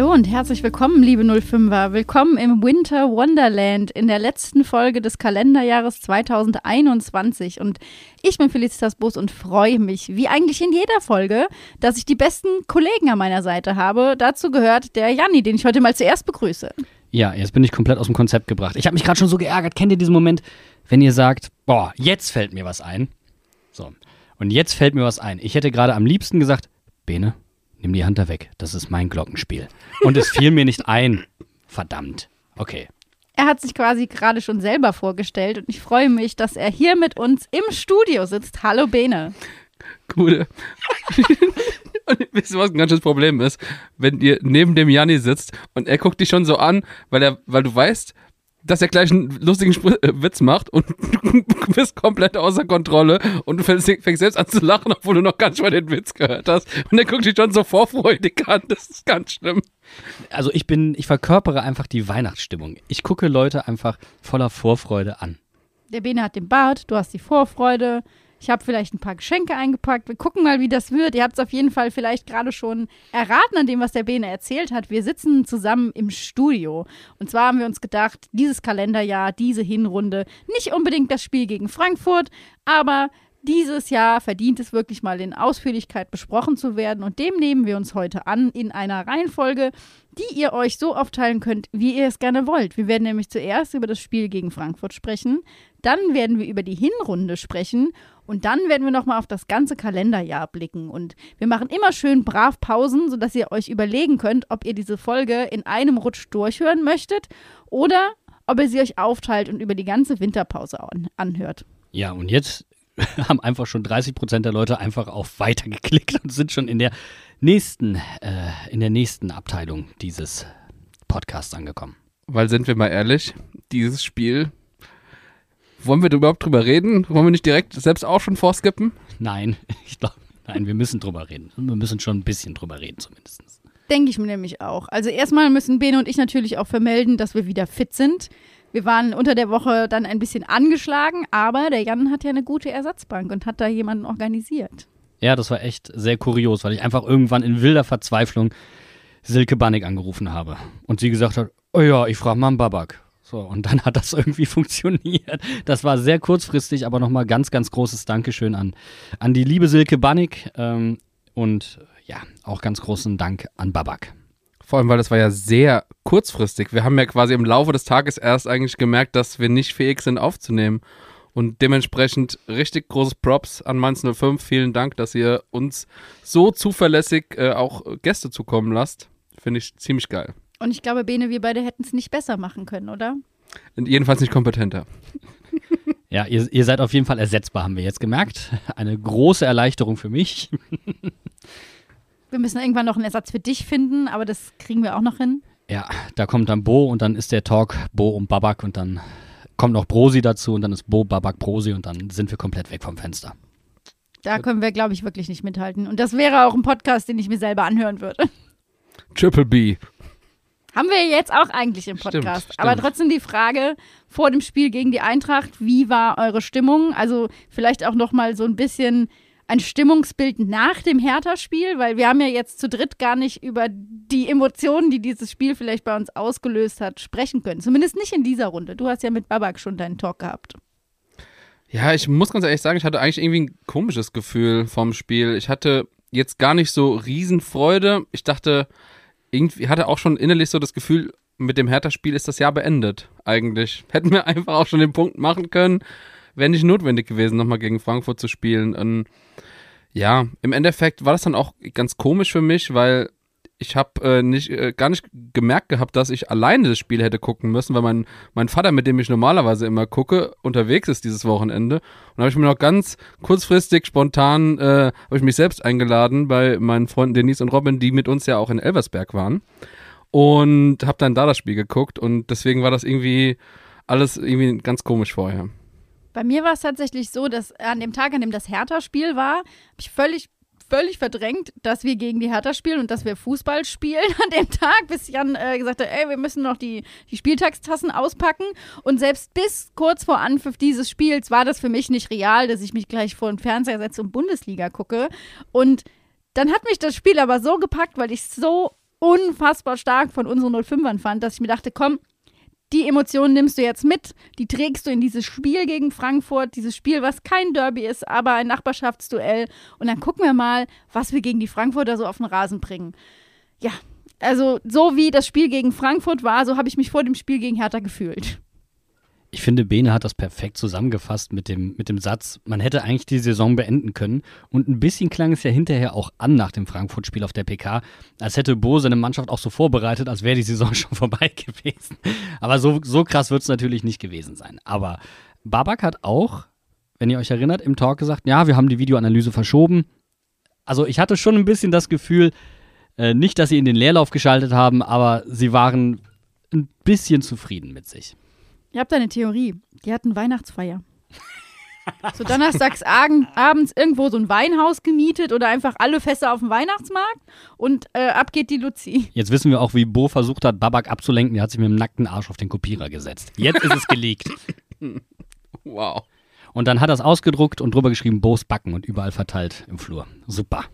Hallo und herzlich willkommen, liebe 05er. Willkommen im Winter Wonderland in der letzten Folge des Kalenderjahres 2021. Und ich bin Felicitas Bus und freue mich, wie eigentlich in jeder Folge, dass ich die besten Kollegen an meiner Seite habe. Dazu gehört der Janni, den ich heute mal zuerst begrüße. Ja, jetzt bin ich komplett aus dem Konzept gebracht. Ich habe mich gerade schon so geärgert. Kennt ihr diesen Moment, wenn ihr sagt, boah, jetzt fällt mir was ein? So. Und jetzt fällt mir was ein. Ich hätte gerade am liebsten gesagt, Bene, nimm die Hand da weg. Das ist mein Glockenspiel. Und es fiel mir nicht ein. Verdammt. Okay. Er hat sich quasi gerade schon selber vorgestellt und ich freue mich, dass er hier mit uns im Studio sitzt. Hallo Bene. Gute. und wisst ihr, was ein ganz schönes Problem ist? Wenn ihr neben dem Janni sitzt und er guckt dich schon so an, weil er, weil du weißt, dass er gleich einen lustigen Spr äh, Witz macht und du bist komplett außer Kontrolle und du fängst, fängst selbst an zu lachen, obwohl du noch gar nicht mal den Witz gehört hast. Und er guckt dich schon so vorfreudig an. Das ist ganz schlimm. Also ich bin, ich verkörpere einfach die Weihnachtsstimmung. Ich gucke Leute einfach voller Vorfreude an. Der Bene hat den Bart, du hast die Vorfreude. Ich habe vielleicht ein paar Geschenke eingepackt. Wir gucken mal, wie das wird. Ihr habt es auf jeden Fall vielleicht gerade schon erraten an dem, was der Bene erzählt hat. Wir sitzen zusammen im Studio. Und zwar haben wir uns gedacht, dieses Kalenderjahr, diese Hinrunde, nicht unbedingt das Spiel gegen Frankfurt, aber dieses Jahr verdient es wirklich mal in Ausführlichkeit besprochen zu werden und dem nehmen wir uns heute an in einer Reihenfolge, die ihr euch so aufteilen könnt, wie ihr es gerne wollt. Wir werden nämlich zuerst über das Spiel gegen Frankfurt sprechen, dann werden wir über die Hinrunde sprechen und dann werden wir nochmal auf das ganze Kalenderjahr blicken. Und wir machen immer schön brav Pausen, sodass ihr euch überlegen könnt, ob ihr diese Folge in einem Rutsch durchhören möchtet oder ob ihr sie euch aufteilt und über die ganze Winterpause an anhört. Ja, und jetzt haben einfach schon 30 Prozent der Leute einfach auf Weiter geklickt und sind schon in der nächsten, äh, in der nächsten Abteilung dieses Podcasts angekommen. Weil sind wir mal ehrlich, dieses Spiel, wollen wir überhaupt drüber reden? Wollen wir nicht direkt selbst auch schon vorskippen? Nein, ich glaube, nein, wir müssen drüber reden. Wir müssen schon ein bisschen drüber reden zumindest. Denke ich mir nämlich auch. Also erstmal müssen Bene und ich natürlich auch vermelden, dass wir wieder fit sind. Wir waren unter der Woche dann ein bisschen angeschlagen, aber der Jan hat ja eine gute Ersatzbank und hat da jemanden organisiert. Ja, das war echt sehr kurios, weil ich einfach irgendwann in wilder Verzweiflung Silke Bannig angerufen habe. Und sie gesagt hat, oh ja, ich frage mal einen Babak. So, und dann hat das irgendwie funktioniert. Das war sehr kurzfristig, aber nochmal ganz, ganz großes Dankeschön an, an die liebe Silke Bannig ähm, und ja, auch ganz großen Dank an Babak. Vor allem, weil das war ja sehr kurzfristig. Wir haben ja quasi im Laufe des Tages erst eigentlich gemerkt, dass wir nicht fähig sind aufzunehmen. Und dementsprechend richtig großes Props an Mainz 05. Vielen Dank, dass ihr uns so zuverlässig äh, auch Gäste zukommen lasst. Finde ich ziemlich geil. Und ich glaube, Bene, wir beide hätten es nicht besser machen können, oder? Und jedenfalls nicht kompetenter. Ja, ihr, ihr seid auf jeden Fall ersetzbar, haben wir jetzt gemerkt. Eine große Erleichterung für mich. Wir müssen irgendwann noch einen Ersatz für dich finden, aber das kriegen wir auch noch hin. Ja, da kommt dann Bo und dann ist der Talk Bo und Babak und dann kommt noch Brosi dazu und dann ist Bo, Babak, Brosi und dann sind wir komplett weg vom Fenster. Da können wir, glaube ich, wirklich nicht mithalten. Und das wäre auch ein Podcast, den ich mir selber anhören würde. Triple B. Haben wir jetzt auch eigentlich im Podcast. Stimmt, Aber stimmt. trotzdem die Frage vor dem Spiel gegen die Eintracht, wie war eure Stimmung? Also vielleicht auch noch mal so ein bisschen ein Stimmungsbild nach dem Hertha-Spiel, weil wir haben ja jetzt zu dritt gar nicht über die Emotionen, die dieses Spiel vielleicht bei uns ausgelöst hat, sprechen können. Zumindest nicht in dieser Runde. Du hast ja mit Babak schon deinen Talk gehabt. Ja, ich muss ganz ehrlich sagen, ich hatte eigentlich irgendwie ein komisches Gefühl vom Spiel. Ich hatte jetzt gar nicht so Riesenfreude. Ich dachte, irgendwie hatte auch schon innerlich so das Gefühl, mit dem Hertha-Spiel ist das Jahr beendet, eigentlich. Hätten wir einfach auch schon den Punkt machen können, wäre nicht notwendig gewesen, nochmal gegen Frankfurt zu spielen. Und ja, im Endeffekt war das dann auch ganz komisch für mich, weil ich habe äh, nicht äh, gar nicht gemerkt gehabt, dass ich alleine das Spiel hätte gucken müssen, weil mein mein Vater, mit dem ich normalerweise immer gucke, unterwegs ist dieses Wochenende. Und habe ich mir noch ganz kurzfristig, spontan, äh, habe ich mich selbst eingeladen bei meinen Freunden Denise und Robin, die mit uns ja auch in Elversberg waren. Und habe dann da das Spiel geguckt und deswegen war das irgendwie alles irgendwie ganz komisch vorher. Bei mir war es tatsächlich so, dass an dem Tag, an dem das Hertha-Spiel war, habe ich völlig völlig verdrängt, dass wir gegen die Hertha spielen und dass wir Fußball spielen an dem Tag, bis Jan äh, gesagt hat, ey, wir müssen noch die, die Spieltagstassen auspacken. Und selbst bis kurz vor Anpfiff dieses Spiels war das für mich nicht real, dass ich mich gleich vor den Fernseher setze und Bundesliga gucke. Und dann hat mich das Spiel aber so gepackt, weil ich so unfassbar stark von unseren 05ern fand, dass ich mir dachte, komm, die Emotionen nimmst du jetzt mit, die trägst du in dieses Spiel gegen Frankfurt, dieses Spiel, was kein Derby ist, aber ein Nachbarschaftsduell. Und dann gucken wir mal, was wir gegen die Frankfurter so auf den Rasen bringen. Ja, also so wie das Spiel gegen Frankfurt war, so habe ich mich vor dem Spiel gegen Hertha gefühlt. Ich finde, Bene hat das perfekt zusammengefasst mit dem, mit dem Satz, man hätte eigentlich die Saison beenden können. Und ein bisschen klang es ja hinterher auch an nach dem Frankfurt-Spiel auf der PK, als hätte Bo seine Mannschaft auch so vorbereitet, als wäre die Saison schon vorbei gewesen. Aber so, so krass wird es natürlich nicht gewesen sein. Aber Babak hat auch, wenn ihr euch erinnert, im Talk gesagt, ja, wir haben die Videoanalyse verschoben. Also ich hatte schon ein bisschen das Gefühl, äh, nicht, dass sie in den Leerlauf geschaltet haben, aber sie waren ein bisschen zufrieden mit sich. Ich habe da eine Theorie. Die hatten Weihnachtsfeier. So donnerstags abends irgendwo so ein Weinhaus gemietet oder einfach alle Fässer auf dem Weihnachtsmarkt und äh, ab geht die Luzi. Jetzt wissen wir auch, wie Bo versucht hat, Babak abzulenken. Er hat sich mit dem nackten Arsch auf den Kopierer gesetzt. Jetzt ist es geleakt. Wow. Und dann hat er es ausgedruckt und drüber geschrieben, Bo's Backen und überall verteilt im Flur. Super.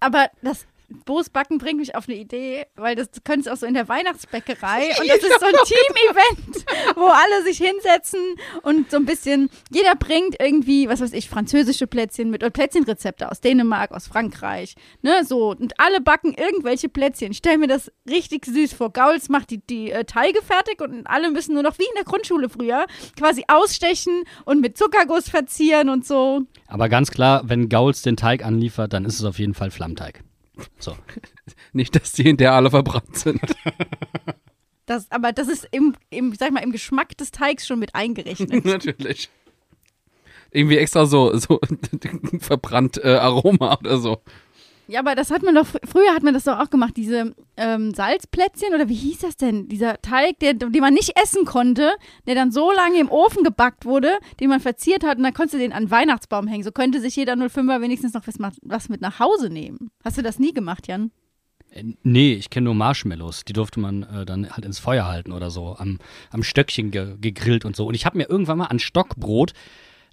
Aber das Bo's Backen bringt mich auf eine Idee, weil das könntest du auch so in der Weihnachtsbäckerei und das ist so ein Team-Event, wo alle sich hinsetzen und so ein bisschen, jeder bringt irgendwie, was weiß ich, französische Plätzchen mit oder Plätzchenrezepte aus Dänemark, aus Frankreich, ne, so und alle backen irgendwelche Plätzchen. Ich stelle mir das richtig süß vor. Gauls macht die, die äh, Teige fertig und alle müssen nur noch wie in der Grundschule früher quasi ausstechen und mit Zuckerguss verzieren und so. Aber ganz klar, wenn Gauls den Teig anliefert, dann ist es auf jeden Fall Flammteig. So. Nicht, dass die hinterher alle verbrannt sind. Das, aber das ist im, im, sag mal, im Geschmack des Teigs schon mit eingerechnet. Natürlich. Irgendwie extra so, so verbrannt äh, Aroma oder so. Ja, aber das hat man doch, fr- früher hat man das doch auch gemacht, diese ähm, Salzplätzchen oder wie hieß das denn? Dieser Teig, der, den man nicht essen konnte, der dann so lange im Ofen gebackt wurde, den man verziert hat und dann konntest du den an Weihnachtsbaum hängen. So könnte sich jeder 05er wenigstens noch was, was mit nach Hause nehmen. Hast du das nie gemacht, Jan? Äh, Nee, ich kenne nur Marshmallows. Die durfte man äh, dann halt ins Feuer halten oder so, am, am Stöckchen ge gegrillt und so. Und ich habe mir irgendwann mal an Stockbrot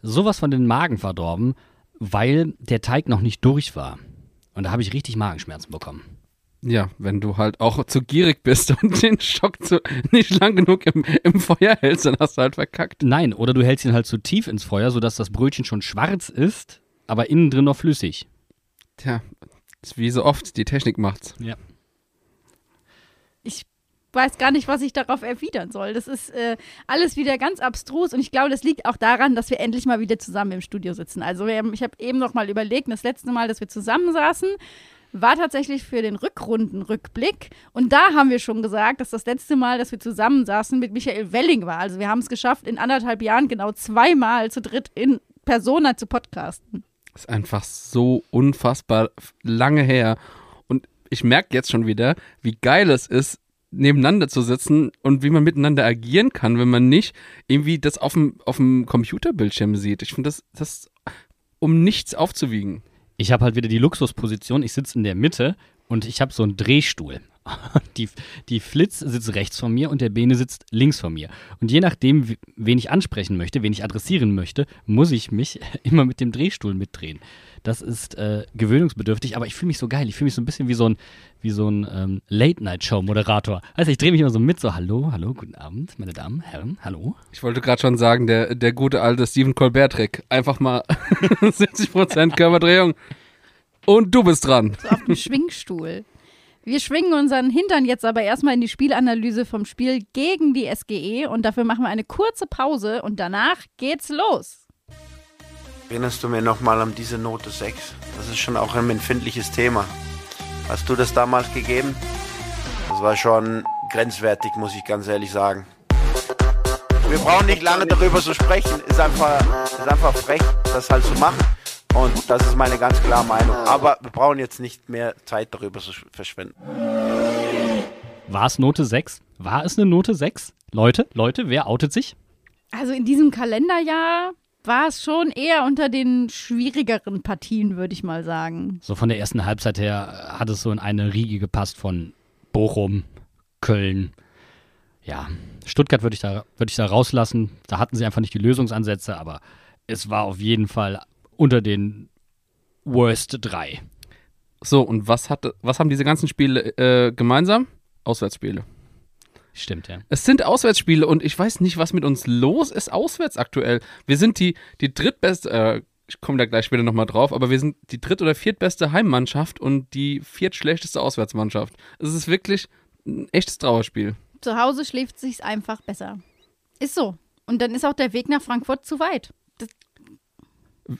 sowas von den Magen verdorben, weil der Teig noch nicht durch war. Und da habe ich richtig Magenschmerzen bekommen. Ja, wenn du halt auch zu gierig bist und den Stock zu, nicht lang genug im, im Feuer hältst, dann hast du halt verkackt. Nein, oder du hältst ihn halt zu tief ins Feuer, sodass das Brötchen schon schwarz ist, aber innen drin noch flüssig. Tja, wie so oft, die Technik macht's. Ja. Weiß gar nicht, was ich darauf erwidern soll. Das ist äh, alles wieder ganz abstrus und ich glaube, das liegt auch daran, dass wir endlich mal wieder zusammen im Studio sitzen. Also haben, ich habe eben noch mal überlegt, das letzte Mal, dass wir zusammensaßen, war tatsächlich für den Rückrundenrückblick und da haben wir schon gesagt, dass das letzte Mal, dass wir zusammensaßen, mit Michael Welling war. Also wir haben es geschafft, in anderthalb Jahren genau zweimal zu dritt in Persona zu podcasten. Ist einfach so unfassbar lange her. Und ich merke jetzt schon wieder, wie geil es ist, nebeneinander zu sitzen und wie man miteinander agieren kann, wenn man nicht irgendwie das auf dem, auf dem Computerbildschirm sieht. Ich finde das, das um nichts aufzuwiegen. Ich habe halt wieder die Luxusposition, ich sitze in der Mitte und ich habe so einen Drehstuhl. Die, die Flitz sitzt rechts von mir und der Bene sitzt links von mir. Und je nachdem, wen ich ansprechen möchte, wen ich adressieren möchte, muss ich mich immer mit dem Drehstuhl mitdrehen. Das ist äh, gewöhnungsbedürftig, aber ich fühle mich so geil. Ich fühle mich so ein bisschen wie so ein, wie so ein ähm, Late-Night-Show-Moderator. Also ich drehe mich immer so mit, so hallo, hallo, guten Abend, meine Damen, Herren, hallo. Ich wollte gerade schon sagen, der, der gute alte Stephen Colbert-Trick. Einfach mal 70% Körperdrehung und du bist dran. So auf dem Schwingstuhl. Wir schwingen unseren Hintern jetzt aber erstmal in die Spielanalyse vom Spiel gegen die SGE und dafür machen wir eine kurze Pause und danach geht's los. Erinnerst du mir nochmal an diese Note 6? Das ist schon auch ein empfindliches Thema. Hast du das damals gegeben? Das war schon grenzwertig, muss ich ganz ehrlich sagen. Wir brauchen nicht lange darüber zu sprechen. Ist einfach, ist einfach frech, das halt zu machen. Und das ist meine ganz klare Meinung. Aber wir brauchen jetzt nicht mehr Zeit darüber zu verschwenden. War es Note 6? War es eine Note 6? Leute, Leute, wer outet sich? Also in diesem Kalenderjahr war es schon eher unter den schwierigeren Partien, würde ich mal sagen. So von der ersten Halbzeit her hat es so in eine Riege gepasst von Bochum, Köln. Ja, Stuttgart würde ich, da, würde ich da rauslassen. Da hatten sie einfach nicht die Lösungsansätze, aber es war auf jeden Fall unter den Worst 3. So, und was, hat, was haben diese ganzen Spiele äh, gemeinsam? Auswärtsspiele. Stimmt, ja. Es sind Auswärtsspiele und ich weiß nicht, was mit uns los ist auswärts aktuell. Wir sind die, die drittbeste, äh, ich komme da gleich später nochmal drauf, aber wir sind die dritt- oder viertbeste Heimmannschaft und die viertschlechteste Auswärtsmannschaft. Es ist wirklich ein echtes Trauerspiel. Zu Hause schläft sich's einfach besser. Ist so. Und dann ist auch der Weg nach Frankfurt zu weit.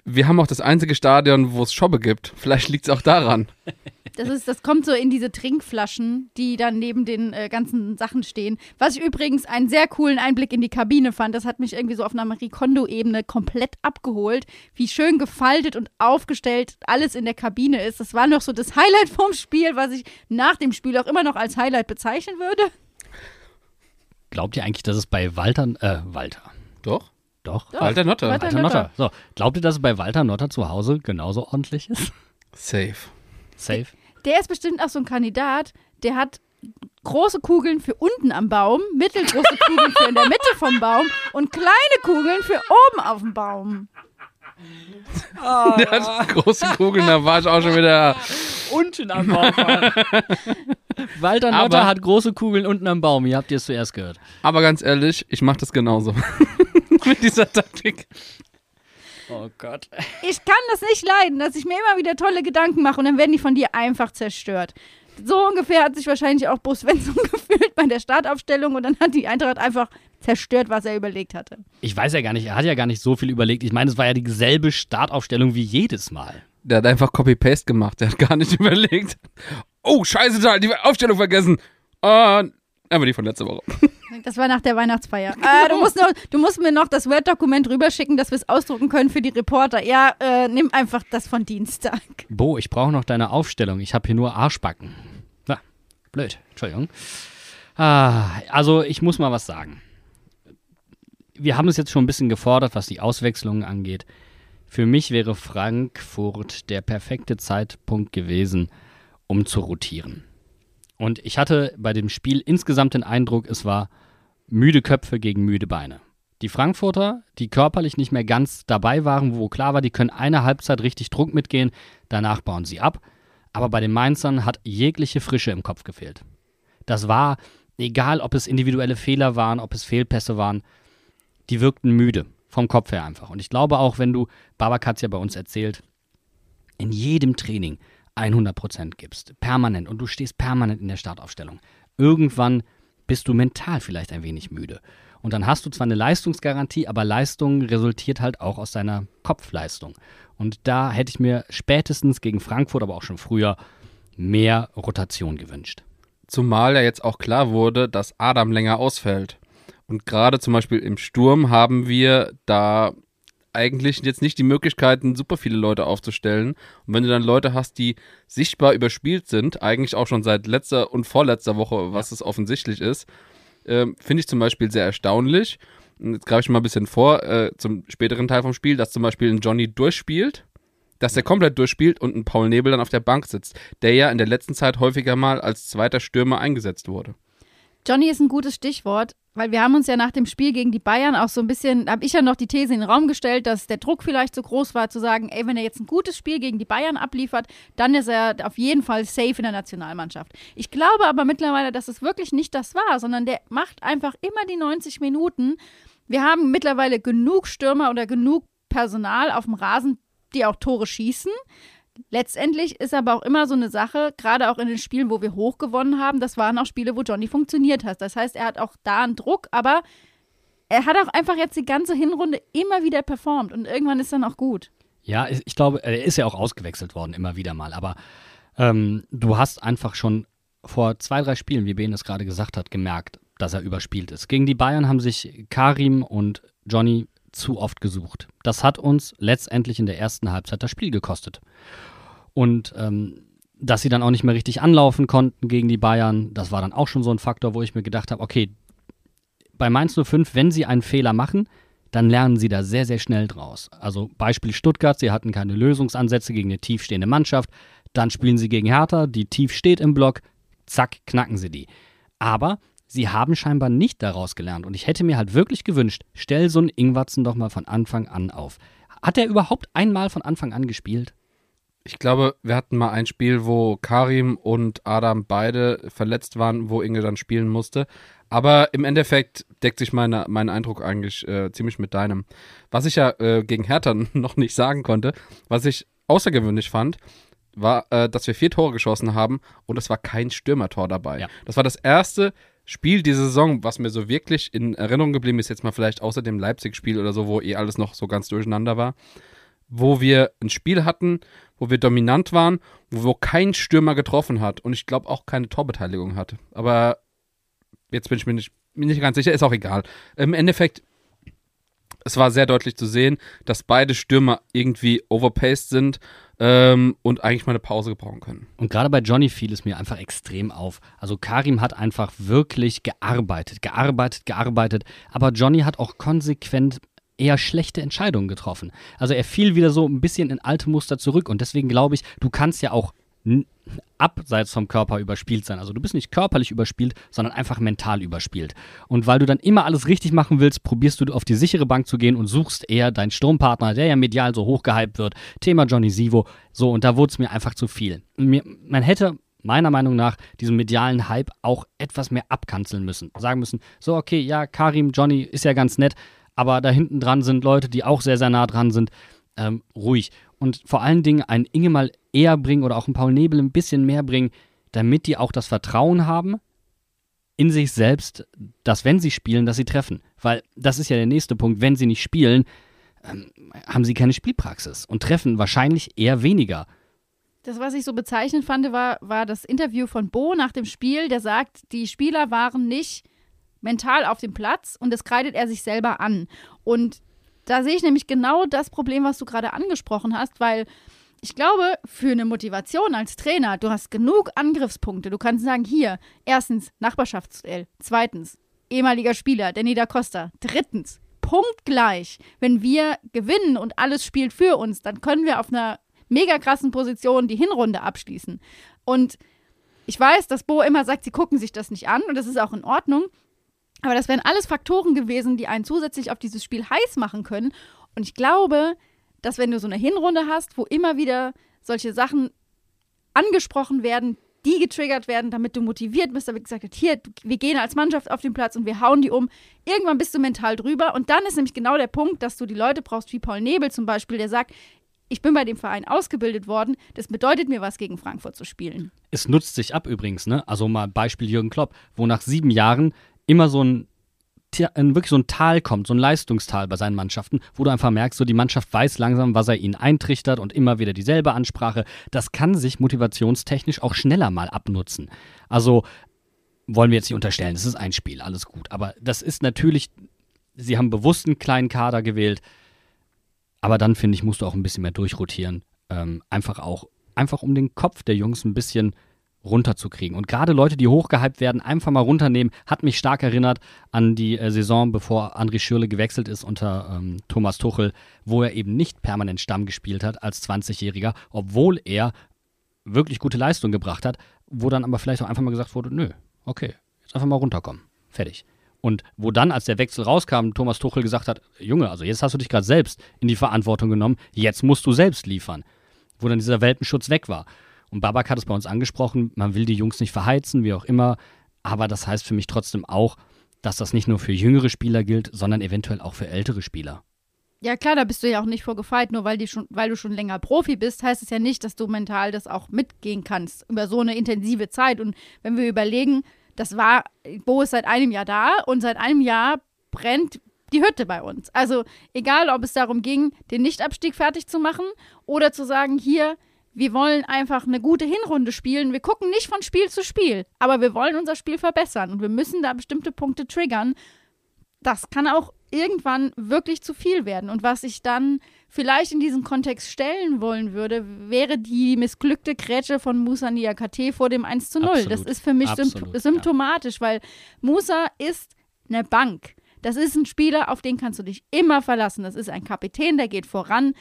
Wir haben auch das einzige Stadion, wo es Schobbe gibt. Vielleicht liegt es auch daran. das, ist, das kommt so in diese Trinkflaschen, die dann neben den äh, ganzen Sachen stehen. Was ich übrigens einen sehr coolen Einblick in die Kabine fand. Das hat mich irgendwie so auf einer Marie Kondo-Ebene komplett abgeholt. Wie schön gefaltet und aufgestellt alles in der Kabine ist. Das war noch so das Highlight vom Spiel, was ich nach dem Spiel auch immer noch als Highlight bezeichnen würde. Glaubt ihr eigentlich, dass es bei Walter, äh, Walter, Doch? Doch, Doch. Walter Notter. Walter- Walter Notter. So, glaubt ihr, dass es bei Walter Notter zu Hause genauso ordentlich ist? Safe. Safe. Der ist bestimmt auch so ein Kandidat, der hat große Kugeln für unten am Baum, mittelgroße Kugeln für in der Mitte vom Baum und kleine Kugeln für oben auf dem Baum. Der hat große Kugeln, da war ich auch schon wieder. Unten am Baum. Walter Aber- Notter hat große Kugeln unten am Baum. Ihr habt ihr es zuerst gehört. Aber ganz ehrlich, ich mache das genauso. Mit dieser Taktik. Oh Gott. Ich kann das nicht leiden, dass ich mir immer wieder tolle Gedanken mache und dann werden die von dir einfach zerstört. So ungefähr hat sich wahrscheinlich auch Bruce Svensson gefühlt bei der Startaufstellung und dann hat die Eintracht einfach zerstört, was er überlegt hatte. Ich weiß ja gar nicht, er hat ja gar nicht so viel überlegt. Ich meine, es war ja dieselbe Startaufstellung wie jedes Mal. Der hat einfach Copy-Paste gemacht. Der hat gar nicht überlegt. Oh, scheiße, da, die Aufstellung vergessen. Und aber die von letzter Woche. Das war nach der Weihnachtsfeier. Äh, du, musst noch, du musst mir noch das Word-Dokument rüberschicken, dass wir es ausdrucken können für die Reporter. Ja, äh, nimm einfach das von Dienstag. Bo, ich brauche noch deine Aufstellung. Ich habe hier nur Arschbacken. Na, blöd. Entschuldigung. Ah, also, ich muss mal was sagen. Wir haben es jetzt schon ein bisschen gefordert, was die Auswechslungen angeht. Für mich wäre Frankfurt der perfekte Zeitpunkt gewesen, um zu rotieren. Und ich hatte bei dem Spiel insgesamt den Eindruck, es war müde Köpfe gegen müde Beine. Die Frankfurter, die körperlich nicht mehr ganz dabei waren, wo klar war, die können eine Halbzeit richtig Druck mitgehen, danach bauen sie ab. Aber bei den Mainzern hat jegliche Frische im Kopf gefehlt. Das war, egal ob es individuelle Fehler waren, ob es Fehlpässe waren, die wirkten müde, vom Kopf her einfach. Und ich glaube auch, wenn du, Babak hat ja bei uns erzählt, in jedem Training 100% gibst, permanent, und du stehst permanent in der Startaufstellung, irgendwann bist du mental vielleicht ein wenig müde. Und dann hast du zwar eine Leistungsgarantie, aber Leistung resultiert halt auch aus deiner Kopfleistung. Und da hätte ich mir spätestens gegen Frankfurt, aber auch schon früher, mehr Rotation gewünscht. Zumal ja jetzt auch klar wurde, dass Adam länger ausfällt. Und gerade zum Beispiel im Sturm haben wir da eigentlich jetzt nicht die Möglichkeiten, super viele Leute aufzustellen. Und wenn du dann Leute hast, die sichtbar überspielt sind, eigentlich auch schon seit letzter und vorletzter Woche, was es offensichtlich ist, ähm, finde ich zum Beispiel sehr erstaunlich. Und jetzt greife ich mal ein bisschen vor äh, zum späteren Teil vom Spiel, dass zum Beispiel ein Johnny durchspielt, dass der komplett durchspielt und ein Paul Nebel dann auf der Bank sitzt, der ja in der letzten Zeit häufiger mal als zweiter Stürmer eingesetzt wurde. Johnny ist ein gutes Stichwort, weil wir haben uns ja nach dem Spiel gegen die Bayern auch so ein bisschen, habe ich ja noch die These in den Raum gestellt, dass der Druck vielleicht so groß war, zu sagen, ey, wenn er jetzt ein gutes Spiel gegen die Bayern abliefert, dann ist er auf jeden Fall safe in der Nationalmannschaft. Ich glaube aber mittlerweile, dass es wirklich nicht das war, sondern der macht einfach immer die 90 Minuten. Wir haben mittlerweile genug Stürmer oder genug Personal auf dem Rasen, die auch Tore schießen. Letztendlich ist aber auch immer so eine Sache, gerade auch in den Spielen, wo wir hoch gewonnen haben, das waren auch Spiele, wo Johnny funktioniert hat. Das heißt, er hat auch da einen Druck, aber er hat auch einfach jetzt die ganze Hinrunde immer wieder performt und irgendwann ist dann auch gut. Ja, ich glaube, er ist ja auch ausgewechselt worden, immer wieder mal. Aber ähm, du hast einfach schon vor zwei, drei Spielen, wie Ben es gerade gesagt hat, gemerkt, dass er überspielt ist. Gegen die Bayern haben sich Karim und Johnny zu oft gesucht. Das hat uns letztendlich in der ersten Halbzeit das Spiel gekostet. Und ähm, dass sie dann auch nicht mehr richtig anlaufen konnten gegen die Bayern, das war dann auch schon so ein Faktor, wo ich mir gedacht habe, okay, bei Mainz 05, wenn sie einen Fehler machen, dann lernen sie da sehr, sehr schnell draus. Also Beispiel Stuttgart, sie hatten keine Lösungsansätze gegen eine tiefstehende Mannschaft, dann spielen sie gegen Hertha, die tief steht im Block, zack, knacken sie die. Aber sie haben scheinbar nicht daraus gelernt und ich hätte mir halt wirklich gewünscht, stell so einen Ingwatzen doch mal von Anfang an auf. Hat er überhaupt einmal von Anfang an gespielt? Ich glaube, wir hatten mal ein Spiel, wo Karim und Adam beide verletzt waren, wo Inge dann spielen musste. Aber im Endeffekt deckt sich meine, mein Eindruck eigentlich äh, ziemlich mit deinem. Was ich ja äh, gegen Hertha noch nicht sagen konnte, was ich außergewöhnlich fand, war, äh, dass wir vier Tore geschossen haben und es war kein Stürmertor dabei. Ja. Das war das erste Spiel diese Saison, was mir so wirklich in Erinnerung geblieben ist, jetzt mal vielleicht außer dem Leipzig-Spiel oder so, wo eh alles noch so ganz durcheinander war, wo wir ein Spiel hatten, wo wir dominant waren, wo kein Stürmer getroffen hat und ich glaube auch keine Torbeteiligung hatte. Aber jetzt bin ich mir nicht, mir nicht ganz sicher, ist auch egal. Im Endeffekt, es war sehr deutlich zu sehen, dass beide Stürmer irgendwie overpaced sind ähm, und eigentlich mal eine Pause gebrauchen können. Und gerade bei Johnny fiel es mir einfach extrem auf. Also Karim hat einfach wirklich gearbeitet, gearbeitet, gearbeitet. Aber Johnny hat auch konsequent eher schlechte Entscheidungen getroffen. Also er fiel wieder so ein bisschen in alte Muster zurück. Und deswegen glaube ich, du kannst ja auch abseits vom Körper überspielt sein. Also du bist nicht körperlich überspielt, sondern einfach mental überspielt. Und weil du dann immer alles richtig machen willst, probierst du auf die sichere Bank zu gehen und suchst eher deinen Sturmpartner, der ja medial so hochgehypt wird. Thema Johnny Sivo. So, und da wurde es mir einfach zu viel. Mir, man hätte meiner Meinung nach diesen medialen Hype auch etwas mehr abkanzeln müssen. Sagen müssen, so, okay, ja, Karim, Johnny ist ja ganz nett, aber da hinten dran sind Leute, die auch sehr, sehr nah dran sind. Ähm, ruhig. Und vor allen Dingen einen Inge mal eher bringen oder auch einen Paul Nebel ein bisschen mehr bringen, damit die auch das Vertrauen haben in sich selbst, dass wenn sie spielen, dass sie treffen. Weil das ist ja der nächste Punkt. Wenn sie nicht spielen, ähm, haben sie keine Spielpraxis und treffen wahrscheinlich eher weniger. Das, was ich so bezeichnend fand, war, war das Interview von Bo nach dem Spiel, der sagt, die Spieler waren nicht mental auf dem Platz und das kreidet er sich selber an. Und da sehe ich nämlich genau das Problem, was du gerade angesprochen hast, weil ich glaube, für eine Motivation als Trainer, du hast genug Angriffspunkte. Du kannst sagen, hier, erstens Nachbarschaftsduell, zweitens ehemaliger Spieler, Danny da Costa, drittens punktgleich. Wenn wir gewinnen und alles spielt für uns, dann können wir auf einer mega krassen Position die Hinrunde abschließen. Und ich weiß, dass Bo immer sagt, sie gucken sich das nicht an und das ist auch in Ordnung. Aber das wären alles Faktoren gewesen, die einen zusätzlich auf dieses Spiel heiß machen können. Und ich glaube, dass wenn du so eine Hinrunde hast, wo immer wieder solche Sachen angesprochen werden, die getriggert werden, damit du motiviert bist, damit gesagt wird, hier, wir gehen als Mannschaft auf den Platz und wir hauen die um. Irgendwann bist du mental drüber und dann ist nämlich genau der Punkt, dass du die Leute brauchst, wie Paul Nebel zum Beispiel, der sagt, ich bin bei dem Verein ausgebildet worden, das bedeutet mir was, gegen Frankfurt zu spielen. Es nutzt sich ab übrigens, ne? Also mal Beispiel Jürgen Klopp, wo nach sieben Jahren immer so ein, wirklich so ein Tal kommt, so ein Leistungstal bei seinen Mannschaften, wo du einfach merkst, so die Mannschaft weiß langsam, was er ihnen eintrichtert und immer wieder dieselbe Ansprache. Das kann sich motivationstechnisch auch schneller mal abnutzen. Also wollen wir jetzt nicht unterstellen, das ist ein Spiel, alles gut. Aber das ist natürlich, sie haben bewusst einen kleinen Kader gewählt, aber dann finde ich, musst du auch ein bisschen mehr durchrotieren. Ähm, einfach auch, einfach um den Kopf der Jungs ein bisschen runterzukriegen. Und gerade Leute, die hochgehypt werden, einfach mal runternehmen, hat mich stark erinnert an die äh, Saison, bevor André Schürle gewechselt ist unter ähm, Thomas Tuchel, wo er eben nicht permanent Stamm gespielt hat als 20-Jähriger, obwohl er wirklich gute Leistung gebracht hat, wo dann aber vielleicht auch einfach mal gesagt wurde, nö, okay, jetzt einfach mal runterkommen. Fertig. Und wo dann, als der Wechsel rauskam, Thomas Tuchel gesagt hat, Junge, also jetzt hast du dich gerade selbst in die Verantwortung genommen, jetzt musst du selbst liefern. Wo dann dieser Welpenschutz weg war. Und Babak hat es bei uns angesprochen, man will die Jungs nicht verheizen, wie auch immer. Aber das heißt für mich trotzdem auch, dass das nicht nur für jüngere Spieler gilt, sondern eventuell auch für ältere Spieler. Ja, klar, da bist du ja auch nicht vorgefeit. Nur weil, schon, weil du schon länger Profi bist, heißt es ja nicht, dass du mental das auch mitgehen kannst über so eine intensive Zeit. Und wenn wir überlegen, das war, Bo ist seit einem Jahr da und seit einem Jahr brennt die Hütte bei uns. Also egal, ob es darum ging, den Nichtabstieg fertig zu machen oder zu sagen, hier, wir wollen einfach eine gute Hinrunde spielen. Wir gucken nicht von Spiel zu Spiel, aber wir wollen unser Spiel verbessern und wir müssen da bestimmte Punkte triggern. Das kann auch irgendwann wirklich zu viel werden. Und was ich dann vielleicht in diesen Kontext stellen wollen würde, wäre die missglückte Grätsche von Musa Niakate vor dem 1 zu 0. Das Absolut. ist für mich Absolut, symp ja. symptomatisch, weil Musa ist eine Bank. Das ist ein Spieler, auf den kannst du dich immer verlassen. Das ist ein Kapitän, der geht voran.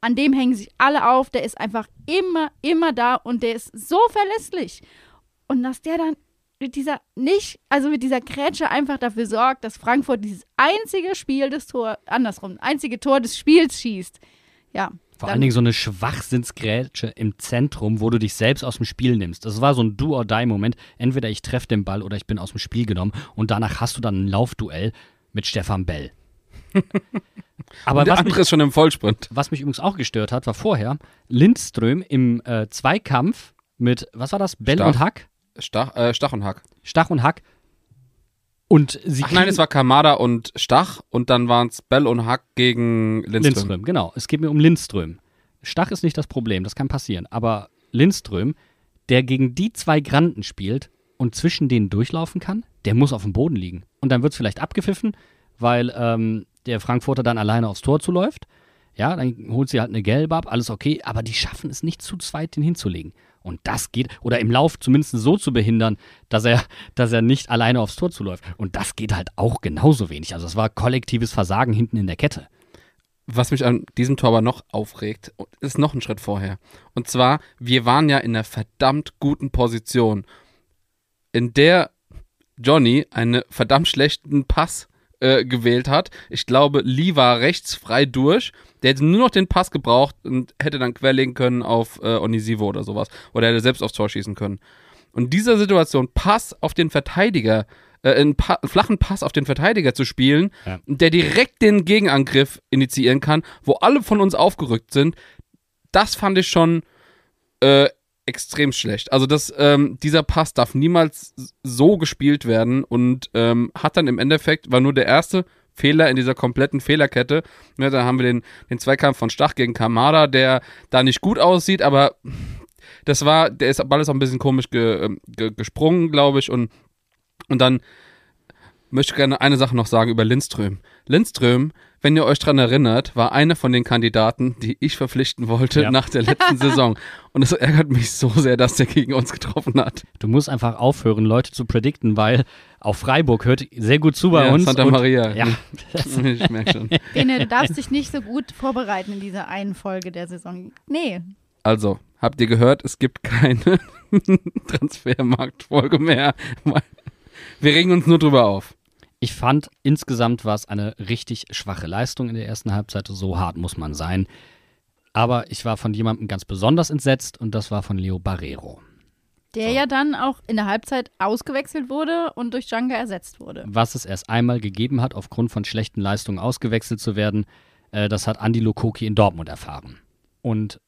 An dem hängen sich alle auf. Der ist einfach immer, immer da und der ist so verlässlich. Und dass der dann mit dieser nicht, also mit dieser Grätsche einfach dafür sorgt, dass Frankfurt dieses einzige Spiel des Tor, andersrum, einzige Tor des Spiels schießt. Ja, Vor allen Dingen so eine Schwachsinnsgrätsche im Zentrum, wo du dich selbst aus dem Spiel nimmst. Das war so ein Do-or-Die-Moment. Entweder ich treffe den Ball oder ich bin aus dem Spiel genommen und danach hast du dann ein Laufduell mit Stefan Bell. Aber der was mich, andere ist schon im Vollsprint. was mich übrigens auch gestört hat, war vorher Lindström im äh, Zweikampf mit, was war das? Bell Stach. und Hack? Stach, äh, Stach und Hack. Stach und Hack. Und sie Ach nein, es war Kamada und Stach und dann waren es Bell und Hack gegen Lindström. Lindström, genau. Es geht mir um Lindström. Stach ist nicht das Problem, das kann passieren. Aber Lindström, der gegen die zwei Granden spielt und zwischen denen durchlaufen kann, der muss auf dem Boden liegen. Und dann wird es vielleicht abgepfiffen, weil ähm, der Frankfurter dann alleine aufs Tor zuläuft. Ja, dann holt sie halt eine Gelbe ab, alles okay, aber die schaffen es nicht zu zweit, den hinzulegen. Und das geht, oder im Lauf zumindest so zu behindern, dass er, dass er nicht alleine aufs Tor zuläuft. Und das geht halt auch genauso wenig. Also es war kollektives Versagen hinten in der Kette. Was mich an diesem Tor aber noch aufregt, ist noch ein Schritt vorher. Und zwar, wir waren ja in einer verdammt guten Position, in der Johnny einen verdammt schlechten Pass äh, gewählt hat. Ich glaube, Lee war rechts frei durch. Der hätte nur noch den Pass gebraucht und hätte dann querlegen können auf äh, Onisivo oder sowas. Oder hätte selbst aufs Tor schießen können. Und in dieser Situation Pass auf den Verteidiger, äh, einen, pa flachen Pass auf den Verteidiger zu spielen, Ja. der direkt den Gegenangriff initiieren kann, wo alle von uns aufgerückt sind, das fand ich schon äh, extrem schlecht. Also das, ähm, dieser Pass darf niemals so gespielt werden und ähm, hat dann im Endeffekt, war nur der erste Fehler in dieser kompletten Fehlerkette. Ja, dann haben wir den, den Zweikampf von Stach gegen Kamada, der da nicht gut aussieht, aber das war, der ist, Ball ist auch ein bisschen komisch ge, ähm, ge, gesprungen, glaube ich, und, und dann möchte ich gerne eine Sache noch sagen über Lindström. Lindström, wenn ihr euch dran erinnert, war einer von den Kandidaten, die ich verpflichten wollte Ja. nach der letzten Saison. Und es ärgert mich so sehr, dass der gegen uns getroffen hat. Du musst einfach aufhören, Leute zu predikten, weil auch Freiburg hört sehr gut zu bei Ja, uns. Santa und, Maria. Ja, ich merke schon. Bene, du darfst dich nicht so gut vorbereiten in dieser einen Folge der Saison. Nee. Also, habt ihr gehört, es gibt keine Transfermarktfolge mehr. Wir regen uns nur drüber auf. Ich fand insgesamt war es eine richtig schwache Leistung in der ersten Halbzeit. So hart muss man sein. Aber ich war von jemandem ganz besonders entsetzt und das war von Leo Barrero. Der ja dann auch in der Halbzeit ausgewechselt wurde und durch Djanga ersetzt wurde. Was es erst einmal gegeben hat, aufgrund von schlechten Leistungen ausgewechselt zu werden, äh, das hat Andy Lokoki in Dortmund erfahren. Und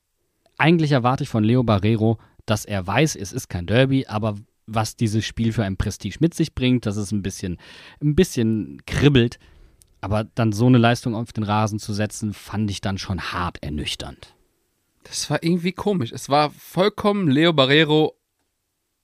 eigentlich erwarte ich von Leo Barrero, dass er weiß, es ist kein Derby, aber was dieses Spiel für ein Prestige mit sich bringt, dass es ein bisschen, ein bisschen kribbelt. Aber dann so eine Leistung auf den Rasen zu setzen, fand ich dann schon hart ernüchternd. Das war irgendwie komisch. Es war vollkommen Leo Barrero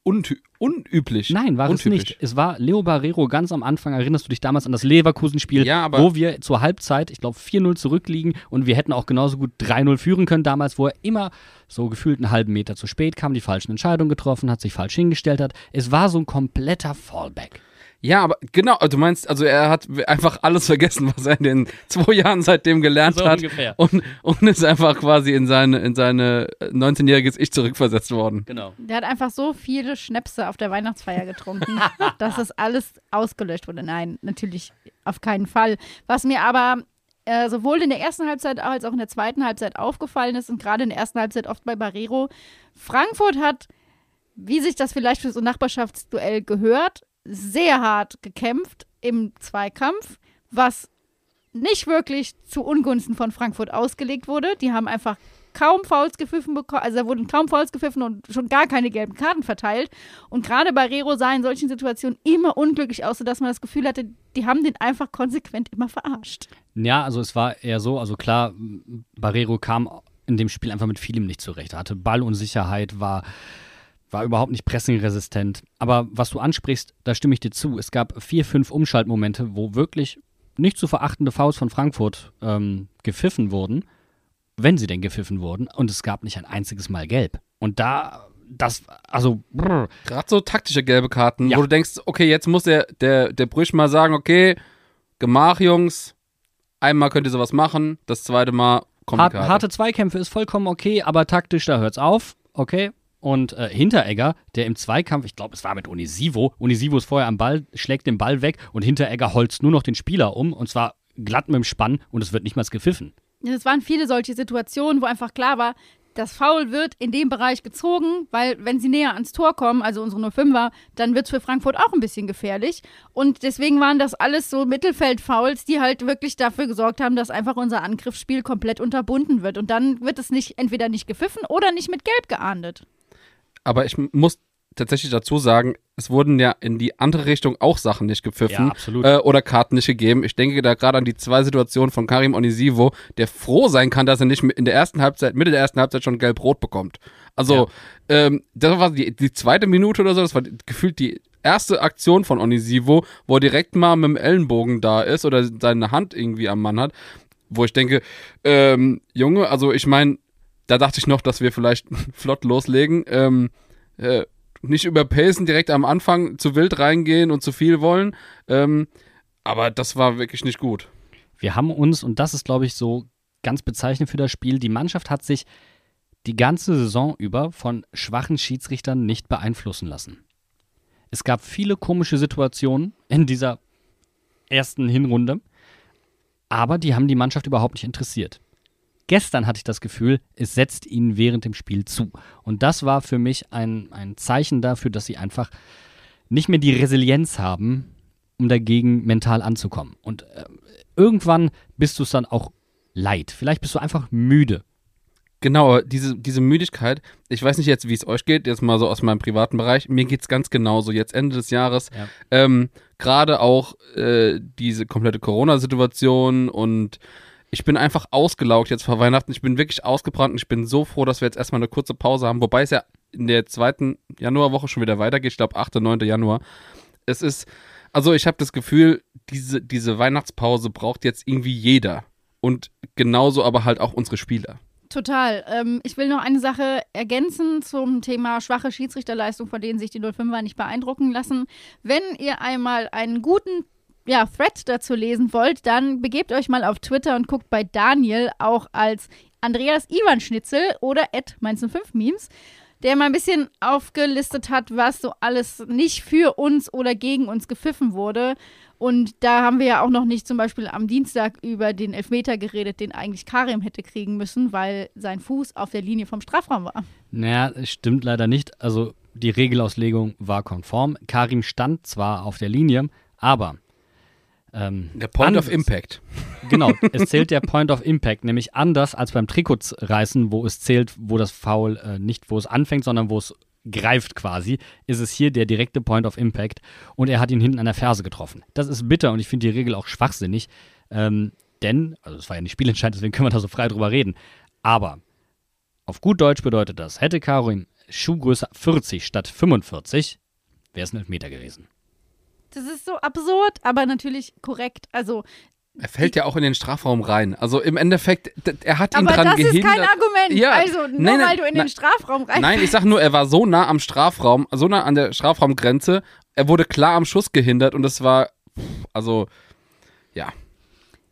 unty unüblich. Nein, war es Untypisch. nicht. Es war Leo Barrero ganz am Anfang. Erinnerst du dich damals an das Leverkusen-Spiel, Ja, wo wir zur Halbzeit, ich glaube, 4-0 zurückliegen und wir hätten auch genauso gut 3-0 führen können damals, wo er immer so gefühlt einen halben Meter zu spät kam, die falschen Entscheidungen getroffen hat, sich falsch hingestellt hat. Es war so ein kompletter Fallback. Ja, aber genau, also du meinst, also er hat einfach alles vergessen, was er in den zwei Jahren seitdem gelernt So hat. ungefähr. Und, und ist einfach quasi in seine, in seine 19-jähriges Ich zurückversetzt worden. Genau. Der hat einfach so viele Schnäpse auf der Weihnachtsfeier getrunken, dass das alles ausgelöscht wurde. Nein, natürlich auf keinen Fall. Was mir aber äh, sowohl in der ersten Halbzeit als auch in der zweiten Halbzeit aufgefallen ist und gerade in der ersten Halbzeit oft bei Barrero, Frankfurt hat, wie sich das vielleicht für so ein Nachbarschaftsduell gehört, sehr hart gekämpft im Zweikampf, was nicht wirklich zu Ungunsten von Frankfurt ausgelegt wurde. Die haben einfach kaum Fouls gepfiffen bekommen, also da wurden kaum Fouls gepfiffen und schon gar keine gelben Karten verteilt. Und gerade Barrero sah in solchen Situationen immer unglücklich aus, sodass man das Gefühl hatte, die haben den einfach konsequent immer verarscht. Ja, also es war eher so, also klar, Barrero kam in dem Spiel einfach mit vielem nicht zurecht. Er hatte Ballunsicherheit, war, war überhaupt nicht pressingresistent. Aber was du ansprichst, da stimme ich dir zu. Es gab vier, fünf Umschaltmomente, wo wirklich nicht zu verachtende Fouls von Frankfurt ähm, gepfiffen wurden, wenn sie denn gepfiffen wurden. Und es gab nicht ein einziges Mal gelb. Und da, das, also, brr, Gerade so taktische gelbe Karten, Ja. wo du denkst, okay, jetzt muss der, der, der Brüch mal sagen, okay, Gemach, Jungs, einmal könnt ihr sowas machen, das zweite Mal kommt Hart, harte Zweikämpfe ist vollkommen okay, aber taktisch, da hört's auf. Okay. Und äh, Hinteregger, der im Zweikampf, ich glaube, es war mit Unisivo, Unisivo ist vorher am Ball, schlägt den Ball weg und Hinteregger holzt nur noch den Spieler um und zwar glatt mit dem Spann und es wird nicht mal gepfiffen. Es waren viele solche Situationen, wo einfach klar war, das Foul wird in dem Bereich gezogen, weil wenn sie näher ans Tor kommen, also unsere 05er, dann wird es für Frankfurt auch ein bisschen gefährlich. Und deswegen waren das alles so Mittelfeld-Fouls, die halt wirklich dafür gesorgt haben, dass einfach unser Angriffsspiel komplett unterbunden wird. Und dann wird es nicht entweder nicht gepfiffen oder nicht mit Gelb geahndet. Aber ich muss tatsächlich dazu sagen, es wurden ja in die andere Richtung auch Sachen nicht gepfiffen Ja, absolut. äh, oder Karten nicht gegeben. Ich denke da gerade an die zwei Situationen von Karim Onisivo, der froh sein kann, dass er nicht in der ersten Halbzeit, Mitte der ersten Halbzeit schon gelb-rot bekommt. Also, ähm, das war die, die zweite Minute oder so, das war gefühlt die erste Aktion von Onisivo, wo er direkt mal mit dem Ellenbogen da ist oder seine Hand irgendwie am Mann hat, wo ich denke, ähm, Junge, also ich meine, da dachte ich noch, dass wir vielleicht flott loslegen. Ähm, äh, nicht überpacen, direkt am Anfang zu wild reingehen und zu viel wollen. Ähm, aber das war wirklich nicht gut. Wir haben uns, und das ist, glaube ich, so ganz bezeichnend für das Spiel, die Mannschaft hat sich die ganze Saison über von schwachen Schiedsrichtern nicht beeinflussen lassen. Es gab viele komische Situationen in dieser ersten Hinrunde, aber die haben die Mannschaft überhaupt nicht interessiert. Gestern hatte ich das Gefühl, es setzt ihnen während dem Spiel zu. Und das war für mich ein, ein Zeichen dafür, dass sie einfach nicht mehr die Resilienz haben, um dagegen mental anzukommen. Und äh, irgendwann bist du es dann auch leid. Vielleicht bist du einfach müde. Genau, diese, diese Müdigkeit, ich weiß nicht jetzt, wie es euch geht, jetzt mal so aus meinem privaten Bereich, mir geht's ganz genauso. Jetzt Ende des Jahres, Ja. ähm, gerade auch äh, diese komplette Corona-Situation und ich bin einfach ausgelaugt jetzt vor Weihnachten. Ich bin wirklich ausgebrannt und ich bin so froh, dass wir jetzt erstmal eine kurze Pause haben, wobei es ja in der zweiten Januarwoche schon wieder weitergeht. Ich glaube, 8., 9. Januar. Es ist, also ich habe das Gefühl, diese, diese Weihnachtspause braucht jetzt irgendwie jeder. Und genauso aber halt auch unsere Spieler. Total. Ähm, ich will noch eine Sache ergänzen zum Thema schwache Schiedsrichterleistung, von denen sich die 05er nicht beeindrucken lassen. Wenn ihr einmal einen guten ja, Thread dazu lesen wollt, dann begebt euch mal auf Twitter und guckt bei Daniel auch als Andreas Ivan Schnitzel oder at 5 Memes, der mal ein bisschen aufgelistet hat, was so alles nicht für uns oder gegen uns gepfiffen wurde. Und da haben wir ja auch noch nicht zum Beispiel am Dienstag über den Elfmeter geredet, den eigentlich Karim hätte kriegen müssen, weil sein Fuß auf der Linie vom Strafraum war. Naja, stimmt leider nicht. Also die Regelauslegung war konform. Karim stand zwar auf der Linie, aber ähm, Der Point of anders- Impact. Genau, es zählt der Point of Impact, nämlich anders als beim Trikotsreißen, wo es zählt, wo das Foul äh, nicht, wo es anfängt, sondern wo es greift quasi, ist es hier der direkte Point of Impact und er hat ihn hinten an der Ferse getroffen. Das ist bitter und ich finde die Regel auch schwachsinnig, ähm, denn, also es war ja nicht spielentscheidend, deswegen können wir da so frei drüber reden, aber auf gut Deutsch bedeutet das, hätte Karim Schuhgröße 40 statt 45, wäre es ein Elfmeter gewesen. Das ist so absurd, aber natürlich korrekt. Also, Er fällt ja auch in den Strafraum rein. Also im Endeffekt, er hat ihn aber dran das ist gehindert. kein Argument. Ja, also, nur nein, nein, weil du in nein. den Strafraum rein. Nein, ich sag nur, er war so nah am Strafraum, so nah an der Strafraumgrenze. Er wurde klar am Schuss gehindert und es war, also, ja.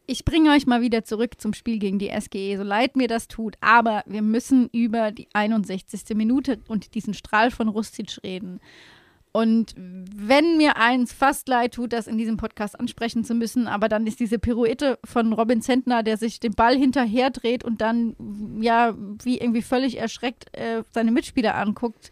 Ich bringe euch mal wieder zurück zum Spiel gegen die SGE, so leid mir das tut. Aber wir müssen über die 61. Minute und diesen Strahl von Rustic reden. Und wenn mir eins fast leid tut, das in diesem Podcast ansprechen zu müssen, aber dann ist diese Pirouette von Robin Zentner, der sich den Ball hinterher dreht und dann, ja, wie irgendwie völlig erschreckt äh, seine Mitspieler anguckt,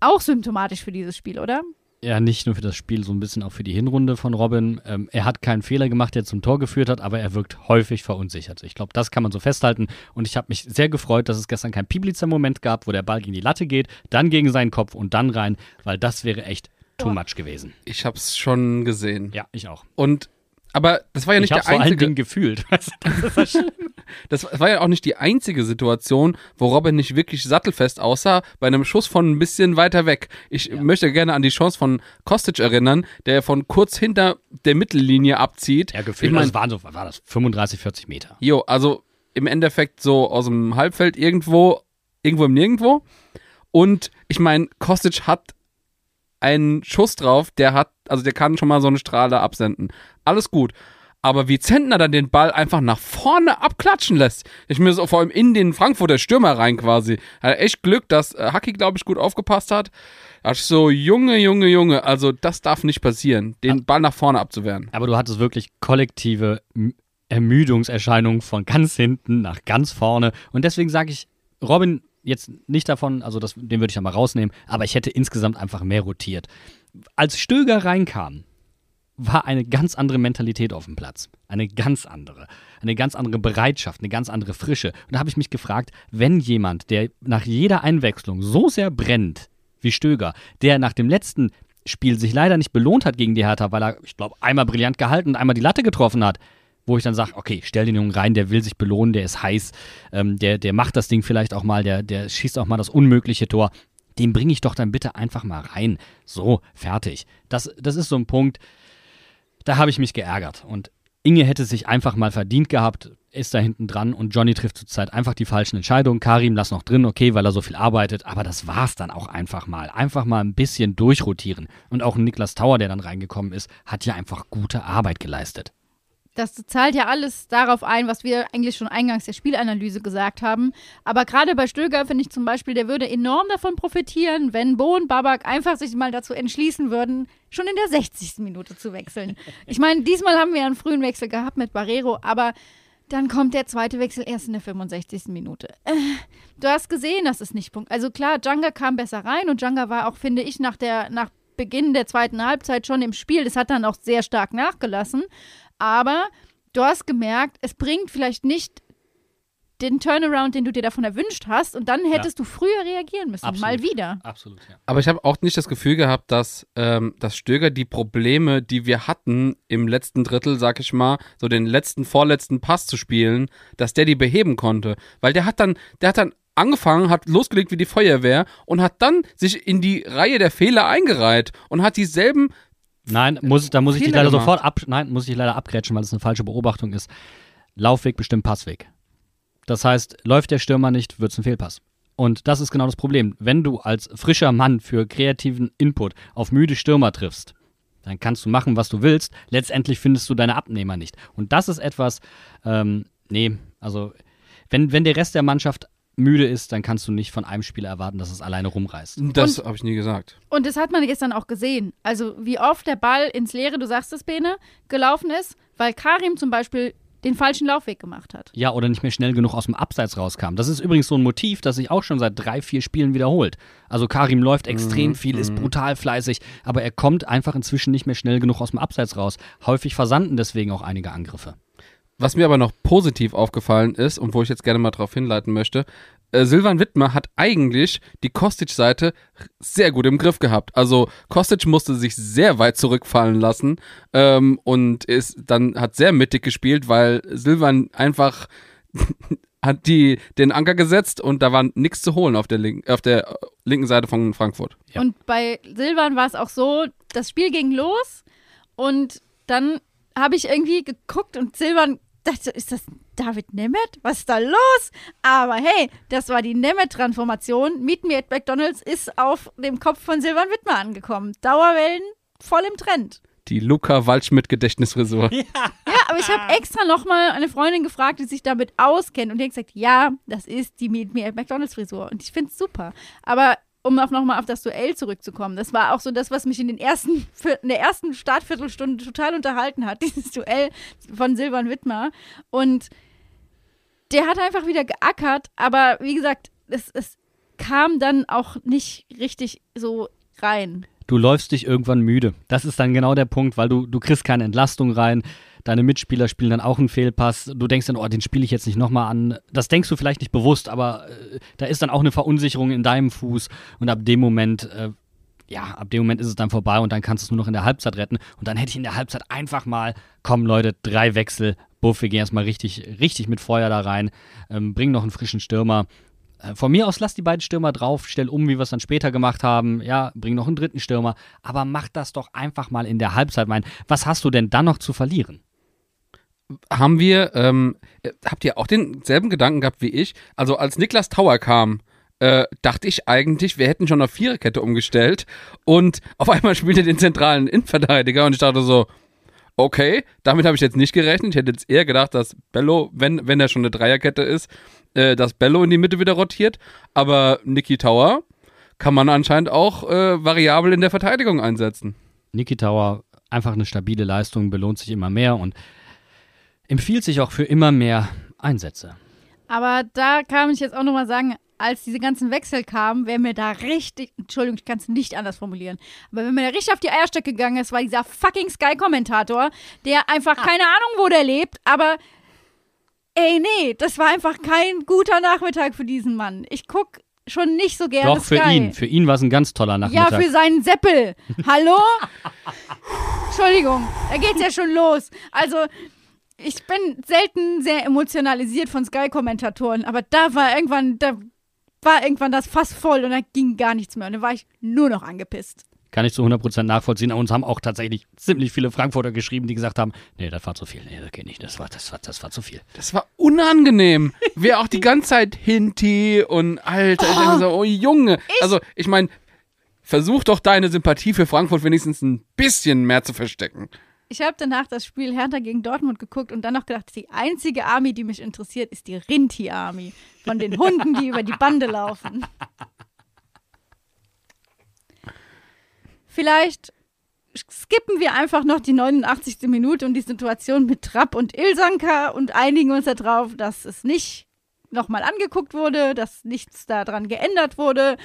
auch symptomatisch für dieses Spiel, oder? Ja, nicht nur für das Spiel, so ein bisschen auch für die Hinrunde von Robin. Ähm, er hat keinen Fehler gemacht, der zum Tor geführt hat, aber er wirkt häufig verunsichert. Ich glaube, das kann man so festhalten. Und ich habe mich sehr gefreut, dass es gestern keinen Pieblitzer-Moment gab, wo der Ball gegen die Latte geht, dann gegen seinen Kopf und dann rein, weil das wäre echt too much gewesen. Ich hab's schon gesehen. Ja, ich auch. Und, aber das war ja nicht ich der vor allen einzige, Dingen gefühlt. Weißt du, das das das war ja auch nicht die einzige Situation, wo Robin nicht wirklich sattelfest aussah, bei einem Schuss von ein bisschen weiter weg. Ich Ja. möchte gerne an die Chance von Kostic erinnern, der von kurz hinter der Mittellinie abzieht. ja, gefühlt. Ich mein- das waren so, war das 35, 40 Meter. Jo, also im Endeffekt so aus dem Halbfeld irgendwo, irgendwo im Nirgendwo. Und ich meine, Kostic hat einen Schuss drauf, der hat, also der kann schon mal so eine Strahle absenden. Alles gut. Aber wie Zentner dann den Ball einfach nach vorne abklatschen lässt. Ich mir so vor allem in den Frankfurter Stürmer rein quasi. Hat echt Glück, dass äh, Haki, glaube ich, gut aufgepasst hat. Ich so, Junge, Junge, Junge, also das darf nicht passieren, den Ball nach vorne abzuwehren. Aber du hattest wirklich kollektive Ermüdungserscheinungen von ganz hinten nach ganz vorne. Und deswegen sage ich, Robin jetzt nicht davon, also das, den würde ich ja mal rausnehmen, aber ich hätte insgesamt einfach mehr rotiert. Als Stöger reinkam, war eine ganz andere Mentalität auf dem Platz. Eine ganz andere. Eine ganz andere Bereitschaft, eine ganz andere Frische. Und da habe ich mich gefragt, wenn jemand, der nach jeder Einwechslung so sehr brennt wie Stöger, der nach dem letzten Spiel sich leider nicht belohnt hat gegen die Hertha, weil er, ich glaube, einmal brillant gehalten und einmal die Latte getroffen hat, wo ich dann sage, okay, stell den Jungen rein, der will sich belohnen, der ist heiß, ähm, der, der macht das Ding vielleicht auch mal, der, der schießt auch mal das unmögliche Tor. Den bringe ich doch dann bitte einfach mal rein. So, fertig. Das, das ist so ein Punkt, da habe ich mich geärgert. Und Inge hätte sich einfach mal verdient gehabt, ist da hinten dran und Johnny trifft zurzeit einfach die falschen Entscheidungen. Karim lass noch drin, okay, weil er so viel arbeitet, aber das war's dann auch einfach mal. Einfach mal ein bisschen durchrotieren. Und auch Niklas Tauer, der dann reingekommen ist, hat ja einfach gute Arbeit geleistet. Das zahlt ja alles darauf ein, was wir eigentlich schon eingangs der Spielanalyse gesagt haben. Aber gerade bei Stöger finde ich zum Beispiel, der würde enorm davon profitieren, wenn Bo und Babak einfach sich mal dazu entschließen würden, schon in der 60. Minute zu wechseln. Ich meine, diesmal haben wir einen frühen Wechsel gehabt mit Barrero, aber dann kommt der zweite Wechsel erst in der 65. Minute. Äh, du hast gesehen, dass es nicht punkt. Also klar, Djanga kam besser rein und Djanga war auch, finde ich, nach der nach Beginn der zweiten Halbzeit schon im Spiel. Das hat dann auch sehr stark nachgelassen. Aber du hast gemerkt, es bringt vielleicht nicht den Turnaround, den du dir davon erwünscht hast. Und dann hättest ja. du früher reagieren müssen. Absolut. Mal wieder. Absolut, ja. Aber ich habe auch nicht das Gefühl gehabt, dass, ähm, dass Stöger die Probleme, die wir hatten im letzten Drittel, sag ich mal, so den letzten, vorletzten Pass zu spielen, dass der die beheben konnte. Weil der hat dann, der hat dann angefangen, hat losgelegt wie die Feuerwehr und hat dann sich in die Reihe der Fehler eingereiht und hat dieselben Nein, muss, da muss ich dich leider gemacht. sofort ab, nein, muss ich leider abgrätschen, weil es eine falsche Beobachtung ist. Laufweg bestimmt Passweg. Das heißt, läuft der Stürmer nicht, wird es ein Fehlpass. Und das ist genau das Problem. Wenn du als frischer Mann für kreativen Input auf müde Stürmer triffst, dann kannst du machen, was du willst. Letztendlich findest du deine Abnehmer nicht. Und das ist etwas, ähm, nee, also wenn, wenn der Rest der Mannschaft müde ist, dann kannst du nicht von einem Spieler erwarten, dass es alleine rumreißt. Das habe ich nie gesagt. Und das hat man gestern auch gesehen. Also wie oft der Ball ins Leere, du sagst es, Bene, gelaufen ist, weil Karim zum Beispiel den falschen Laufweg gemacht hat. Ja, oder nicht mehr schnell genug aus dem Abseits rauskam. Das ist übrigens so ein Motiv, das sich auch schon seit drei, vier Spielen wiederholt. Also Karim läuft extrem mhm, viel, ist mhm. brutal fleißig, aber er kommt einfach inzwischen nicht mehr schnell genug aus dem Abseits raus. Häufig versanden deswegen auch einige Angriffe. Was mir aber noch positiv aufgefallen ist und wo ich jetzt gerne mal darauf hinleiten möchte, äh, Silvan Wittmer hat eigentlich die Kostic-Seite sehr gut im Griff gehabt. Also Kostic musste sich sehr weit zurückfallen lassen ähm, und ist dann hat sehr mittig gespielt, weil Silvan einfach hat die den Anker gesetzt und da war nichts zu holen auf der, link, auf der äh, linken Seite von Frankfurt. Ja. Und bei Silvan war es auch so, das Spiel ging los und dann habe ich irgendwie geguckt und Silvan dachte, ist das David Nemeth? Was ist da los? Aber hey, das war die Nemeth-Transformation. Meet Me at McDonalds ist auf dem Kopf von Silvan Wittmer angekommen. Dauerwellen voll im Trend. Die Luca Waldschmidt-Gedächtnisfrisur. Ja. ja, aber ich habe extra nochmal eine Freundin gefragt, die sich damit auskennt. Und die hat gesagt, ja, das ist die Meet Me at McDonalds Frisur. Und ich finde es super. Aber um auch nochmal auf das Duell zurückzukommen, das war auch so das, was mich in, den ersten, in der ersten Startviertelstunde total unterhalten hat, dieses Duell von Silvan Wittmer. Und der hat einfach wieder geackert, aber wie gesagt, es, es kam dann auch nicht richtig so rein. Du läufst dich irgendwann müde. Das ist dann genau der Punkt, weil du, du kriegst keine Entlastung rein. Deine Mitspieler spielen dann auch einen Fehlpass. Du denkst dann, oh, den spiele ich jetzt nicht nochmal an. Das denkst du vielleicht nicht bewusst, aber äh, da ist dann auch eine Verunsicherung in deinem Fuß. Und ab dem Moment, äh, ja, ab dem Moment ist es dann vorbei und dann kannst du es nur noch in der Halbzeit retten. Und dann hätte ich in der Halbzeit einfach mal, komm Leute, drei Wechsel, Buff, wir gehen erstmal richtig, richtig mit Feuer da rein, ähm, bring noch einen frischen Stürmer. Äh, von mir aus lass die beiden Stürmer drauf, stell um, wie wir es dann später gemacht haben. Ja, bring noch einen dritten Stürmer. Aber mach das doch einfach mal in der Halbzeit. Mein, was hast du denn dann noch zu verlieren? Haben wir, ähm, habt ihr auch denselben Gedanken gehabt wie ich? Also als Niklas Tauer kam, äh, dachte ich eigentlich, wir hätten schon auf Viererkette umgestellt und auf einmal spielt er den zentralen Innenverteidiger und ich dachte so, okay, damit habe ich jetzt nicht gerechnet. Ich hätte jetzt eher gedacht, dass Bello, wenn, wenn er schon eine Dreierkette ist, äh, dass Bello in die Mitte wieder rotiert. Aber Niki Tower kann man anscheinend auch äh, variabel in der Verteidigung einsetzen. Niki Tower, einfach eine stabile Leistung, belohnt sich immer mehr und Empfiehlt sich auch für immer mehr Einsätze. Aber da kann ich jetzt auch nochmal sagen, als diese ganzen Wechsel kamen, wäre mir da richtig, Entschuldigung, ich kann es nicht anders formulieren, aber wenn mir da richtig auf die Eierstöcke gegangen ist, war dieser fucking Sky-Kommentator, der einfach keine Ahnung, wo der lebt, aber ey, nee, das war einfach kein guter Nachmittag für diesen Mann. Ich guck schon nicht so gerne Doch, für Sky. ihn. Für ihn war es ein ganz toller Ja, Nachmittag. für seinen Seppel. Hallo? Entschuldigung, da geht's ja schon los. Also, ich bin selten sehr emotionalisiert von Sky-Kommentatoren, aber da war irgendwann, da war irgendwann das Fass voll und da ging gar nichts mehr. Und dann war ich nur noch angepisst. Kann ich zu 100% nachvollziehen. Aber uns haben auch tatsächlich ziemlich viele Frankfurter geschrieben, die gesagt haben, nee, das war zu viel. Nee, das geht nicht. Das war, das war, das war zu viel. Das war unangenehm. Wer auch die ganze Zeit Hinti und Alter, ich denke so, oh Junge. also, ich meine, versuch doch deine Sympathie für Frankfurt wenigstens ein bisschen mehr zu verstecken. Ich habe danach das Spiel Hertha gegen Dortmund geguckt und dann noch gedacht, die einzige Army, die mich interessiert, ist die Rinti-Army. Von den Hunden, die über die Bande laufen. Vielleicht skippen wir einfach noch die 89. Minute und die Situation mit Trapp und Ilsanka und einigen uns darauf, dass es nicht nochmal angeguckt wurde, dass nichts daran geändert wurde.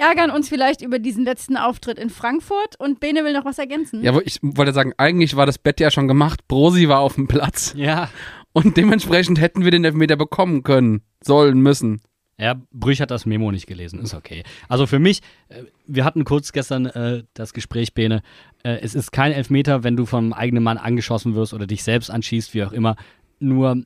Ärgern uns vielleicht über diesen letzten Auftritt in Frankfurt und Bene will noch was ergänzen. Ja, aber ich wollte sagen, eigentlich war das Bett ja schon gemacht. Brosi war auf dem Platz. Ja. Und dementsprechend hätten wir den Elfmeter bekommen können, sollen, müssen. Ja, Brüch hat das Memo nicht gelesen, ist okay. Also für mich, äh, wir hatten kurz gestern äh, das Gespräch, Bene, äh, es ist kein Elfmeter, wenn du vom eigenen Mann angeschossen wirst oder dich selbst anschießt, wie auch immer. Nur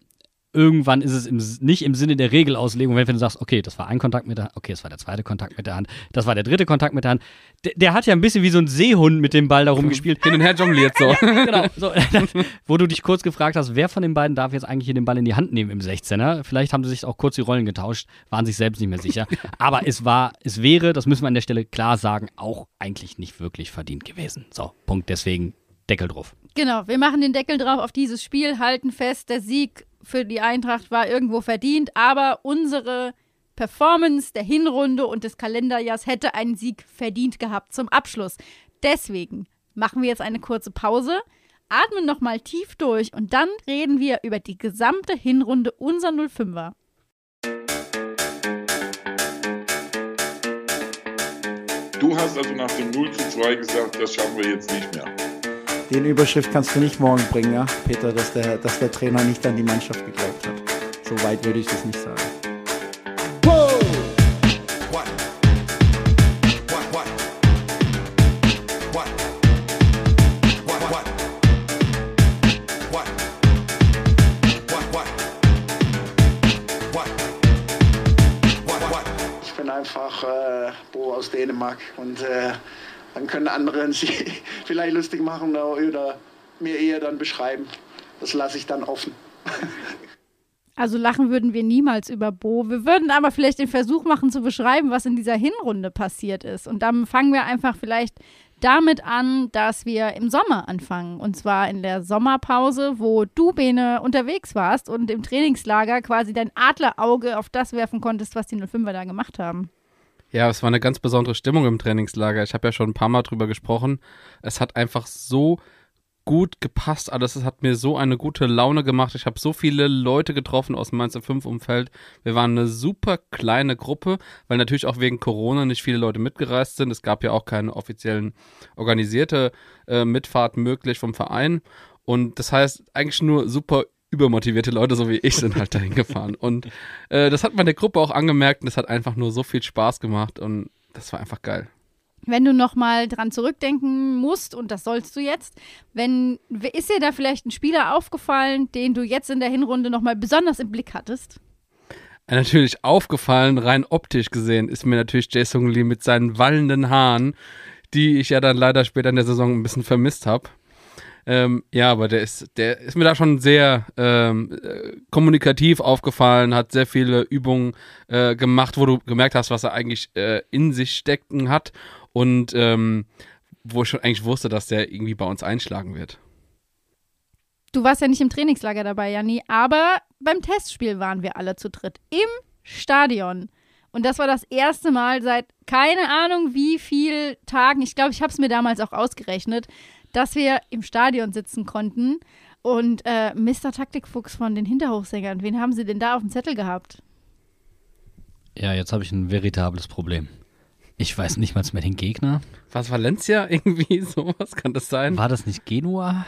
irgendwann ist es im, nicht im Sinne der Regelauslegung, wenn, du sagst, okay, das war ein Kontakt mit der Hand, okay, das war der zweite Kontakt mit der Hand, das war der dritte Kontakt mit der Hand. Der, der hat ja ein bisschen wie so ein Seehund mit dem Ball da rumgespielt. Hin und her jongliert so. genau, so, wo du dich kurz gefragt hast, wer von den beiden darf jetzt eigentlich hier den Ball in die Hand nehmen im 16er? Vielleicht haben sie sich auch kurz die Rollen getauscht, waren sich selbst nicht mehr sicher. Aber es war, es wäre, das müssen wir an der Stelle klar sagen, auch eigentlich nicht wirklich verdient gewesen. So, Punkt. Deswegen Deckel drauf. Genau, wir machen den Deckel drauf auf dieses Spiel, halten fest, der Sieg für die Eintracht war irgendwo verdient, aber unsere Performance der Hinrunde und des Kalenderjahrs hätte einen Sieg verdient gehabt zum Abschluss. Deswegen machen wir jetzt eine kurze Pause, atmen nochmal tief durch und dann reden wir über die gesamte Hinrunde unserer 05er. Du hast also nach dem 0 zu 2 gesagt, das schaffen wir jetzt nicht mehr. Den Überschrift kannst du nicht morgen bringen, ja, Peter, dass der, dass der Trainer nicht an die Mannschaft geglaubt hat. So weit würde ich das nicht sagen. Ich bin einfach äh, Bo aus Dänemark und äh, dann können andere sich vielleicht lustig machen oder mir eher dann beschreiben. Das lasse ich dann offen. Also lachen würden wir niemals über Bo. Wir würden aber vielleicht den Versuch machen zu beschreiben, was in dieser Hinrunde passiert ist. Und dann fangen wir einfach vielleicht damit an, dass wir im Sommer anfangen. Und zwar in der Sommerpause, wo du, Bene, unterwegs warst und im Trainingslager quasi dein Adlerauge auf das werfen konntest, was die 05er da gemacht haben. Ja, es war eine ganz besondere Stimmung im Trainingslager. Ich habe ja schon ein paar Mal drüber gesprochen. Es hat einfach so gut gepasst alles. Es hat mir so eine gute Laune gemacht. Ich habe so viele Leute getroffen aus dem Mainzer 5 Umfeld. Wir waren eine super kleine Gruppe, weil natürlich auch wegen Corona nicht viele Leute mitgereist sind. Es gab ja auch keine offiziellen organisierte äh, Mitfahrt möglich vom Verein. Und das heißt, eigentlich nur super übermotivierte Leute, so wie ich, sind halt dahin gefahren. Und äh, das hat man der Gruppe auch angemerkt und es hat einfach nur so viel Spaß gemacht und das war einfach geil. Wenn du nochmal dran zurückdenken musst, und das sollst du jetzt, wenn, ist dir da vielleicht ein Spieler aufgefallen, den du jetzt in der Hinrunde nochmal besonders im Blick hattest? Äh, Natürlich aufgefallen, rein optisch gesehen, ist mir natürlich Jason Lee mit seinen wallenden Haaren, die ich ja dann leider später in der Saison ein bisschen vermisst habe. Ähm, ja, aber der ist, der ist mir da schon sehr ähm, äh, kommunikativ aufgefallen, hat sehr viele Übungen äh, gemacht, wo du gemerkt hast, was er eigentlich äh, in sich stecken hat und ähm, wo ich schon eigentlich wusste, dass der irgendwie bei uns einschlagen wird. Du warst ja nicht im Trainingslager dabei, Janni, aber beim Testspiel waren wir alle zu dritt im Stadion. Und das war das erste Mal seit keine Ahnung wie viel Tagen, ich glaube, ich habe es mir damals auch ausgerechnet, dass wir im Stadion sitzen konnten. Und äh, Mr. Taktikfuchs von den Hinterhochsängern, wen haben sie denn da auf dem Zettel gehabt? Ja, jetzt habe ich ein veritables Problem. Ich weiß nicht mal mehr den Gegner. Was Valencia irgendwie sowas kann das sein? War das nicht Genua?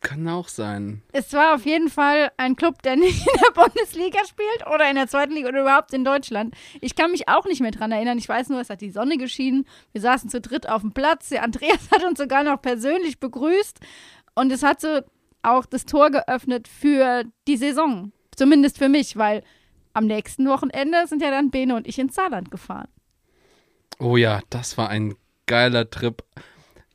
Kann auch sein. Es war auf jeden Fall ein Club, der nicht in der Bundesliga spielt oder in der zweiten Liga oder überhaupt in Deutschland. Ich kann mich auch nicht mehr dran erinnern. Ich weiß nur, es hat die Sonne geschienen. Wir saßen zu dritt auf dem Platz. Der Andreas hat uns sogar noch persönlich begrüßt. Und es hat so auch das Tor geöffnet für die Saison. Zumindest für mich, weil am nächsten Wochenende sind ja dann Bene und ich ins Saarland gefahren. Oh ja, das war ein geiler Trip.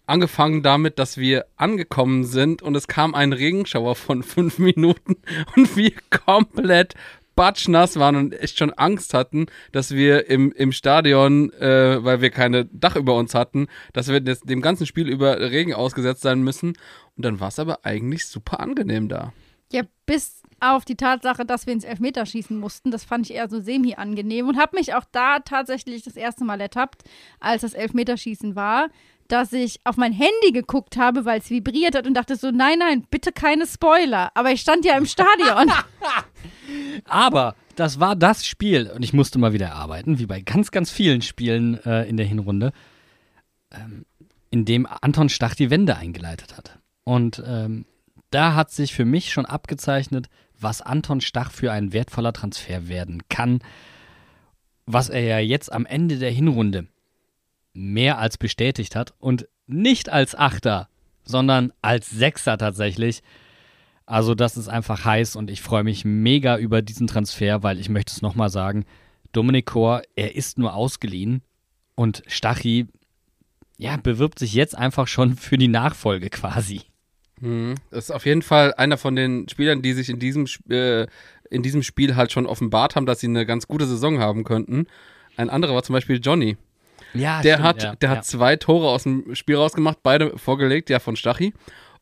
Angefangen damit, dass wir angekommen sind und es kam ein Regenschauer von fünf Minuten und wir komplett batschnass waren und echt schon Angst hatten, dass wir im, im Stadion, äh, weil wir keine Dach über uns hatten, dass wir des, dem ganzen Spiel über Regen ausgesetzt sein müssen. Und dann war es aber eigentlich super angenehm da. Ja, bis auf die Tatsache, dass wir ins Elfmeterschießen mussten. Das fand ich eher so semi-angenehm und habe mich auch da tatsächlich das erste Mal ertappt, als das Elfmeterschießen war, dass ich auf mein Handy geguckt habe, weil es vibriert hat und dachte so, nein, nein, bitte keine Spoiler. Aber ich stand ja im Stadion. Aber das war das Spiel und ich musste mal wieder arbeiten, wie bei ganz, ganz vielen Spielen äh, in der Hinrunde, ähm, in dem Anton Stach die Wende eingeleitet hat. Und ähm, da hat sich für mich schon abgezeichnet, was Anton Stach für ein wertvoller Transfer werden kann, was er ja jetzt am Ende der Hinrunde mehr als bestätigt hat und nicht als Achter, sondern als Sechser tatsächlich. Also das ist einfach heiß und ich freue mich mega über diesen Transfer, weil ich möchte es nochmal sagen, Dominik Kor, er ist nur ausgeliehen und Stachy, ja, bewirbt sich jetzt einfach schon für die Nachfolge quasi. Mhm. Das ist auf jeden Fall einer von den Spielern, die sich in diesem, äh, in diesem Spiel halt schon offenbart haben, dass sie eine ganz gute Saison haben könnten. Ein anderer war zum Beispiel Johnny. Ja, Der stimmt, hat, ja, der ja. hat zwei Tore aus dem Spiel rausgemacht, beide vorgelegt, ja, von Stachy.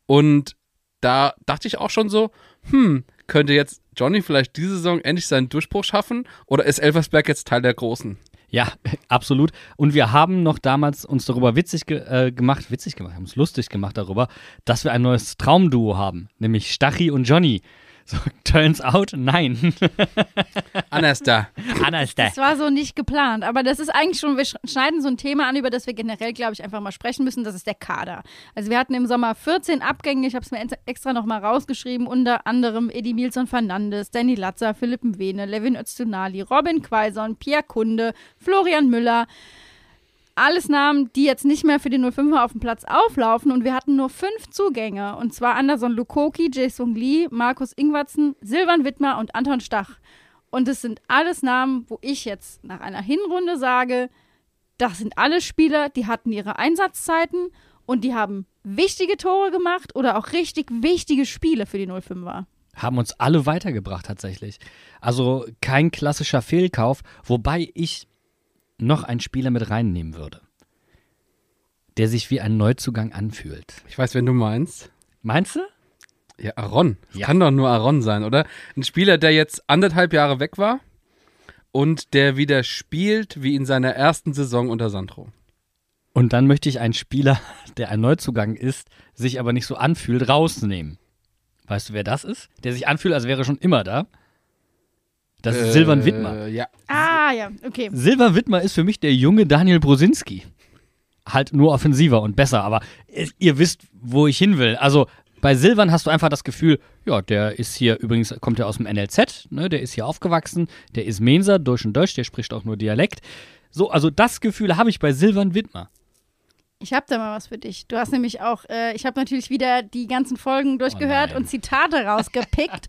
Und da dachte ich auch schon so, hm, könnte jetzt Johnny vielleicht diese Saison endlich seinen Durchbruch schaffen? Oder ist Elversberg jetzt Teil der Großen? Ja, absolut. Und wir haben noch damals uns darüber witzig ge äh, gemacht, witzig gemacht, haben uns lustig gemacht darüber, dass wir ein neues Traumduo haben, nämlich Stachy und Johnny. So, turns out, nein. Anna ist da. Anna ist da. Das war so nicht geplant. Aber das ist eigentlich schon, wir sch- schneiden so ein Thema an, über das wir generell, glaube ich, einfach mal sprechen müssen. Das ist der Kader. Also wir hatten im Sommer 14 Abgänge. Ich habe es mir extra nochmal rausgeschrieben. Unter anderem Edi Milson Fernandes, Danny Latzer, Philipp Mwene, Levin Öztunali, Robin Quaison, Pierre Kunde, Florian Müller. Alles Namen, die jetzt nicht mehr für den 05er auf dem Platz auflaufen. Und wir hatten nur fünf Zugänge. Und zwar Anderson Lukoki, Jason Lee, Markus Ingwertsen, Silvan Wittmer und Anton Stach. Und es sind alles Namen, wo ich jetzt nach einer Hinrunde sage, das sind alle Spieler, die hatten ihre Einsatzzeiten und die haben wichtige Tore gemacht oder auch richtig wichtige Spiele für die 05er. Haben uns alle weitergebracht tatsächlich. Also kein klassischer Fehlkauf, wobei ich noch einen Spieler mit reinnehmen würde, der sich wie ein Neuzugang anfühlt. Ich weiß, wen du meinst. Meinst du? Ja, Aaron. Ja. kann doch nur Aaron sein, oder? Ein Spieler, der jetzt anderthalb Jahre weg war und der wieder spielt wie in seiner ersten Saison unter Sandro. Und dann möchte ich einen Spieler, der ein Neuzugang ist, sich aber nicht so anfühlt, rausnehmen. Weißt du, wer das ist? Der sich anfühlt, als wäre er schon immer da. Das ist Silvan Wittmer. Äh, Ja. Ah, ja, okay. Silvan Wittmer ist für mich der junge Daniel Brosinski. Halt nur offensiver und besser, aber es- ihr wisst, wo ich hin will. Also bei Silvan hast du einfach das Gefühl, ja, der ist hier, übrigens kommt er aus dem NLZ, ne, der ist hier aufgewachsen, der ist Menser, Deutsch und Deutsch, der spricht auch nur Dialekt. So, also das Gefühl habe ich bei Silvan Wittmer. Ich habe da mal was für dich. Du hast nämlich auch, äh, ich habe natürlich wieder die ganzen Folgen durchgehört nein. und Zitate rausgepickt.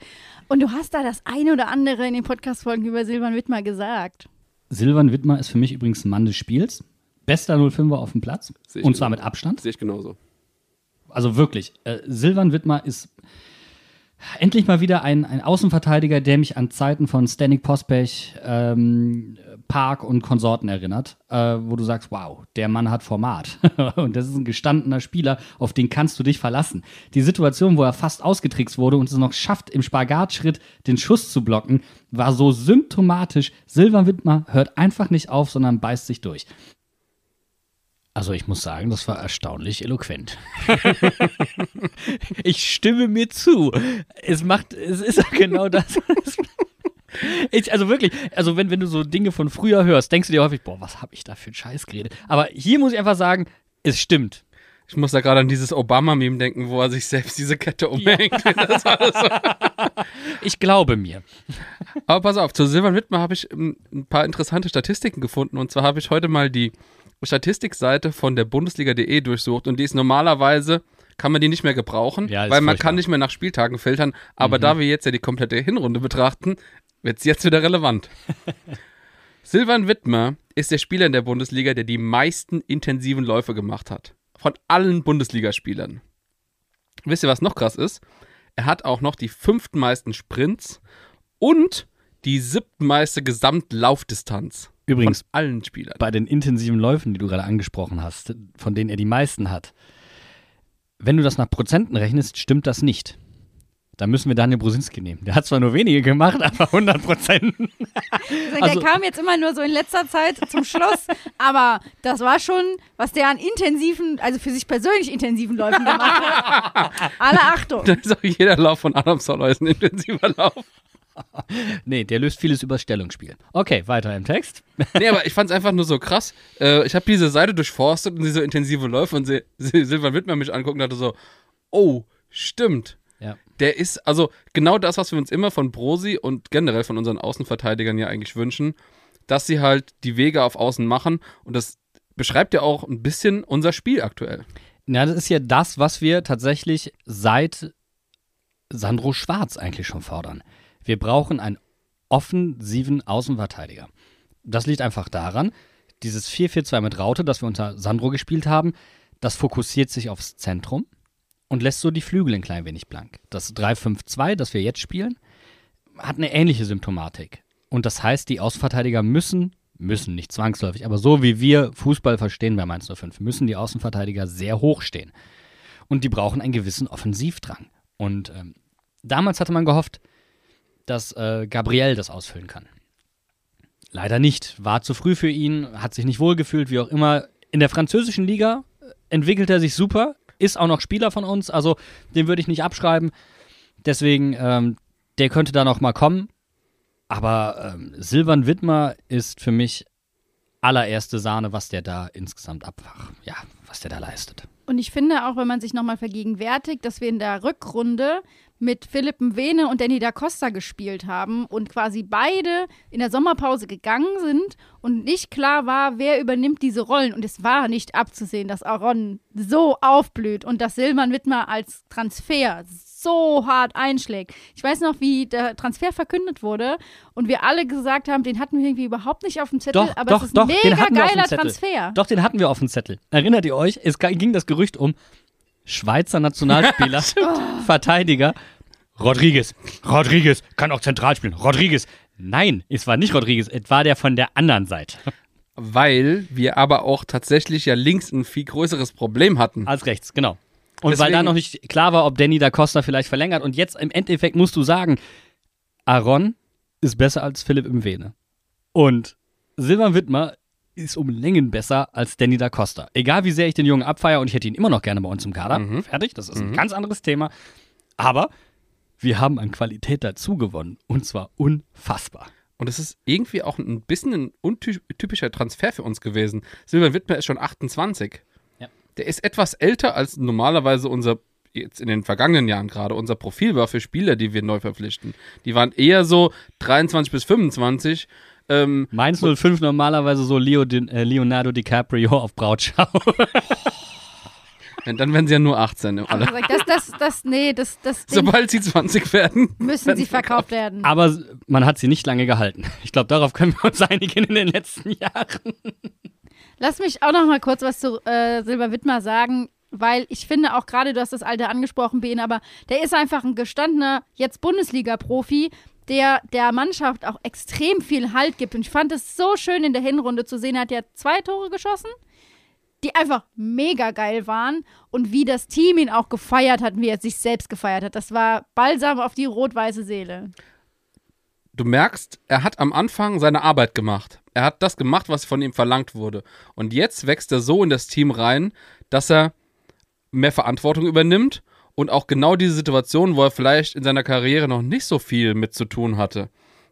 und du hast da das eine oder andere in den Podcast-Folgen über Silvan Wittmer gesagt. Silvan Wittmer ist für mich übrigens ein Mann des Spiels. Bester 05er auf dem Platz. Und zwar genau. mit Abstand. Sehe ich genauso. Also wirklich, äh, Silvan Wittmer ist endlich mal wieder ein, ein Außenverteidiger, der mich an Zeiten von Stanik Pospech, ähm, Park und Konsorten erinnert, äh, wo du sagst, wow, der Mann hat Format. und das ist ein gestandener Spieler, auf den kannst du dich verlassen. Die Situation, wo er fast ausgetrickst wurde und es noch schafft, im Spagatschritt den Schuss zu blocken, war so symptomatisch. Silvan Wittmer hört einfach nicht auf, sondern beißt sich durch. Also ich muss sagen, das war erstaunlich eloquent. ich stimme mir zu. Es macht, es ist genau das. Ich, also wirklich, also wenn, wenn du so Dinge von früher hörst, denkst du dir häufig, boah, was habe ich da für einen Scheiß geredet. Aber hier muss ich einfach sagen, es stimmt. Ich muss da gerade an dieses Obama-Meme denken, wo er sich selbst diese Kette umhängt. Das so. Ich glaube mir. Aber pass auf, zu Silvan Wittmer habe ich ähm, ein paar interessante Statistiken gefunden. Und zwar habe ich heute mal die Statistikseite von der Bundesliga.de durchsucht. Und die ist normalerweise, kann man die nicht mehr gebrauchen, Ja, weil man kann nicht mehr nach Spieltagen filtern. Aber da wir jetzt ja die komplette Hinrunde betrachten, wird es jetzt wieder relevant. Silvan Wittmer ist der Spieler in der Bundesliga, der die meisten intensiven Läufe gemacht hat. Von allen Bundesligaspielern. Wisst ihr, was noch krass ist? Er hat auch noch die fünften meisten Sprints und die siebten meiste Gesamtlaufdistanz. Übrigens, Von allen Spielern. bei den intensiven Läufen, die du gerade angesprochen hast, von denen er die meisten hat, wenn du das nach Prozenten rechnest, stimmt das nicht. Da müssen wir Daniel Brusinski nehmen. Der hat zwar nur wenige gemacht, aber 100 Prozent. Also- der kam jetzt immer nur so in letzter Zeit zum Schluss, aber das war schon, was der an intensiven, also für sich persönlich intensiven Läufen gemacht hat. Alle Achtung. Da ist auch jeder Lauf von Adam Solois ein intensiver Lauf. Nee, der löst vieles über Stellungsspiel. Okay, weiter im Text. Nee, aber ich fand es einfach nur so krass. Äh, ich habe diese Seite durchforstet und sie so intensive Läufe und sie, sie, Silvan Wittmer mich angucken und dachte so, oh, stimmt. Der ist, also genau das, was wir uns immer von Brosi und generell von unseren Außenverteidigern ja eigentlich wünschen, dass sie halt die Wege auf Außen machen und das beschreibt ja auch ein bisschen unser Spiel aktuell. Ja, das ist ja das, was wir tatsächlich seit Sandro Schwarz eigentlich schon fordern. Wir brauchen einen offensiven Außenverteidiger. Das liegt einfach daran, dieses 4-4-2 mit Raute, das wir unter Sandro gespielt haben, das fokussiert sich aufs Zentrum und lässt so die Flügel ein klein wenig blank. Das 3-5-2, das wir jetzt spielen, hat eine ähnliche Symptomatik. Und das heißt, die Außenverteidiger müssen, müssen nicht zwangsläufig, aber so wie wir Fußball verstehen bei Mainz 05, müssen die Außenverteidiger sehr hoch stehen. Und die brauchen einen gewissen Offensivdrang. Und ähm, damals hatte man gehofft, dass äh, Gabriel das ausfüllen kann. Leider nicht. War zu früh für ihn, hat sich nicht wohlgefühlt, wie auch immer. In der französischen Liga entwickelt er sich super, ist auch noch Spieler von uns, also den würde ich nicht abschreiben. Deswegen, ähm, der könnte da noch mal kommen. Aber ähm, Silvan Wittmer ist für mich allererste Sahne, was der da insgesamt abfach, ja, was der da leistet. Und ich finde auch, wenn man sich nochmal vergegenwärtigt, dass wir in der Rückrunde mit Philipp Mwene und Danny da Costa gespielt haben und quasi beide in der Sommerpause gegangen sind und nicht klar war, wer übernimmt diese Rollen. Und es war nicht abzusehen, dass Aaron so aufblüht und dass Silvan Wittmer als Transfer so hart einschlägt. Ich weiß noch, wie der Transfer verkündet wurde und wir alle gesagt haben, den hatten wir irgendwie überhaupt nicht auf dem Zettel, Doch, aber doch, es ist doch, mega hatten wir auf dem geiler. Transfer. Doch, den hatten wir auf dem Zettel. Erinnert ihr euch? Es ging das Gerücht um Schweizer Nationalspieler, Verteidiger. Rodriguez. Rodriguez kann auch zentral spielen. Rodriguez. Nein, es war nicht Rodriguez, es war der von der anderen Seite. Weil wir aber auch tatsächlich ja links ein viel größeres Problem hatten. Als rechts, genau. Und weil da Deswegen- noch nicht klar war, ob Danny da Costa vielleicht verlängert. Und jetzt im Endeffekt musst du sagen, Aaron ist besser als Philipp Mwene. Und Silvan Wittmer ist um Längen besser als Danny da Costa. Egal wie sehr ich den Jungen abfeiere und ich hätte ihn immer noch gerne bei uns im Kader. Fertig, das ist ein ganz anderes Thema. Aber wir haben an Qualität dazu gewonnen. Und zwar unfassbar. Und es ist irgendwie auch ein bisschen ein untypischer Transfer für uns gewesen. Silvan Wittmer ist schon 28. Ja. Der ist etwas älter als normalerweise unser, jetzt in den vergangenen Jahren gerade, unser Profil war für Spieler, die wir neu verpflichten. Die waren eher so 23 bis 25. Ähm, Mainz 05 normalerweise so Leo, äh, Leonardo DiCaprio auf Brautschau. und dann werden sie ja nur 18. Alle. Also das, das, das, nee, das, das Ding Sobald sie 20 werden. müssen sie verkauft werden. Aber man hat sie nicht lange gehalten. Ich glaube, darauf können wir uns einigen in den letzten Jahren. Lass mich auch noch mal kurz was zu äh, Silber Wittmer sagen, weil ich finde auch gerade, du hast das Alter angesprochen, Ben, aber der ist einfach ein gestandener, jetzt Bundesliga-Profi, der der Mannschaft auch extrem viel Halt gibt. Und ich fand es so schön in der Hinrunde zu sehen, er hat ja zwei Tore geschossen, die einfach mega geil waren und wie das Team ihn auch gefeiert hat, wie er sich selbst gefeiert hat. Das war Balsam auf die rot-weiße Seele. du merkst, er hat am Anfang seine Arbeit gemacht. Er hat das gemacht, was von ihm verlangt wurde. Und jetzt wächst er so in das Team rein, dass er mehr Verantwortung übernimmt und auch genau diese Situation, wo er vielleicht in seiner Karriere noch nicht so viel mit zu tun hatte,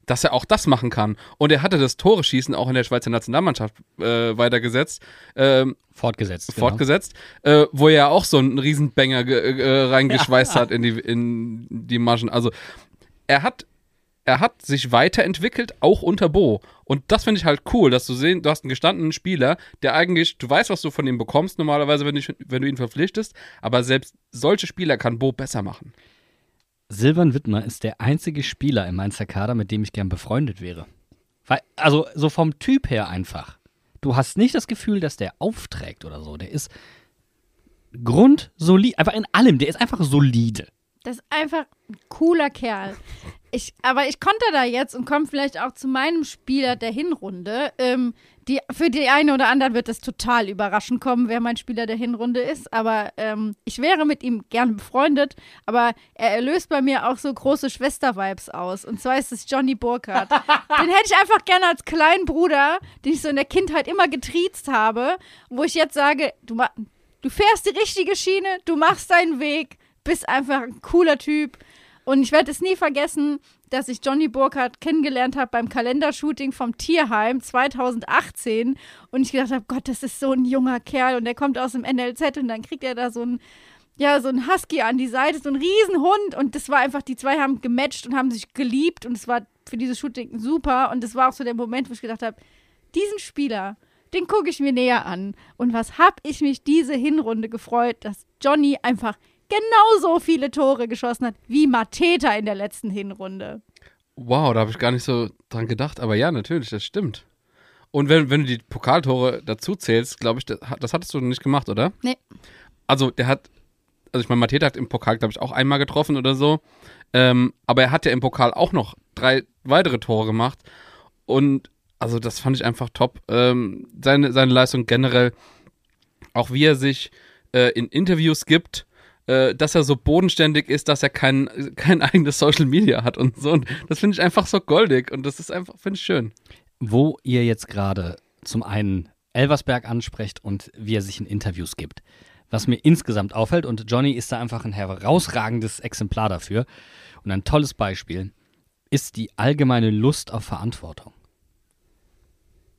dass er auch das machen kann. Und er hatte das Tore-Schießen auch in der Schweizer Nationalmannschaft äh, weitergesetzt, ähm, Fortgesetzt. genau. fortgesetzt, äh, wo er ja auch so einen Riesenbanger ge- äh, reingeschweißt hat in die, in die Maschen. Also er hat, er hat sich weiterentwickelt, auch unter Bo. Und das finde ich halt cool, dass du sehen, du hast einen gestandenen Spieler, der eigentlich, du weißt, was du von ihm bekommst, normalerweise, wenn du, wenn du ihn verpflichtest, aber selbst solche Spieler kann Bo besser machen. Silvan Wittmer ist der einzige Spieler im Mainzer Kader, mit dem ich gern befreundet wäre. Weil, also so vom Typ her einfach. Du hast nicht das Gefühl, dass der aufträgt oder so. Der ist grundsolid, einfach in allem. Der ist einfach solide. Das ist einfach ein cooler Kerl. Ich, aber ich konnte da jetzt und komme vielleicht auch zu meinem Spieler der Hinrunde. Ähm, die, für die eine oder andere wird es total überraschend kommen, wer mein Spieler der Hinrunde ist. Aber ähm, ich wäre mit ihm gern befreundet. Aber er löst bei mir auch so große Schwester-Vibes aus. Und zwar ist es Johnny Burkhardt. den hätte ich einfach gerne als kleinen Bruder, den ich so in der Kindheit immer getriezt habe. Wo ich jetzt sage, du, du fährst die richtige Schiene, du machst deinen Weg bist einfach ein cooler Typ. Und ich werde es nie vergessen, dass ich Johnny Burkhardt kennengelernt habe beim Kalendershooting vom Tierheim 2018 und ich gedacht habe, Gott, das ist so ein junger Kerl. Und der kommt aus dem NLZ und dann kriegt er da so ein ja, so ein Husky an die Seite, so ein Riesenhund. Und das war einfach, die zwei haben gematcht und haben sich geliebt. Und es war für dieses Shooting super. Und das war auch so der Moment, wo ich gedacht habe, diesen Spieler, den gucke ich mir näher an. Und was hab ich mich diese Hinrunde gefreut, dass Johnny einfach genauso viele Tore geschossen hat wie Mateta in der letzten Hinrunde. Wow, da habe ich gar nicht so dran gedacht. Aber ja, natürlich, das stimmt. Und wenn, wenn du die Pokaltore dazu zählst, glaube ich, das, das hattest du nicht gemacht, oder? Nee. Also, der hat, also ich meine, Mateta hat im Pokal, glaube ich, auch einmal getroffen oder so. Ähm, aber er hat ja im Pokal auch noch drei weitere Tore gemacht. Und also, das fand ich einfach top. Ähm, seine, seine Leistung generell, auch wie er sich äh, in Interviews gibt, äh, dass er so bodenständig ist, dass er kein, kein eigenes Social Media hat und so. Und das finde ich einfach so goldig und das ist einfach, finde ich schön. Wo ihr jetzt gerade zum einen Elversberg ansprecht und wie er sich in Interviews gibt. Was mir insgesamt auffällt, und Johnny ist da einfach ein herausragendes Exemplar dafür und ein tolles Beispiel, ist die allgemeine Lust auf Verantwortung.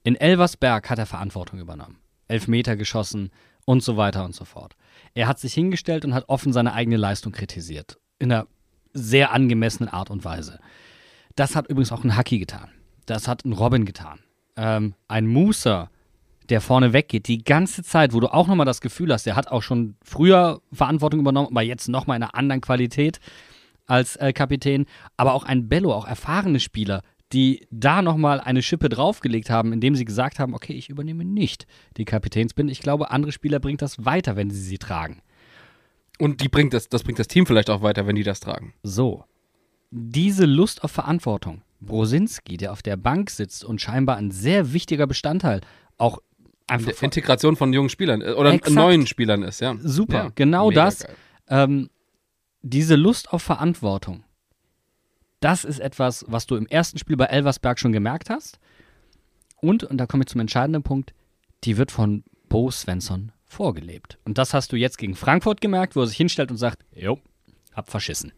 In Elversberg hat er Verantwortung übernommen. Elfmeter geschossen und so weiter und so fort. Er hat sich hingestellt und hat offen seine eigene Leistung kritisiert. In einer sehr angemessenen Art und Weise. Das hat übrigens auch ein Haki getan. Das hat ein Robin getan. Ähm, ein Musa, der vorne weggeht, die ganze Zeit, wo du auch nochmal das Gefühl hast, der hat auch schon früher Verantwortung übernommen, aber jetzt nochmal in einer anderen Qualität als äh, Kapitän. Aber auch ein Bello, auch erfahrene Spieler, die da nochmal eine Schippe draufgelegt haben, indem sie gesagt haben, okay, ich übernehme nicht die Kapitänsbinde. Ich glaube, andere Spieler bringt das weiter, wenn sie sie tragen. Und die bringt das, das bringt das Team vielleicht auch weiter, wenn die das tragen. So, diese Lust auf Verantwortung, Brosinski, der auf der Bank sitzt und scheinbar ein sehr wichtiger Bestandteil auch einfach von, Integration von jungen Spielern äh, oder Exakt. neuen Spielern ist, ja. super, Ja, genau das. Ähm, diese Lust auf Verantwortung, das ist etwas, was du im ersten Spiel bei Elversberg schon gemerkt hast. Und, und da komme ich zum entscheidenden Punkt, die wird von Bo Svensson vorgelebt. Und das hast du jetzt gegen Frankfurt gemerkt, wo er sich hinstellt und sagt, jo, hab verschissen.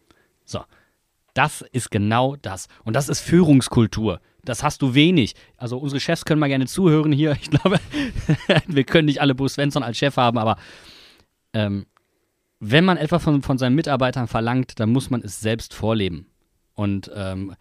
So, das ist genau das. Und das ist Führungskultur. Das hast du wenig. Also unsere Chefs können mal gerne zuhören hier. Ich glaube, wir können nicht alle Bo Svensson als Chef haben, aber ähm, wenn man etwa von, von seinen Mitarbeitern verlangt, dann muss man es selbst vorleben. Und ähm,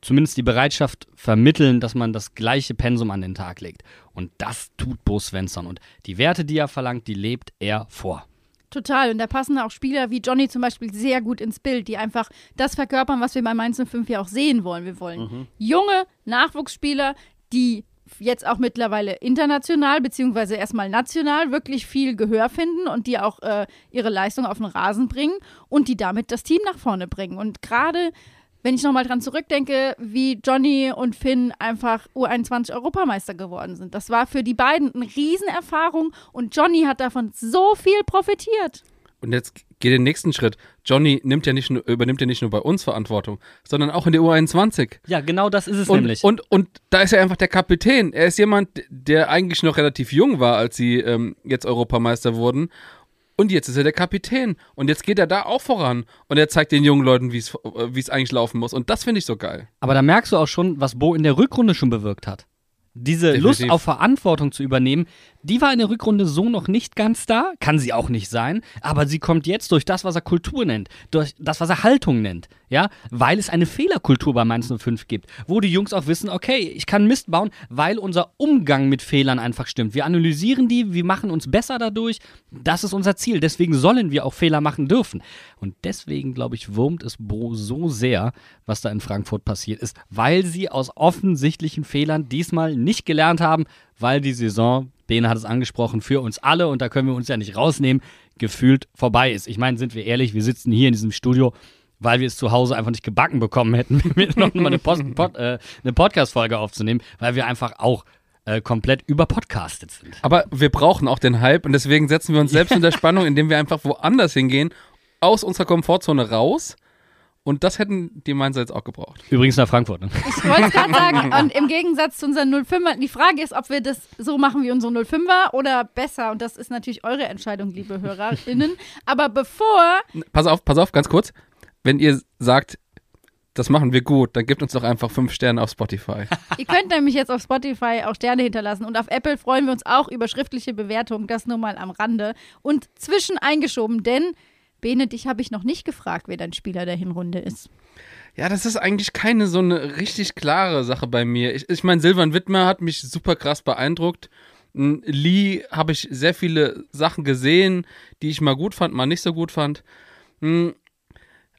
zumindest die Bereitschaft vermitteln, dass man das gleiche Pensum an den Tag legt. Und das tut Bo Svensson. Und die Werte, die er verlangt, die lebt er vor. Total. Und da passen auch Spieler wie Johnny zum Beispiel sehr gut ins Bild, die einfach das verkörpern, was wir bei Mainz 05 ja auch sehen wollen. Wir wollen junge Nachwuchsspieler, die jetzt auch mittlerweile international beziehungsweise erstmal national wirklich viel Gehör finden und die auch äh, ihre Leistung auf den Rasen bringen und die damit das Team nach vorne bringen. Und gerade wenn ich nochmal dran zurückdenke, wie Johnny und Finn einfach U21 Europameister geworden sind. Das war für die beiden eine Riesenerfahrung und Johnny hat davon so viel profitiert. Und jetzt geht den nächsten Schritt. Johnny nimmt ja nicht nur, übernimmt ja nicht nur bei uns Verantwortung, sondern auch in der U21. Ja, genau das ist es Und, nämlich. und, und da ist er einfach der Kapitän. Er ist jemand, der eigentlich noch relativ jung war, als sie ähm, jetzt Europameister wurden. Und jetzt ist er der Kapitän. Und jetzt geht er da auch voran. Und er zeigt den jungen Leuten, wie es äh, es eigentlich laufen muss. Und das finde ich so geil. Aber da merkst du auch schon, was Bo in der Rückrunde schon bewirkt hat. Diese Definitiv. Lust auf Verantwortung zu übernehmen, die war in der Rückrunde so noch nicht ganz da, kann sie auch nicht sein, aber sie kommt jetzt durch das, was er Kultur nennt, durch das, was er Haltung nennt, ja, weil es eine Fehlerkultur bei Mainz 05 gibt, wo die Jungs auch wissen, okay, ich kann Mist bauen, weil unser Umgang mit Fehlern einfach stimmt. Wir analysieren die, wir machen uns besser dadurch, das ist unser Ziel, deswegen sollen wir auch Fehler machen dürfen. Und deswegen, glaube ich, wurmt es Bo so sehr, was da in Frankfurt passiert ist, weil sie aus offensichtlichen Fehlern diesmal nicht gelernt haben, weil die Saison, Bene hat es angesprochen, für uns alle, und da können wir uns ja nicht rausnehmen, gefühlt vorbei ist. Ich meine, sind wir ehrlich, wir sitzen hier in diesem Studio, weil wir es zu Hause einfach nicht gebacken bekommen hätten, noch mal eine, Post, Pod, äh, eine Podcast-Folge aufzunehmen, weil wir einfach auch äh, komplett überpodcastet sind. Aber wir brauchen auch den Hype und deswegen setzen wir uns selbst unter Spannung, indem wir einfach woanders hingehen, aus unserer Komfortzone raus. Und das hätten die Mainzer jetzt auch gebraucht. Übrigens nach Frankfurt. Ne? Ich wollte es gerade sagen, und im Gegensatz zu unseren 05er, die Frage ist, ob wir das so machen wie unsere 05er oder besser. Und das ist natürlich eure Entscheidung, liebe HörerInnen. Aber bevor, Pass auf, pass auf, ganz kurz. Wenn ihr sagt, das machen wir gut, dann gebt uns doch einfach fünf Sterne auf Spotify. ihr könnt nämlich jetzt auf Spotify auch Sterne hinterlassen. Und auf Apple freuen wir uns auch über schriftliche Bewertungen. Das nur mal am Rande. Und zwischen eingeschoben, denn Bene, dich habe ich noch nicht gefragt, wer dein Spieler der Hinrunde ist. Ja, das ist eigentlich keine so eine richtig klare Sache bei mir. Ich, ich meine, Silvan Wittmer hat mich super krass beeindruckt. Mm, Lee habe ich sehr viele Sachen gesehen, die ich mal gut fand, mal nicht so gut fand. Mm,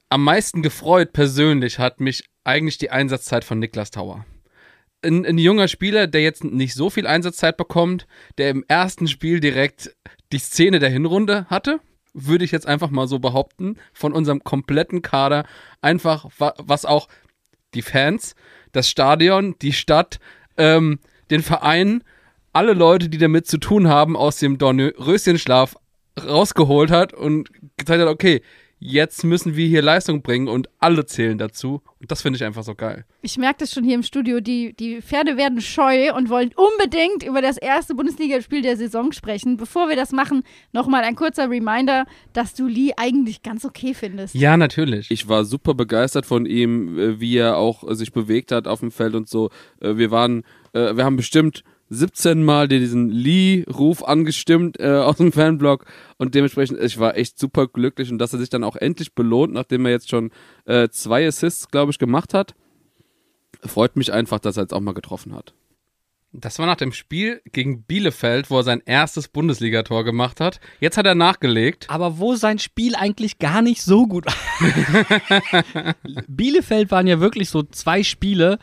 Am meisten gefreut persönlich hat mich eigentlich die Einsatzzeit von Niklas Tauer. Ein, ein junger Spieler, der jetzt nicht so viel Einsatzzeit bekommt, der im ersten Spiel direkt die Szene der Hinrunde hatte, würde ich jetzt einfach mal so behaupten, von unserem kompletten Kader einfach, wa was auch die Fans, das Stadion, die Stadt, ähm, den Verein, alle Leute, die damit zu tun haben, aus dem Dornröschenschlaf rausgeholt hat und gezeigt hat, okay, jetzt müssen wir hier Leistung bringen und alle zählen dazu. Und das finde ich einfach so geil. Ich merke das schon hier im Studio. Die, die Pferde werden scheu und wollen unbedingt über das erste Bundesligaspiel der Saison sprechen. Bevor wir das machen, nochmal ein kurzer Reminder, dass du Lee eigentlich ganz okay findest. Ja, natürlich. Ich war super begeistert von ihm, äh, wie er auch äh, sich bewegt hat auf dem Feld und so. Äh, Wir waren, wir haben bestimmt 17 Mal diesen Lee-Ruf angestimmt äh, aus dem Fanblog und dementsprechend, ich war echt super glücklich und dass er sich dann auch endlich belohnt, nachdem er jetzt schon äh, zwei Assists, glaube ich, gemacht hat. Freut mich einfach, dass er jetzt auch mal getroffen hat. Das war nach dem Spiel gegen Bielefeld, wo er sein erstes Bundesligator gemacht hat. Jetzt hat er nachgelegt. Aber wo sein Spiel eigentlich gar nicht so gut Bielefeld waren ja wirklich so zwei Spiele.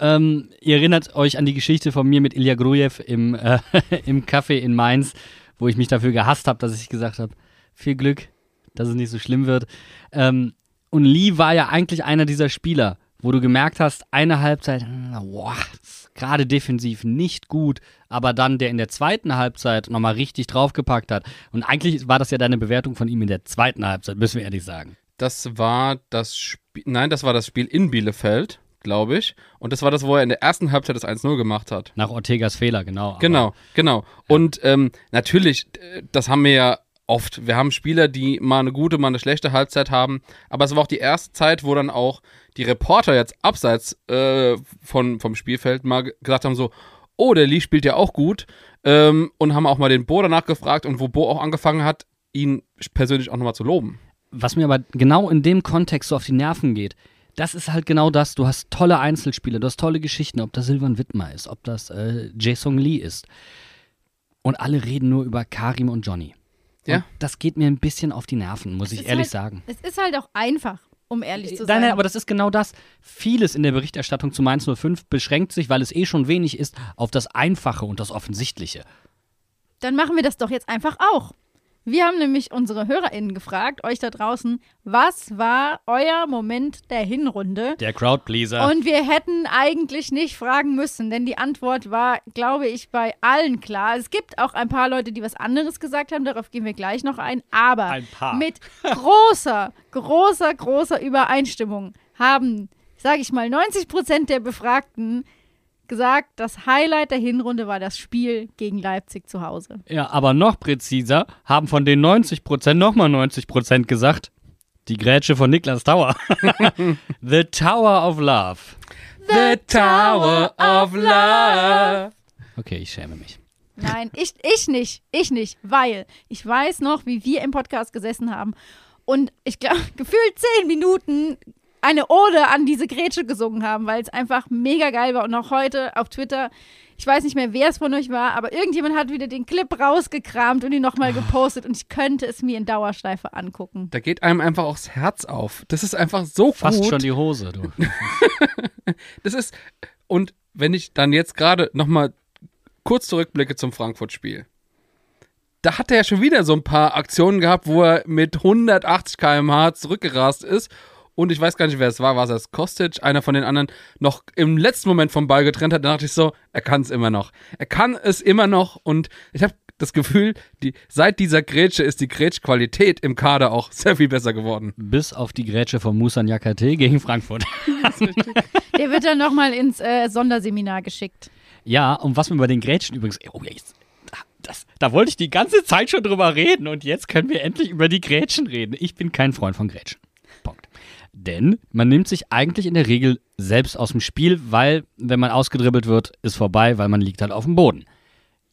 Ähm, ihr erinnert euch an die Geschichte von mir mit Ilya Grujew im, äh, im Café in Mainz, wo ich mich dafür gehasst habe, dass ich gesagt habe, viel Glück, dass es nicht so schlimm wird. Ähm, und Lee war ja eigentlich einer dieser Spieler, wo du gemerkt hast, eine Halbzeit, hm, boah, gerade defensiv nicht gut, aber dann der in der zweiten Halbzeit nochmal richtig draufgepackt hat. Und eigentlich war das ja deine Bewertung von ihm in der zweiten Halbzeit, müssen wir ehrlich sagen. Das war das Spiel, nein, das war das Spiel in Bielefeld, glaube ich. Und das war das, wo er in der ersten Halbzeit das 1-0 gemacht hat. Nach Ortegas Fehler, genau. Genau, genau. Und ähm, natürlich, das haben wir ja oft. Wir haben Spieler, die mal eine gute, mal eine schlechte Halbzeit haben. Aber es war auch die erste Zeit, wo dann auch die Reporter jetzt abseits äh, von, vom Spielfeld mal ge- gesagt haben so, oh, der Lee spielt ja auch gut. Ähm, und haben auch mal den Bo danach gefragt und wo Bo auch angefangen hat, ihn persönlich auch nochmal zu loben. Was mir aber genau in dem Kontext so auf die Nerven geht, das ist halt genau das. Du hast tolle Einzelspiele, du hast tolle Geschichten, ob das Silvan Wittmer ist, ob das äh, Jason Lee ist. Und alle reden nur über Karim und Johnny. Ja. Und das geht mir ein bisschen auf die Nerven, muss ich ist ehrlich halt, sagen. Es ist halt auch einfach, um ehrlich zu Nein, sein. nein, aber das ist genau das. Vieles in der Berichterstattung zu Mainz 05 beschränkt sich, weil es eh schon wenig ist, auf das Einfache und das Offensichtliche. Dann machen wir das doch jetzt einfach auch. Wir haben nämlich unsere HörerInnen gefragt, euch da draußen, was war euer Moment der Hinrunde? Der Crowdpleaser. Und wir hätten eigentlich nicht fragen müssen, denn die Antwort war, glaube ich, bei allen klar. Es gibt auch ein paar Leute, die was anderes gesagt haben, darauf gehen wir gleich noch ein. Aber Ein mit großer, großer, großer Übereinstimmung haben, sage ich mal, 90 Prozent der Befragten gesagt, das Highlight der Hinrunde war das Spiel gegen Leipzig zu Hause. Ja, aber noch präziser haben von den 90 Prozent nochmal 90 Prozent gesagt, die Grätsche von Niklas Tower. The Tower of Love. The Tower of Love. Okay, ich schäme mich. Nein, ich, ich nicht. Ich nicht, weil ich weiß noch, wie wir im Podcast gesessen haben und ich glaube, gefühlt zehn Minuten eine Ode an diese Grätsche gesungen haben, weil es einfach mega geil war. Und auch heute auf Twitter, ich weiß nicht mehr, wer es von euch war, aber irgendjemand hat wieder den Clip rausgekramt und ihn nochmal gepostet und ich könnte es mir in Dauerschleife angucken. Da geht einem einfach auch das Herz auf. Das ist einfach so Fast gut. schon die Hose, du. Das ist und wenn ich dann jetzt gerade noch mal kurz zurückblicke zum Frankfurt-Spiel. Da hat er ja schon wieder so ein paar Aktionen gehabt, wo er mit 180 km/h zurückgerast ist. Und ich weiß gar nicht, wer es war. War es Kostic? Einer von den anderen noch im letzten Moment vom Ball getrennt hat. Da dachte ich so, er kann es immer noch. Er kann es immer noch. Und ich habe das Gefühl, die, seit dieser Grätsche ist die Grätschqualität im Kader auch sehr viel besser geworden. Bis auf die Grätsche von Musa Nyakate gegen Frankfurt. Der wird dann nochmal ins äh, Sonderseminar geschickt. Ja, und was mir bei den Grätschen übrigens. Oh, jetzt, das, da wollte ich die ganze Zeit schon drüber reden und jetzt können wir endlich über die Grätschen reden. Ich bin kein Freund von Grätschen. Denn man nimmt sich eigentlich in der Regel selbst aus dem Spiel, weil, wenn man ausgedribbelt wird, ist vorbei, weil man liegt halt auf dem Boden.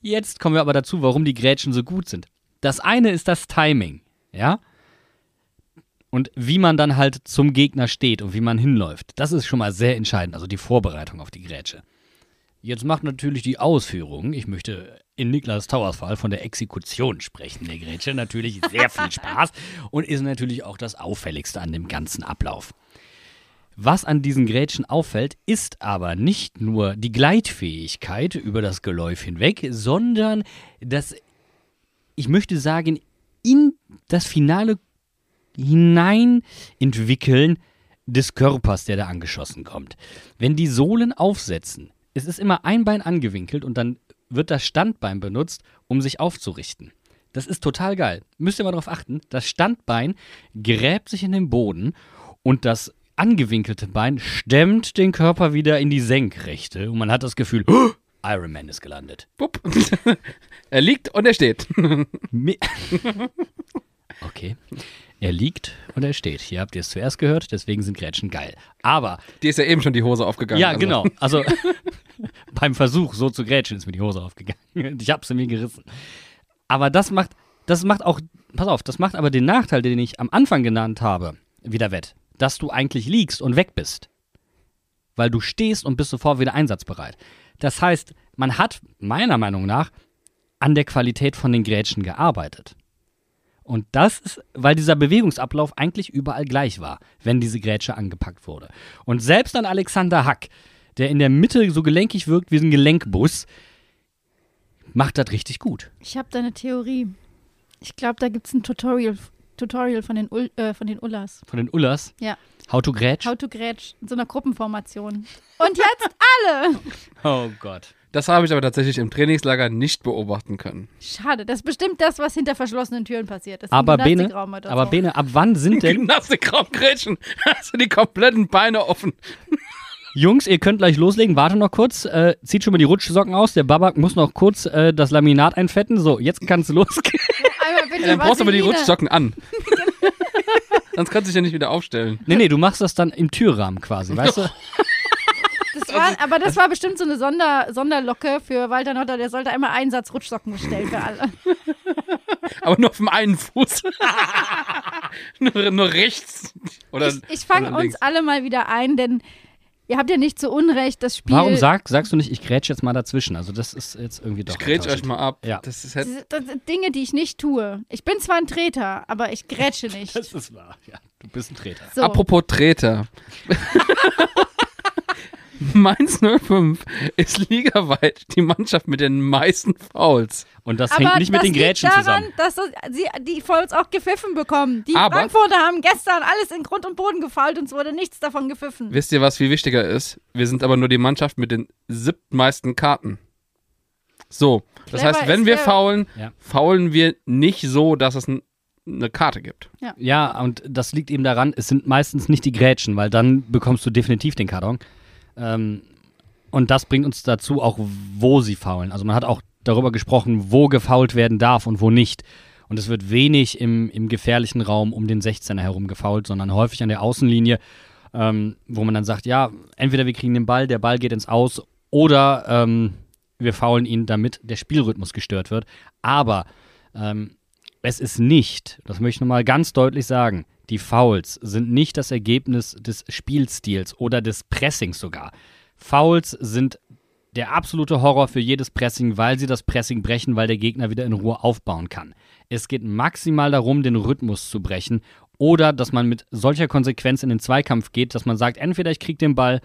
Jetzt kommen wir aber dazu, warum die Grätschen so gut sind. Das eine ist das Timing, ja? Und wie man dann halt zum Gegner steht und wie man hinläuft. Das ist schon mal sehr entscheidend, also die Vorbereitung auf die Grätsche. Jetzt macht natürlich die Ausführung, ich möchte in Niklas Towers Fall von der Exekution sprechen, der Grätsche, natürlich sehr viel Spaß und ist natürlich auch das Auffälligste an dem ganzen Ablauf. Was an diesen Grätschen auffällt, ist aber nicht nur die Gleitfähigkeit über das Geläuf hinweg, sondern das, ich möchte sagen, in das Finale hinein entwickeln des Körpers, der da angeschossen kommt. Wenn die Sohlen aufsetzen, es ist immer ein Bein angewinkelt und dann wird das Standbein benutzt, um sich aufzurichten. Das ist total geil. Müsst ihr mal darauf achten. Das Standbein gräbt sich in den Boden und das angewinkelte Bein stemmt den Körper wieder in die Senkrechte und man hat das Gefühl, "Oh, Iron Man ist gelandet. Wupp. er liegt und er steht. Okay. Er liegt und er steht. Hier habt ihr es zuerst gehört, deswegen sind Grätschen geil. Aber, Dir ist ja eben schon die Hose aufgegangen. ja, also. genau. Also beim Versuch, so zu grätschen, ist mir die Hose aufgegangen. Ich habe sie mir gerissen. Aber das macht, das macht auch, pass auf, das macht aber den Nachteil, den ich am Anfang genannt habe, wieder wett. Dass du eigentlich liegst und weg bist. Weil du stehst und bist sofort wieder einsatzbereit. Das heißt, man hat meiner Meinung nach an der Qualität von den Grätschen gearbeitet. Und das ist, weil dieser Bewegungsablauf eigentlich überall gleich war, wenn diese Grätsche angepackt wurde. Und selbst an Alexander Hack, der in der Mitte so gelenkig wirkt wie ein Gelenkbus, macht das richtig gut. Ich habe da eine Theorie. Ich glaube, da gibt es ein Tutorial, Tutorial von den, Ul, äh, von den Ullas. Von den Ullers. Ja. How to Grätsch. How to Grätsch in so einer Gruppenformation. Und jetzt alle! Oh Gott. Das habe ich aber tatsächlich im Trainingslager nicht beobachten können. Schade, das ist bestimmt das, was hinter verschlossenen Türen passiert. Das Aber Bene, Gymnastikraum oder aber so. Bene, ab wann sind denn, Gymnastikraumgrätschen. Hast du die kompletten Beine offen? Jungs, ihr könnt gleich loslegen, warte noch kurz, äh, zieht schon mal die Rutschsocken aus, der Babak muss noch kurz äh, das Laminat einfetten, so, jetzt kann es losgehen. Einmal bitte Ja, dann brauchst du aber die. Rutschsocken an. Sonst kannst du dich ja nicht wieder aufstellen. nee, nee, du machst das dann im Türrahmen quasi, weißt du? War, aber das war bestimmt so eine Sonder, Sonderlocke für Walter Notter. Der sollte einmal einen Satz Rutschsocken bestellen für alle. Aber nur auf dem einen Fuß. nur, nur rechts. Oder, Ich, ich fange oder uns alle mal wieder ein, denn ihr habt ja nicht zu Unrecht das Spiel. Warum sag, sagst du nicht, ich grätsch jetzt mal dazwischen? Also das ist jetzt irgendwie doch Ich grätsch euch mal ab. Ja. Das ist halt, Das, das sind Dinge, die ich nicht tue. Ich bin zwar ein Treter, aber ich grätsche nicht. Das ist wahr, ja. Du bist ein Treter. So. Apropos Treter. Mainz 05 ist ligaweit die Mannschaft mit den meisten Fouls. Und das Aber hängt nicht mit das den liegt Grätschen daran, zusammen. dass das, sie die Fouls auch gepfiffen bekommen. Die Aber- Frankfurter haben gestern alles in Grund und Boden gefault und es wurde nichts davon gepfiffen. Wisst ihr, was viel wichtiger ist? Wir sind aber nur die Mannschaft mit den siebtmeisten Karten. So, das Clever heißt, wenn wir clever. faulen, Ja. faulen wir nicht so, dass es ein, eine Karte gibt. Ja, und das liegt eben daran, es sind meistens nicht die Grätschen, weil dann bekommst du definitiv den Karton. Ähm, und das bringt uns dazu auch, wo sie faulen. Also man hat auch darüber gesprochen, wo gefault werden darf und wo nicht. Und es wird wenig im, im gefährlichen Raum um den 16er herum gefault, sondern häufig an der Außenlinie, ähm, wo man dann sagt, ja, entweder wir kriegen den Ball, der Ball geht ins Aus, oder ähm, wir faulen ihn, damit der Spielrhythmus gestört wird. Aber ähm, es ist nicht, das möchte ich nochmal ganz deutlich sagen, die Fouls sind nicht das Ergebnis des Spielstils oder des Pressings sogar. Fouls sind der absolute Horror für jedes Pressing, weil sie das Pressing brechen, weil der Gegner wieder in Ruhe aufbauen kann. Es geht maximal darum, den Rhythmus zu brechen oder dass man mit solcher Konsequenz in den Zweikampf geht, dass man sagt, entweder ich kriege den Ball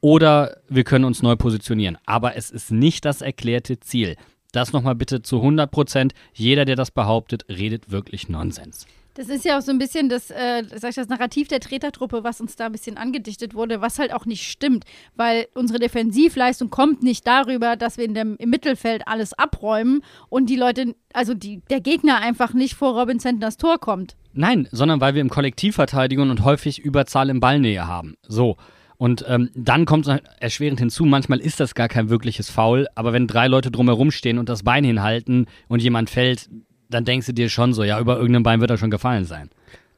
oder wir können uns neu positionieren. Aber es ist nicht das erklärte Ziel. Das nochmal bitte zu 100 Prozent. Jeder, der das behauptet, redet wirklich Nonsens. Das ist ja auch so ein bisschen das, äh, sag ich, das Narrativ der Tretertruppe, was uns da ein bisschen angedichtet wurde, was halt auch nicht stimmt, weil unsere Defensivleistung kommt nicht darüber, dass wir in dem, im Mittelfeld alles abräumen und die Leute, also die, der Gegner einfach nicht vor Robin Zentners Tor kommt. Nein, sondern weil wir im Kollektiv verteidigen und häufig Überzahl in Ballnähe haben. So. Und ähm, dann kommt es erschwerend hinzu, manchmal ist das gar kein wirkliches Foul, aber wenn drei Leute drumherum stehen und das Bein hinhalten und jemand fällt, dann denkst du dir schon so, ja, über irgendein Bein wird er schon gefallen sein.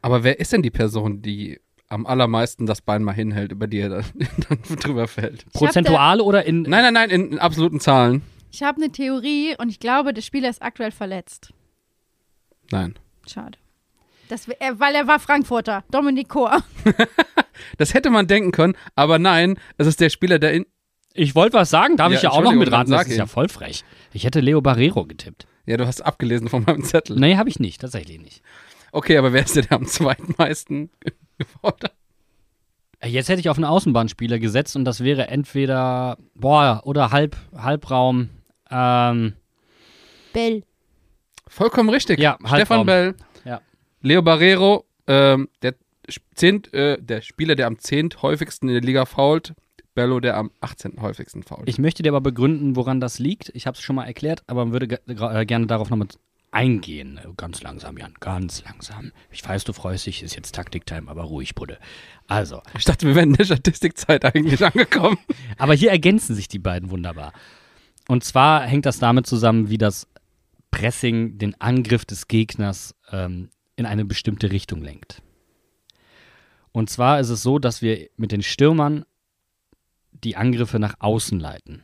Aber wer ist denn die Person, die am allermeisten das Bein mal hinhält, über die er dann, dann drüber fällt? Prozentual oder in. Nein, nein, nein, in, in absoluten Zahlen. Ich habe eine Theorie und ich glaube, der Spieler ist aktuell verletzt. Nein. Schade. Das, weil er war Frankfurter, Dominik Kor. Das hätte man denken können, aber nein, es ist der Spieler, der in. Ich wollte was sagen, darf Ja, ich ja auch noch mitraten, das ist ja voll frech. Ich hätte Leo Barrero getippt. Ja, du hast abgelesen von meinem Zettel. Nee, habe ich nicht, tatsächlich nicht. Okay, aber wer ist denn der am zweitmeisten gefordert? Äh, Jetzt hätte ich auf einen Außenbahnspieler gesetzt und das wäre entweder, boah, oder Halb, Halbraum, ähm, Bell. Vollkommen richtig. Ja, Stefan Halbraum. Bell. Ja. Leo Barrero, ähm, der, zehnt, äh, der Spieler, der am zehnt häufigsten in der Liga fault. Bello, der am 18. häufigsten fault. Ich möchte dir aber begründen, woran das liegt. Ich habe es schon mal erklärt, aber würde äh, gerne darauf nochmal eingehen. Ganz langsam, Jan, ganz langsam. Ich weiß, du freust dich, ist jetzt Taktiktime, aber ruhig, Bruder. Also, Ich dachte, wir wären in der Statistikzeit eigentlich angekommen. aber hier ergänzen sich die beiden wunderbar. Und zwar hängt das damit zusammen, wie das Pressing den Angriff des Gegners ähm, in eine bestimmte Richtung lenkt. Und zwar ist es so, dass wir mit den Stürmern die Angriffe nach außen leiten.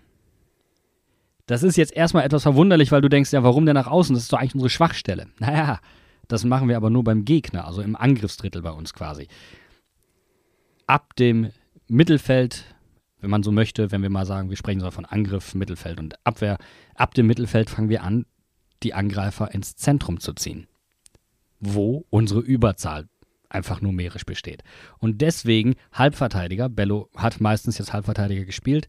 Das ist jetzt erstmal etwas verwunderlich, weil du denkst, ja, warum denn nach außen? Das ist doch eigentlich unsere Schwachstelle. Naja, das machen wir aber nur beim Gegner, also im Angriffsdrittel bei uns quasi. Ab dem Mittelfeld, wenn man so möchte, wenn wir mal sagen, wir sprechen so von Angriff, Mittelfeld und Abwehr, ab dem Mittelfeld fangen wir an, die Angreifer ins Zentrum zu ziehen, wo unsere Überzahl einfach numerisch besteht. Und deswegen Halbverteidiger, Bello hat meistens jetzt Halbverteidiger gespielt,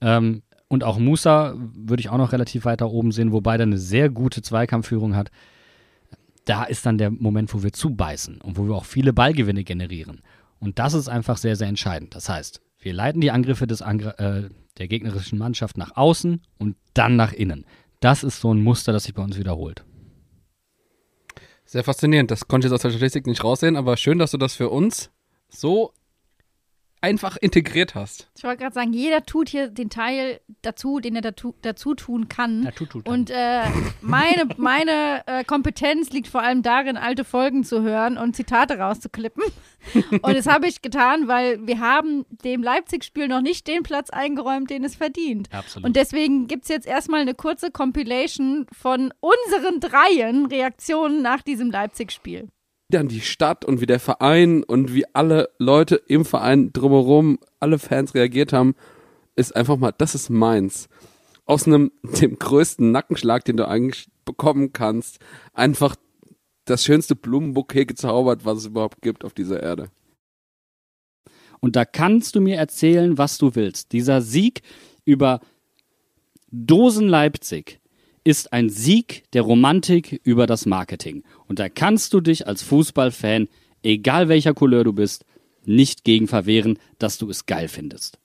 ähm, und auch Musa würde ich auch noch relativ weiter oben sehen, wobei er eine sehr gute Zweikampfführung hat. Da ist dann der Moment, wo wir zubeißen und wo wir auch viele Ballgewinne generieren. Und das ist einfach sehr, sehr entscheidend. Das heißt, wir leiten die Angriffe des Angr äh, der gegnerischen Mannschaft nach außen und dann nach innen. Das ist so ein Muster, das sich bei uns wiederholt. Sehr faszinierend. Das konnte ich jetzt aus der Statistik nicht raussehen, aber schön, dass du das für uns so einfach integriert hast. Ich wollte gerade sagen, jeder tut hier den Teil dazu, den er dazu, dazu tun kann. tut. Und äh, meine, meine äh, Kompetenz liegt vor allem darin, alte Folgen zu hören und Zitate rauszuklippen. Und das habe ich getan, weil wir haben dem Leipzig-Spiel noch nicht den Platz eingeräumt, den es verdient. Absolut. Und deswegen gibt es jetzt erstmal eine kurze Compilation von unseren dreien Reaktionen nach diesem Leipzig-Spiel. Dann die Stadt und wie der Verein und wie alle Leute im Verein drumherum, alle Fans reagiert haben, ist einfach mal, das ist meins. Aus einem, dem größten Nackenschlag, den du eigentlich bekommen kannst, einfach das schönste Blumenbouquet gezaubert, was es überhaupt gibt auf dieser Erde. Und da kannst du mir erzählen, was du willst. Dieser Sieg über Dosen Leipzig ist ein Sieg der Romantik über das Marketing. Und da kannst du dich als Fußballfan, egal welcher Couleur du bist, nicht gegen verwehren, dass du es geil findest.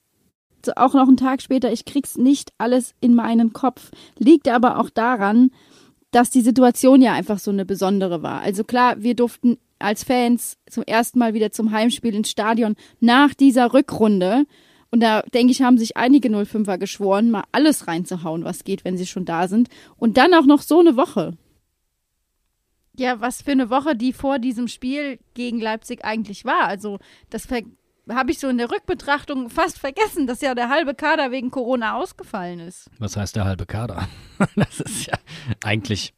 So, auch noch einen Tag später, ich krieg's nicht alles in meinen Kopf. Liegt aber auch daran, dass die Situation ja einfach so eine besondere war. Also klar, wir durften als Fans zum ersten Mal wieder zum Heimspiel ins Stadion nach dieser Rückrunde. Und da denke ich, haben sich einige 05er geschworen, mal alles reinzuhauen, was geht, wenn sie schon da sind. Und dann auch noch so eine Woche. Ja, was für eine Woche, die vor diesem Spiel gegen Leipzig eigentlich war. Also, das habe ich so in der Rückbetrachtung fast vergessen, dass ja der halbe Kader wegen Corona ausgefallen ist. Was heißt der halbe Kader? Das ist ja eigentlich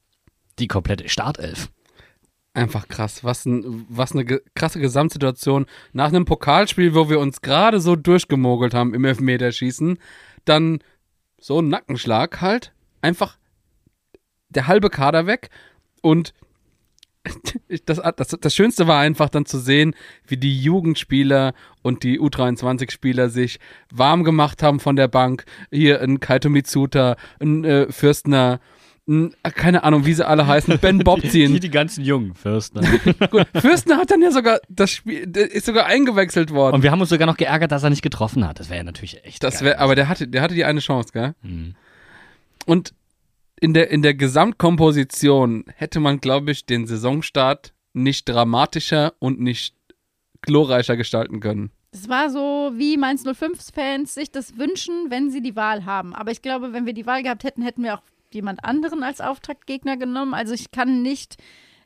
die komplette Startelf. Einfach krass. Was, ein, was eine ge krasse Gesamtsituation. Nach einem Pokalspiel, wo wir uns gerade so durchgemogelt haben im Elfmeterschießen, dann so ein Nackenschlag halt. Einfach der halbe Kader weg. Und das, das, das Schönste war einfach dann zu sehen, wie die Jugendspieler und die U23-Spieler sich warm gemacht haben von der Bank. Hier ein Kaito Mitsuta, ein äh, Fürstner, keine Ahnung, wie sie alle heißen, Ben Bobzien. Die, die ganzen jungen Fürstner. Gut, Fürstner hat dann ja sogar das Spiel, ist sogar eingewechselt worden. Und wir haben uns sogar noch geärgert, dass er nicht getroffen hat. Das wäre ja natürlich echt. Das wäre, aber der hatte, der hatte die eine Chance, gell? Mhm. Und in der, in der Gesamtkomposition hätte man, glaube ich, den Saisonstart nicht dramatischer und nicht glorreicher gestalten können. Es war so, wie Mainz 05-Fans sich das wünschen, wenn sie die Wahl haben. Aber ich glaube, wenn wir die Wahl gehabt hätten, hätten wir auch jemand anderen als Auftaktgegner genommen. Also ich kann nicht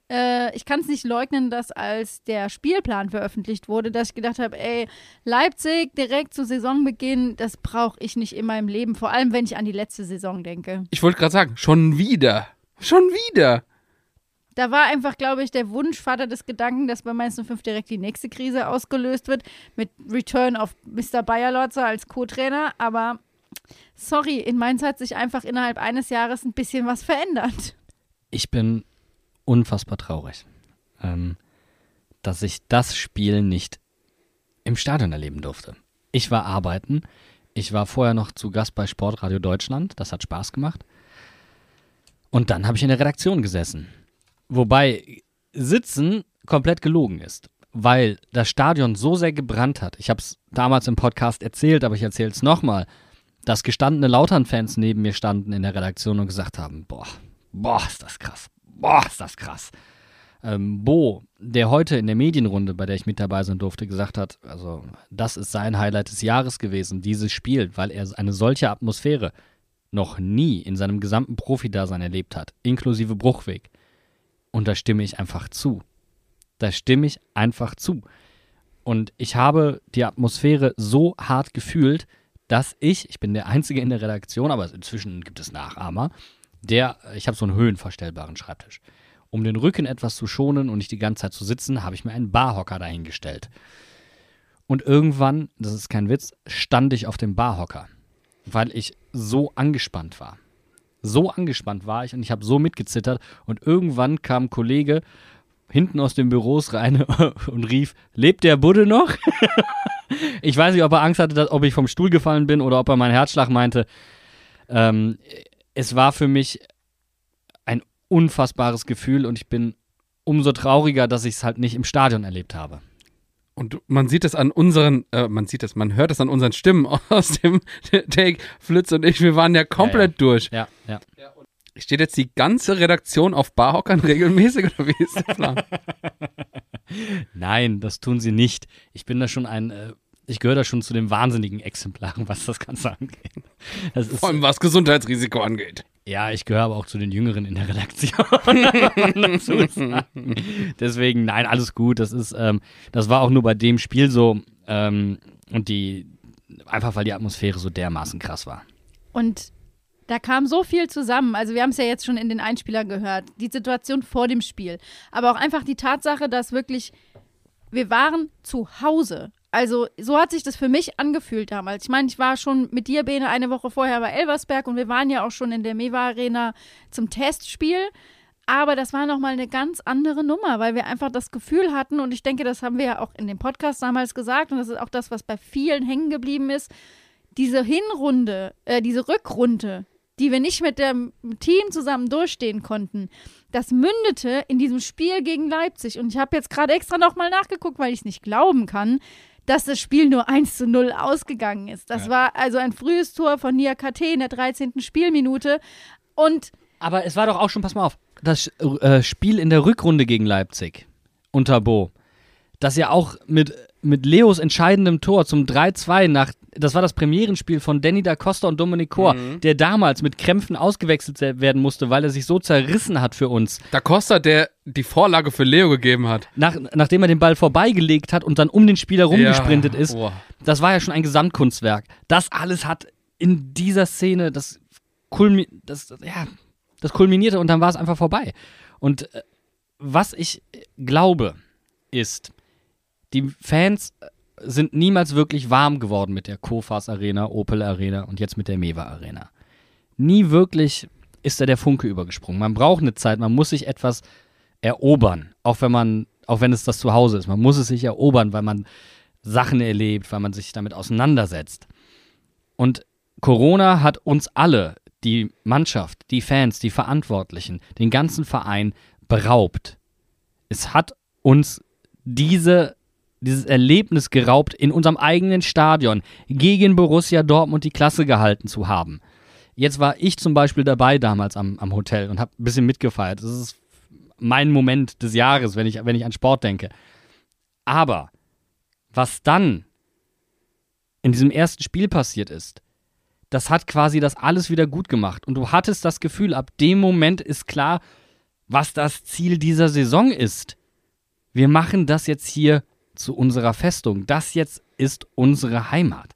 äh, ich kann es nicht leugnen, dass als der Spielplan veröffentlicht wurde, dass ich gedacht habe, ey, Leipzig direkt zu Saisonbeginn, das brauche ich nicht in meinem Leben, vor allem wenn ich an die letzte Saison denke. Ich wollte gerade sagen, schon wieder. Schon wieder. Da war einfach, glaube ich, der Wunschvater des Gedanken, dass bei Mainz 05 direkt die nächste Krise ausgelöst wird, mit Return of Mr. Bayerlotzer als Co-Trainer. Aber sorry, in Mainz hat sich einfach innerhalb eines Jahres ein bisschen was verändert. Ich bin unfassbar traurig, ähm, dass ich das Spiel nicht im Stadion erleben durfte. Ich war arbeiten. Ich war vorher noch zu Gast bei Sportradio Deutschland. Das hat Spaß gemacht. Und dann habe ich in der Redaktion gesessen. Wobei Sitzen komplett gelogen ist, weil das Stadion so sehr gebrannt hat. Ich habe es damals im Podcast erzählt, aber ich erzähle es nochmal, dass gestandene Lautern-Fans neben mir standen in der Redaktion und gesagt haben: Boah, boah, ist das krass. Boah, ist das krass. Ähm, Bo, der heute in der Medienrunde, bei der ich mit dabei sein durfte, gesagt hat, also das ist sein Highlight des Jahres gewesen, dieses Spiel, weil er eine solche Atmosphäre noch nie in seinem gesamten Profidasein erlebt hat, inklusive Bruchweg. Und da stimme ich einfach zu. Da stimme ich einfach zu. Und ich habe die Atmosphäre so hart gefühlt, dass ich, ich bin der Einzige in der Redaktion, aber inzwischen gibt es Nachahmer, der, ich habe so einen höhenverstellbaren Schreibtisch. Um den Rücken etwas zu schonen und nicht die ganze Zeit zu sitzen, habe ich mir einen Barhocker dahingestellt. Und irgendwann, das ist kein Witz, stand ich auf dem Barhocker, weil ich so angespannt war. So angespannt war ich und ich habe so mitgezittert und irgendwann kam ein Kollege hinten aus den Büros rein und rief, lebt der Budde noch? ich weiß nicht, ob er Angst hatte, dass, ob ich vom Stuhl gefallen bin oder ob er meinen Herzschlag meinte. Ähm, es war für mich ein unfassbares Gefühl und ich bin umso trauriger, dass ich es halt nicht im Stadion erlebt habe. Und man sieht es an unseren, äh, man sieht es, man hört es an unseren Stimmen aus dem Take. Flitz und ich, wir waren ja komplett ja, ja. durch. Ja, ja. Steht jetzt die ganze Redaktion auf Barhockern regelmäßig oder wie ist der Plan? Nein, das tun sie nicht. Ich bin da schon ein äh, ich gehöre da schon zu den wahnsinnigen Exemplaren, was das Ganze angeht. Das Vor allem was Gesundheitsrisiko angeht. Ja, ich gehöre aber auch zu den Jüngeren in der Redaktion. Deswegen, nein, alles gut. Das ist, ähm, das war auch nur bei dem Spiel so ähm, und die einfach weil die Atmosphäre so dermaßen krass war. Und da kam so viel zusammen. Also wir haben es ja jetzt schon in den Einspielern gehört. Die Situation vor dem Spiel. Aber auch einfach die Tatsache, dass wirklich wir waren zu Hause. Also so hat sich das für mich angefühlt damals. Ich meine, ich war schon mit dir, Bene, eine Woche vorher bei Elversberg und wir waren ja auch schon in der Mewa Arena zum Testspiel. Aber das war nochmal eine ganz andere Nummer, weil wir einfach das Gefühl hatten, und ich denke, das haben wir ja auch in dem Podcast damals gesagt, und das ist auch das, was bei vielen hängen geblieben ist, diese Hinrunde, äh, diese Rückrunde, die wir nicht mit dem Team zusammen durchstehen konnten, das mündete in diesem Spiel gegen Leipzig. Und ich habe jetzt gerade extra nochmal nachgeguckt, weil ich es nicht glauben kann, dass das Spiel nur 1 zu 0 ausgegangen ist. Das Ja. war also ein frühes Tor von Nia KT in der 13. Spielminute. Und Aber es war doch auch schon, pass mal auf, das äh, Spiel in der Rückrunde gegen Leipzig unter Bo, das ja auch mit, mit Leos entscheidendem Tor zum 3-2 nach, das war das Premierenspiel von Danny da Costa und Dominic Kor, der damals mit Krämpfen ausgewechselt se- werden musste, weil er sich so zerrissen hat für uns. Da Costa, der die Vorlage für Leo gegeben hat. Nach, nachdem er den Ball vorbeigelegt hat und dann um den Spieler rumgesprintet Ja, ist, boah. das war ja schon ein Gesamtkunstwerk. Das alles hat in dieser Szene das, kulmi das, ja, das kulminierte und dann war es einfach vorbei. Und äh, was ich glaube, ist, die Fans äh, sind niemals wirklich warm geworden mit der Kofas Arena, Opel Arena und jetzt mit der Mewa Arena. Nie wirklich ist da der Funke übergesprungen. Man braucht eine Zeit, man muss sich etwas erobern, auch wenn man, auch wenn es das Zuhause ist. Man muss es sich erobern, weil man Sachen erlebt, weil man sich damit auseinandersetzt. Und Corona hat uns alle, die Mannschaft, die Fans, die Verantwortlichen, den ganzen Verein beraubt. Es hat uns diese, dieses Erlebnis geraubt, in unserem eigenen Stadion gegen Borussia Dortmund die Klasse gehalten zu haben. Jetzt war ich zum Beispiel dabei damals am, am Hotel und habe ein bisschen mitgefeiert. Das ist mein Moment des Jahres, wenn ich, wenn ich an Sport denke. Aber was dann in diesem ersten Spiel passiert ist, das hat quasi das alles wieder gut gemacht. Und du hattest das Gefühl, ab dem Moment ist klar, was das Ziel dieser Saison ist. Wir machen das jetzt hier zu unserer Festung. Das jetzt ist unsere Heimat.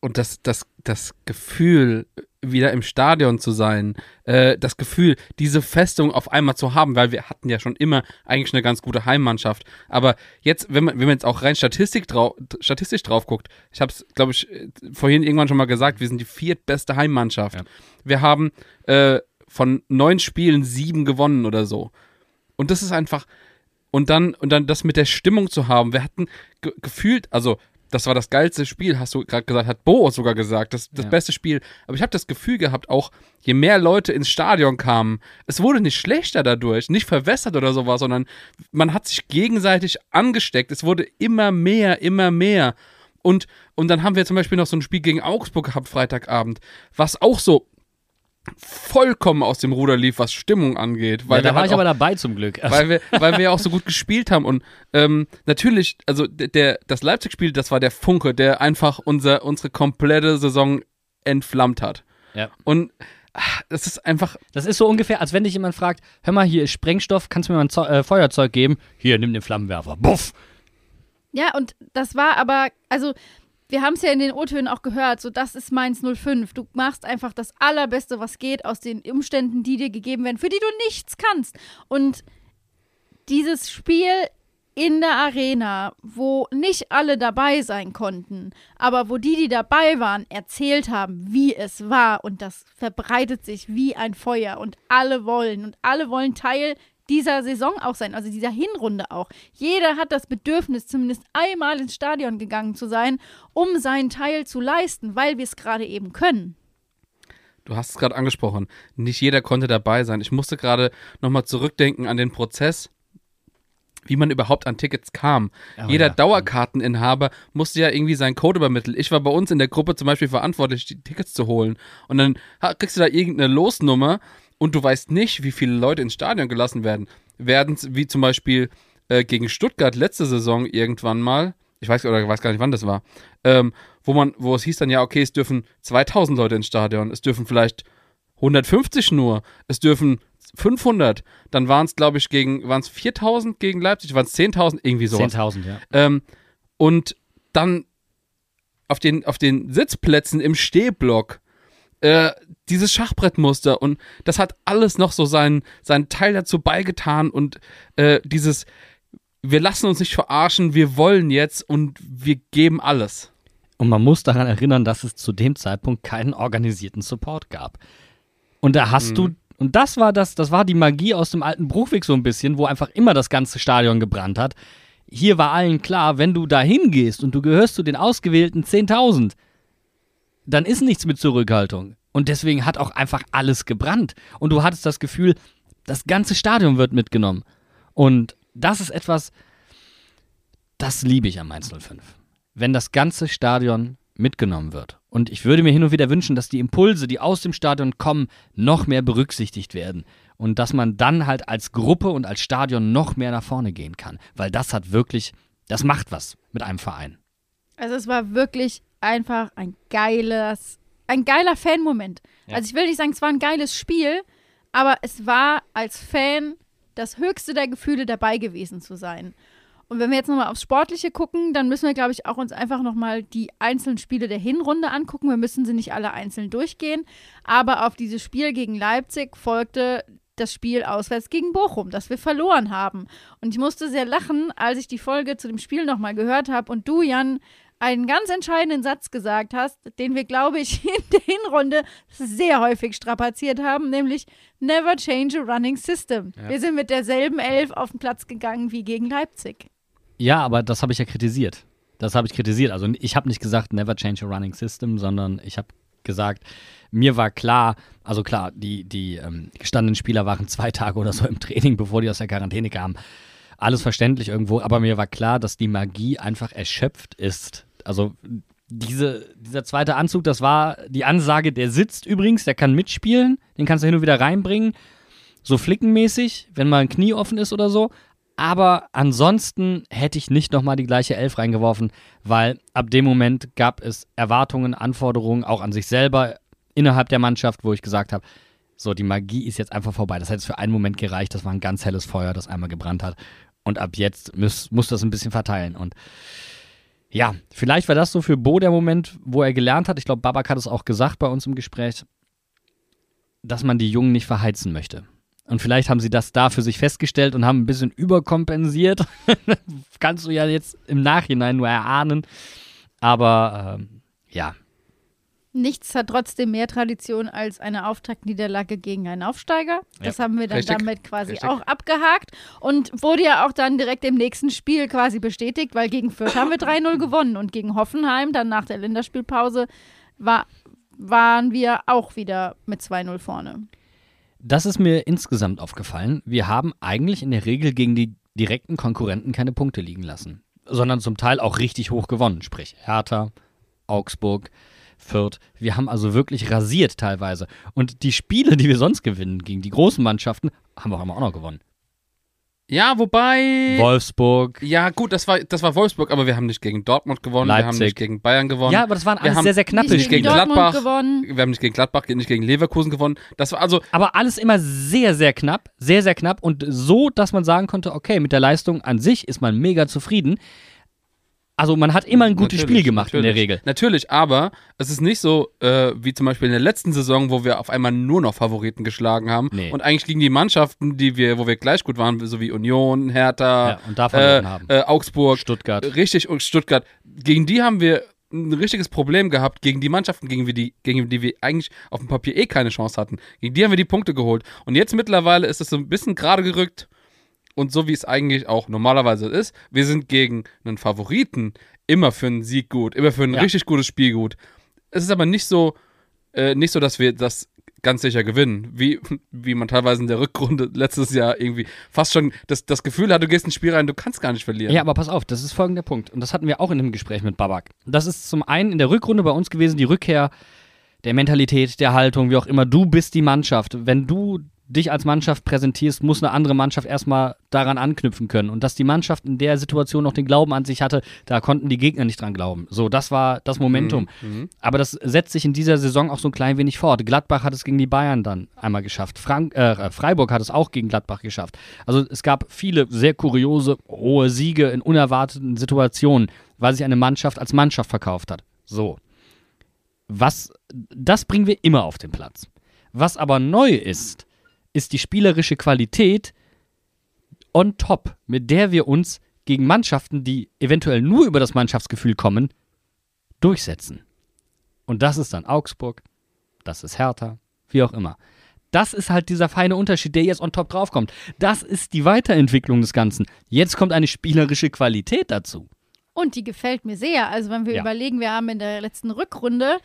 Und das, das, das Gefühl, wieder im Stadion zu sein, äh, das Gefühl, diese Festung auf einmal zu haben, weil wir hatten ja schon immer eigentlich eine ganz gute Heimmannschaft. Aber jetzt, wenn man, wenn man jetzt auch rein Statistik drau statistisch drauf guckt, ich habe es, glaube ich, äh, vorhin irgendwann schon mal gesagt, wir sind die viertbeste Heimmannschaft. Ja. Wir haben äh, von neun Spielen sieben gewonnen oder so. Und das ist einfach, und dann, und dann das mit der Stimmung zu haben. Wir hatten ge gefühlt, also das war das geilste Spiel, hast du gerade gesagt, hat Bo sogar gesagt, das, das Ja. beste Spiel. Aber ich habe das Gefühl gehabt, auch je mehr Leute ins Stadion kamen, es wurde nicht schlechter dadurch, nicht verwässert oder sowas, sondern man hat sich gegenseitig angesteckt. Es wurde immer mehr, immer mehr. Und, und dann haben wir zum Beispiel noch so ein Spiel gegen Augsburg gehabt, Freitagabend, was auch so vollkommen aus dem Ruder lief, was Stimmung angeht. Weil ja, da wir war halt ich auch- aber dabei zum Glück. Also, weil wir, weil wir ja auch so gut gespielt haben. Und ähm, natürlich, also der, das Leipzig-Spiel, das war der Funke, der einfach unser, unsere komplette Saison entflammt hat. Ja. Und ach, das ist einfach, das ist so ungefähr, als wenn dich jemand fragt, hör mal, hier ist Sprengstoff, kannst du mir mal ein Zeu äh, Feuerzeug geben? Hier, nimm den Flammenwerfer. Buff! Ja, und das war aber, also wir haben es ja in den O-Tönen auch gehört, so das ist Mainz 05. Du machst einfach das Allerbeste, was geht aus den Umständen, die dir gegeben werden, für die du nichts kannst. Und dieses Spiel in der Arena, wo nicht alle dabei sein konnten, aber wo die, die dabei waren, erzählt haben, wie es war und das verbreitet sich wie ein Feuer und alle wollen und alle wollen Teil dieser Saison auch sein, also dieser Hinrunde auch. Jeder hat das Bedürfnis, zumindest einmal ins Stadion gegangen zu sein, um seinen Teil zu leisten, weil wir es gerade eben können. du hast es gerade angesprochen, nicht jeder konnte dabei sein. Ich musste gerade nochmal zurückdenken an den Prozess, wie man überhaupt an Tickets kam. Oh, Jeder ja. Dauerkarteninhaber musste ja irgendwie seinen Code übermitteln. Ich war bei uns in der Gruppe zum Beispiel verantwortlich, die Tickets zu holen. Und dann kriegst du da irgendeine Losnummer und du weißt nicht, wie viele Leute ins Stadion gelassen werden. Werden wie zum Beispiel äh, gegen Stuttgart letzte Saison irgendwann mal, ich weiß oder ich weiß gar nicht, wann das war, ähm, wo man, wo es hieß dann ja, okay, es dürfen 2000 Leute ins Stadion, es dürfen vielleicht 150 nur, es dürfen 500, dann waren es, glaube ich, gegen, waren es 4000 gegen Leipzig, waren es 10.000, irgendwie sowas. 10.000, ja. Ähm, und dann auf den, auf den Sitzplätzen im Stehblock äh, dieses Schachbrettmuster und das hat alles noch so seinen, seinen Teil dazu beigetan und äh, dieses, wir lassen uns nicht verarschen, wir wollen jetzt und wir geben alles. Und man muss daran erinnern, dass es zu dem Zeitpunkt keinen organisierten Support gab. Und da hast du, Und das war das, das war die Magie aus dem alten Bruchweg so ein bisschen, wo einfach immer das ganze Stadion gebrannt hat. Hier war allen klar, wenn du da hingehst und du gehörst zu den ausgewählten 10.000, dann ist nichts mit Zurückhaltung. Und deswegen hat auch einfach alles gebrannt. Und du hattest das Gefühl, das ganze Stadion wird mitgenommen. Und das ist etwas, das liebe ich am Mainz 05. Wenn das ganze Stadion mitgenommen wird. Und ich würde mir hin und wieder wünschen, dass die Impulse, die aus dem Stadion kommen, noch mehr berücksichtigt werden. Und dass man dann halt als Gruppe und als Stadion noch mehr nach vorne gehen kann. Weil das hat wirklich, das macht was mit einem Verein. Also es war wirklich einfach ein geiles, ein geiler Fan-Moment. Ja. Also ich will nicht sagen, es war ein geiles Spiel, aber es war als Fan das höchste der Gefühle dabei gewesen zu sein. Und wenn wir jetzt nochmal aufs Sportliche gucken, dann müssen wir, glaube ich, auch uns einfach nochmal die einzelnen Spiele der Hinrunde angucken. Wir müssen sie nicht alle einzeln durchgehen. Aber auf dieses Spiel gegen Leipzig folgte das Spiel auswärts gegen Bochum, das wir verloren haben. Und ich musste sehr lachen, als ich die Folge zu dem Spiel nochmal gehört habe und du, Jan, einen ganz entscheidenden Satz gesagt hast, den wir, glaube ich, in der Hinrunde sehr häufig strapaziert haben, nämlich Never change a running system. Ja. Wir sind mit derselben Elf auf den Platz gegangen wie gegen Leipzig. Ja, aber das habe ich ja kritisiert. Das habe ich kritisiert. Also ich habe nicht gesagt, never change a running system, sondern ich habe gesagt, mir war klar, also klar, die, die ähm, gestandenen Spieler waren zwei Tage oder so im Training, bevor die aus der Quarantäne kamen. Alles verständlich irgendwo, aber mir war klar, dass die Magie einfach erschöpft ist. Also diese, dieser zweite Anzug, das war die Ansage, der sitzt übrigens, der kann mitspielen, den kannst du hin und wieder reinbringen, so flickenmäßig, wenn mal ein Knie offen ist oder so. Aber ansonsten hätte ich nicht nochmal die gleiche Elf reingeworfen, weil ab dem Moment gab es Erwartungen, Anforderungen auch an sich selber innerhalb der Mannschaft, wo ich gesagt habe, so, die Magie ist jetzt einfach vorbei. Das hat jetzt für einen Moment gereicht. Das war ein ganz helles Feuer, das einmal gebrannt hat. Und ab jetzt muss, muss das ein bisschen verteilen. Und ja, vielleicht war das so für Bo der Moment, wo er gelernt hat. Ich glaube, Babak hat es auch gesagt bei uns im Gespräch, dass man die Jungen nicht verheizen möchte. Und vielleicht haben sie das da für sich festgestellt und haben ein bisschen überkompensiert. Kannst du ja jetzt im Nachhinein nur erahnen. Aber ähm, ja, Nichts hat trotzdem mehr Tradition als eine Auftaktniederlage gegen einen Aufsteiger. Das haben wir dann Richtig. damit quasi Richtig. auch abgehakt und wurde ja auch dann direkt im nächsten Spiel quasi bestätigt, weil gegen Fürth haben wir 3-0 gewonnen und gegen Hoffenheim dann nach der Länderspielpause war, waren wir auch wieder mit 2-0 vorne. das ist mir insgesamt aufgefallen. Wir haben eigentlich in der Regel gegen die direkten Konkurrenten keine Punkte liegen lassen, sondern zum Teil auch richtig hoch gewonnen. Sprich Hertha, Augsburg, Fürth. Wir haben also wirklich rasiert teilweise. Und die Spiele, die wir sonst gewinnen, gegen die großen Mannschaften, haben wir auch noch gewonnen. Ja, wobei. Wolfsburg. Ja, gut, das war, das war Wolfsburg, aber wir haben nicht gegen Dortmund gewonnen, wir haben Leipzig. nicht gegen Bayern gewonnen. Ja, aber das waren Wir alles haben sehr, sehr knappe Nicht gegen Spiele. Dortmund Gladbach. gewonnen. Wir haben nicht gegen Gladbach, nicht gegen Leverkusen gewonnen. Das war also, Aber alles immer sehr, sehr knapp. Sehr, sehr knapp. Und so, dass man sagen konnte, okay, mit der Leistung an sich ist man mega zufrieden. Also man hat immer ein gutes Natürlich, Spiel gemacht in der natürlich. Regel. Natürlich, aber es ist nicht so äh, wie zum Beispiel in der letzten Saison, wo wir auf einmal nur noch Favoriten geschlagen haben. Nee. Und eigentlich gegen die Mannschaften, die wir, wo wir gleich gut waren, so wie Union, Hertha, Ja, äh, äh, Augsburg, Stuttgart. richtig und Stuttgart. Gegen die haben wir ein richtiges Problem gehabt, gegen die Mannschaften, gegen, die, gegen die wir eigentlich auf dem Papier eh keine Chance hatten. Gegen die haben wir die Punkte geholt. Und jetzt mittlerweile ist es so ein bisschen gerade gerückt und so wie es eigentlich auch normalerweise ist. Wir sind gegen einen Favoriten immer für einen Sieg gut, immer für ein Ja. richtig gutes Spiel gut. Es ist aber nicht so, äh, nicht so, dass wir das ganz sicher gewinnen, wie, wie man teilweise in der Rückrunde letztes Jahr irgendwie fast schon das, das Gefühl hat, du gehst ins Spiel rein, du kannst gar nicht verlieren. Ja, aber pass auf, das ist folgender Punkt. Und das hatten wir auch in dem Gespräch mit Babak. Das ist zum einen in der Rückrunde bei uns gewesen, die Rückkehr der Mentalität, der Haltung, wie auch immer. Du bist die Mannschaft. Wenn du dich als Mannschaft präsentierst, muss eine andere Mannschaft erstmal daran anknüpfen können. Und dass die Mannschaft in der Situation noch den Glauben an sich hatte, da konnten die Gegner nicht dran glauben. So, das war das Momentum. Aber das setzt sich in dieser Saison auch so ein klein wenig fort. Gladbach hat es gegen die Bayern dann einmal geschafft. Frank, äh, Freiburg hat es auch gegen Gladbach geschafft. Also es gab viele sehr kuriose, hohe Siege in unerwarteten Situationen, weil sich eine Mannschaft als Mannschaft verkauft hat. So. Was, das bringen wir immer auf den Platz. Was aber neu ist, ist die spielerische Qualität on top, mit der wir uns gegen Mannschaften, die eventuell nur über das Mannschaftsgefühl kommen, durchsetzen. Und das ist dann Augsburg, das ist Hertha, wie auch immer. Das ist halt dieser feine Unterschied, der jetzt on top draufkommt. Das ist die Weiterentwicklung des Ganzen. Jetzt kommt eine spielerische Qualität dazu. Und die gefällt mir sehr. Also wenn wir Ja. überlegen, wir haben in der letzten Rückrunde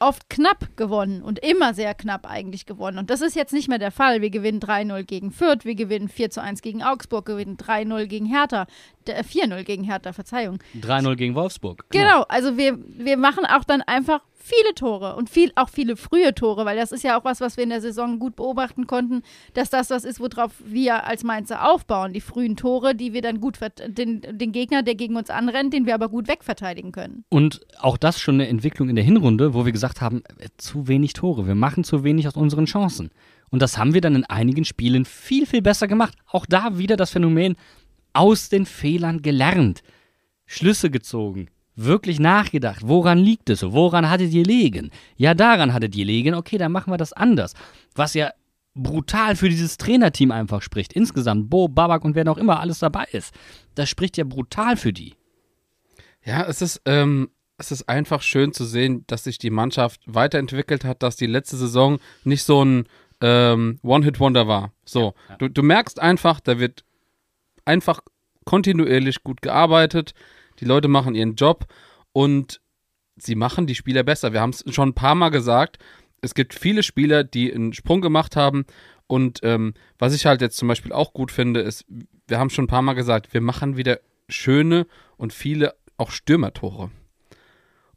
oft knapp gewonnen und immer sehr knapp eigentlich gewonnen. Und das ist jetzt nicht mehr der Fall. Wir gewinnen 3-0 gegen Fürth, wir gewinnen 4-1 gegen Augsburg, gewinnen 3-0 gegen Hertha, äh, 4-0 gegen Hertha, Verzeihung. 3-0 gegen Wolfsburg. Genau, also wir, wir machen auch dann einfach viele Tore und viel, auch viele frühe Tore, weil das ist ja auch was, was wir in der Saison gut beobachten konnten, dass das was ist, worauf wir als Mainzer aufbauen. Die frühen Tore, die wir dann gut, den, den Gegner, der gegen uns anrennt, den wir aber gut wegverteidigen können. Und auch das schon eine Entwicklung in der Hinrunde, wo wir gesagt haben, äh, zu wenig Tore. Wir machen zu wenig aus unseren Chancen. Und das haben wir dann in einigen Spielen viel, viel besser gemacht. Auch da wieder das Phänomen aus den Fehlern gelernt. Schlüsse gezogen. Wirklich nachgedacht. Woran liegt es? Woran hattet ihr liegen? Ja, daran hattet ihr liegen. Okay, dann machen wir das anders. Was ja brutal für dieses Trainerteam einfach spricht. Insgesamt. Bo, Babak und wer noch immer alles dabei ist. Das spricht ja brutal für die. Ja, es ist, ähm, es ist einfach schön zu sehen, dass sich die Mannschaft weiterentwickelt hat, dass die letzte Saison nicht so ein ähm, One-Hit-Wonder war. So, Ja, ja. Du, du merkst einfach, da wird einfach kontinuierlich gut gearbeitet, die Leute machen ihren Job und sie machen die Spieler besser. Wir haben es schon ein paar Mal gesagt, es gibt viele Spieler, die einen Sprung gemacht haben und ähm, was ich halt jetzt zum Beispiel auch gut finde, ist, wir haben schon ein paar Mal gesagt, wir machen wieder schöne und viele auch Stürmertore.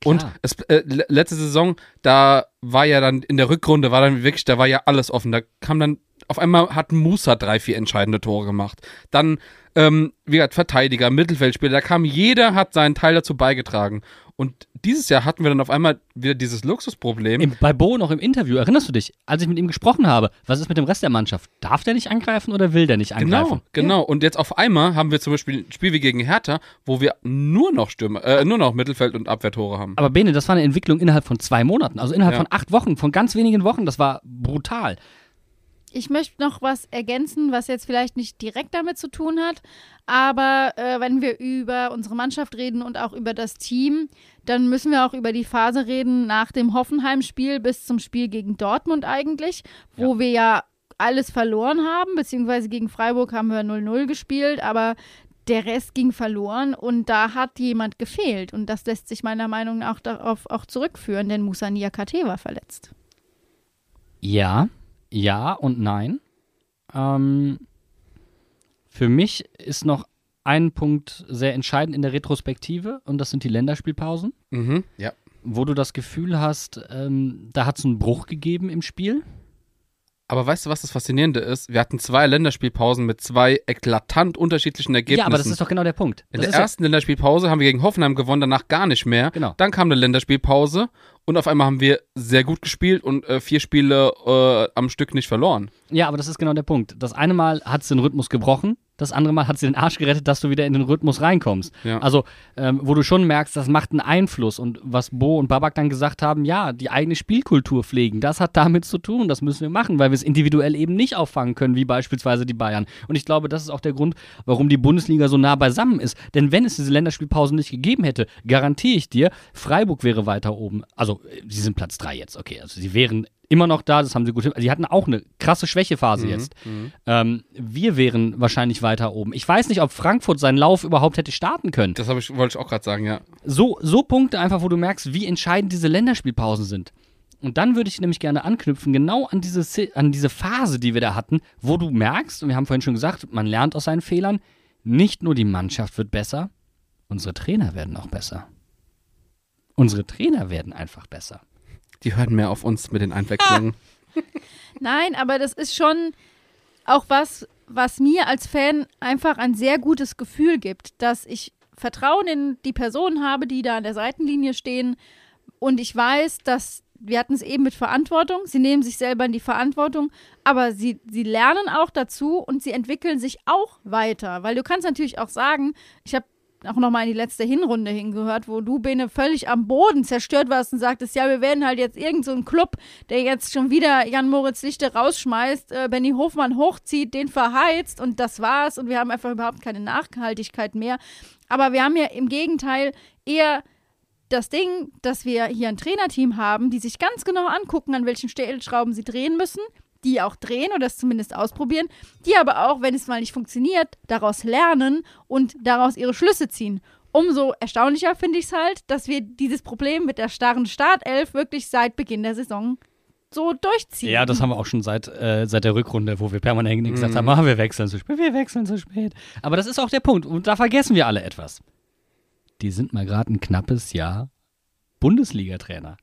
Und es, äh, le- letzte Saison, da war ja dann in der Rückrunde, war dann wirklich, da war ja alles offen. Da kam dann, auf einmal hat Musa drei, vier entscheidende Tore gemacht. Dann, ähm, wie gesagt, Verteidiger, Mittelfeldspieler, da kam jeder, hat seinen Teil dazu beigetragen. Und dieses Jahr hatten wir dann auf einmal wieder dieses Luxusproblem. Im, bei Bo noch im Interview, erinnerst du dich, als ich mit ihm gesprochen habe, was ist mit dem Rest der Mannschaft? Darf der nicht angreifen oder will der nicht angreifen? Genau, genau. Und jetzt auf einmal haben wir zum Beispiel ein Spiel wie gegen Hertha, wo wir nur noch Stürmer, äh, nur noch Mittelfeld- und Abwehrtore haben. Aber Bene, das war eine Entwicklung innerhalb von zwei Monaten, also innerhalb Ja. von acht Wochen, von ganz wenigen Wochen. Das war brutal. Ich möchte noch was ergänzen, was jetzt vielleicht nicht direkt damit zu tun hat, aber äh, wenn wir über unsere Mannschaft reden und auch über das Team, dann müssen wir auch über die Phase reden nach dem Hoffenheim-Spiel bis zum Spiel gegen Dortmund eigentlich, wo wir ja alles verloren haben, beziehungsweise gegen Freiburg haben wir 0-0 gespielt, aber der Rest ging verloren und da hat jemand gefehlt und das lässt sich meiner Meinung nach darauf auch zurückführen, denn Musa Niakate war verletzt. Ja, ja und nein. Ähm, für mich ist noch ein Punkt sehr entscheidend in der Retrospektive und das sind die Länderspielpausen, Mhm. Ja. wo du das Gefühl hast, ähm, da hat es einen Bruch gegeben im Spiel. Aber weißt du, was das Faszinierende ist? Wir hatten zwei Länderspielpausen mit zwei eklatant unterschiedlichen Ergebnissen. Ja, aber das ist doch genau der Punkt. In Das der ist ja- ersten Länderspielpause haben wir gegen Hoffenheim gewonnen, danach gar nicht mehr. Genau. Dann kam eine Länderspielpause und auf einmal haben wir sehr gut gespielt und äh, vier Spiele äh, am Stück nicht verloren. Ja, aber das ist genau der Punkt. Das eine Mal hat sie den Rhythmus gebrochen, das andere Mal hat sie den Arsch gerettet, dass du wieder in den Rhythmus reinkommst. Ja. Also, ähm, wo du schon merkst, das macht einen Einfluss. Und was Bo und Babak dann gesagt haben, ja, die eigene Spielkultur pflegen, das hat damit zu tun, das müssen wir machen, weil wir es individuell eben nicht auffangen können, wie beispielsweise die Bayern. Und ich glaube, das ist auch der Grund, warum die Bundesliga so nah beisammen ist. Denn wenn es diese Länderspielpausen nicht gegeben hätte, garantiere ich dir, Freiburg wäre weiter oben. Also, sie sind Platz 3 jetzt, okay. Also, sie wären immer noch da, das haben sie gut hin. Sie hatten auch eine krasse Schwächephase jetzt. Ähm, wir wären wahrscheinlich weiter oben. Ich weiß nicht, ob Frankfurt seinen Lauf überhaupt hätte starten können. Das ich, wollte ich auch gerade sagen, ja. So, so Punkte einfach, wo du merkst, wie entscheidend diese Länderspielpausen sind. Und dann würde ich nämlich gerne anknüpfen, genau an diese, an diese Phase, die wir da hatten, wo du merkst, und wir haben vorhin schon gesagt, man lernt aus seinen Fehlern, nicht nur die Mannschaft wird besser, unsere Trainer werden auch besser. Unsere Trainer werden einfach besser. Die hören mehr auf uns mit den Einwechslungen. Nein, aber das ist schon auch was, was mir als Fan einfach ein sehr gutes Gefühl gibt, dass ich Vertrauen in die Personen habe, die da an der Seitenlinie stehen. Und ich weiß, dass wir hatten es eben mit Verantwortung, sie nehmen sich selber in die Verantwortung, aber sie, sie lernen auch dazu und sie entwickeln sich auch weiter, weil du kannst natürlich auch sagen, ich habe auch nochmal in die letzte Hinrunde hingehört, wo du, Bene, völlig am Boden zerstört warst und sagtest, ja, wir werden halt jetzt irgend so Club, der jetzt schon wieder Jan-Moritz Lichte rausschmeißt, äh, Benny Hofmann hochzieht, den verheizt und das war's und wir haben einfach überhaupt keine Nachhaltigkeit mehr. Aber wir haben ja im Gegenteil eher das Ding, dass wir hier ein Trainerteam haben, die sich ganz genau angucken, an welchen Stellschrauben sie drehen müssen, die auch drehen oder es zumindest ausprobieren, die aber auch, wenn es mal nicht funktioniert, daraus lernen und daraus ihre Schlüsse ziehen. Umso erstaunlicher finde ich es halt, dass wir dieses Problem mit der starren Startelf wirklich seit Beginn der Saison so durchziehen. Ja, das haben wir auch schon seit, äh, seit der Rückrunde, wo wir permanent gesagt Mhm. haben, ah, wir wechseln zu spät, wir wechseln zu spät. Aber das ist auch der Punkt. Und da vergessen wir alle etwas. Die sind mal gerade ein knappes Jahr Bundesliga-Trainer.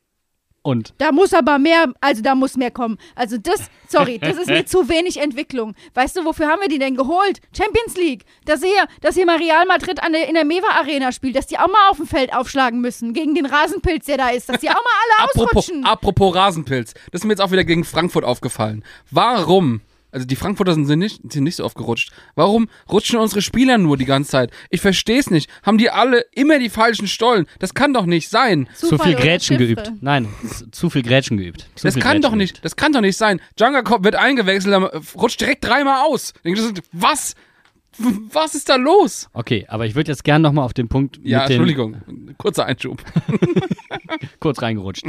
Und Da muss aber mehr, also da muss mehr kommen. Also das, sorry, das ist mir zu wenig Entwicklung. Weißt du, wofür haben wir die denn geholt? Champions League. Dass hier, dass hier mal Real Madrid an der, in der Mewa Arena spielt, dass die auch mal auf dem Feld aufschlagen müssen gegen den Rasenpilz, der da ist, dass die auch mal alle Apropos, ausrutschen. apropos Rasenpilz, das ist mir jetzt auch wieder gegen Frankfurt aufgefallen. Warum? Also die Frankfurter sind nicht, sind nicht so oft gerutscht. Warum rutschen unsere Spieler nur die ganze Zeit? Ich verstehe es nicht. Haben die alle immer die falschen Stollen? Das kann doch nicht sein. zu Zufall viel oder Grätschen geübt. Nein, zu viel Grätschen geübt. Zu Das viel kann doch Grätschen nicht, geübt. das kann doch nicht sein. Jangakop wird eingewechselt, rutscht direkt dreimal aus. Was? Was ist da los? Okay, aber ich würde jetzt gerne nochmal auf den Punkt Ja, mit den, Entschuldigung. Kurzer Einschub. kurz reingerutscht.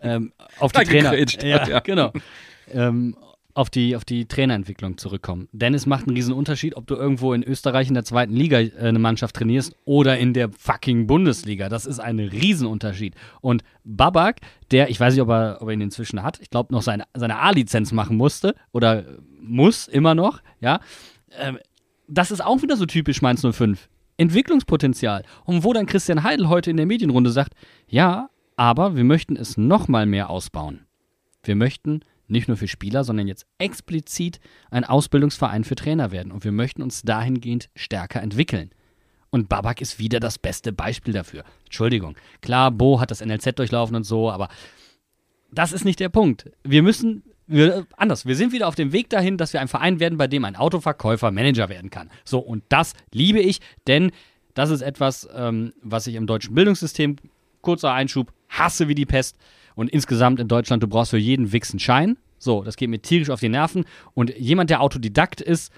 ähm, auf die Trainer. Ja, ja. genau. Ähm, auf die, auf die Trainerentwicklung zurückkommen. Denn es macht einen riesen Unterschied, ob du irgendwo in Österreich in der zweiten Liga äh, eine Mannschaft trainierst oder in der fucking Bundesliga. Das ist ein Riesenunterschied. Und Babak, der, ich weiß nicht, ob er, ob er ihn inzwischen hat, ich glaube noch seine, seine A-Lizenz machen musste oder muss immer noch, ja. Ähm, das ist auch wieder so typisch Mainz 05. Entwicklungspotenzial. Und wo dann Christian Heidel heute in der Medienrunde sagt, ja, aber wir möchten es noch mal mehr ausbauen. Wir möchten nicht nur für Spieler, sondern jetzt explizit ein Ausbildungsverein für Trainer werden. Und wir möchten uns dahingehend stärker entwickeln. Und Babak ist wieder das beste Beispiel dafür. Entschuldigung. Klar, Bo hat das NLZ durchlaufen und so, aber das ist nicht der Punkt. Wir müssen, wir, anders, wir sind wieder auf dem Weg dahin, dass wir ein Verein werden, bei dem ein Autoverkäufer Manager werden kann. So, und das liebe ich, denn das ist etwas, ähm, was ich im deutschen Bildungssystem, kurzer Einschub, hasse wie die Pest. Und insgesamt in Deutschland, du brauchst für jeden Wix einen Schein. So, das geht mir tierisch auf die Nerven. Und jemand, der Autodidakt ist,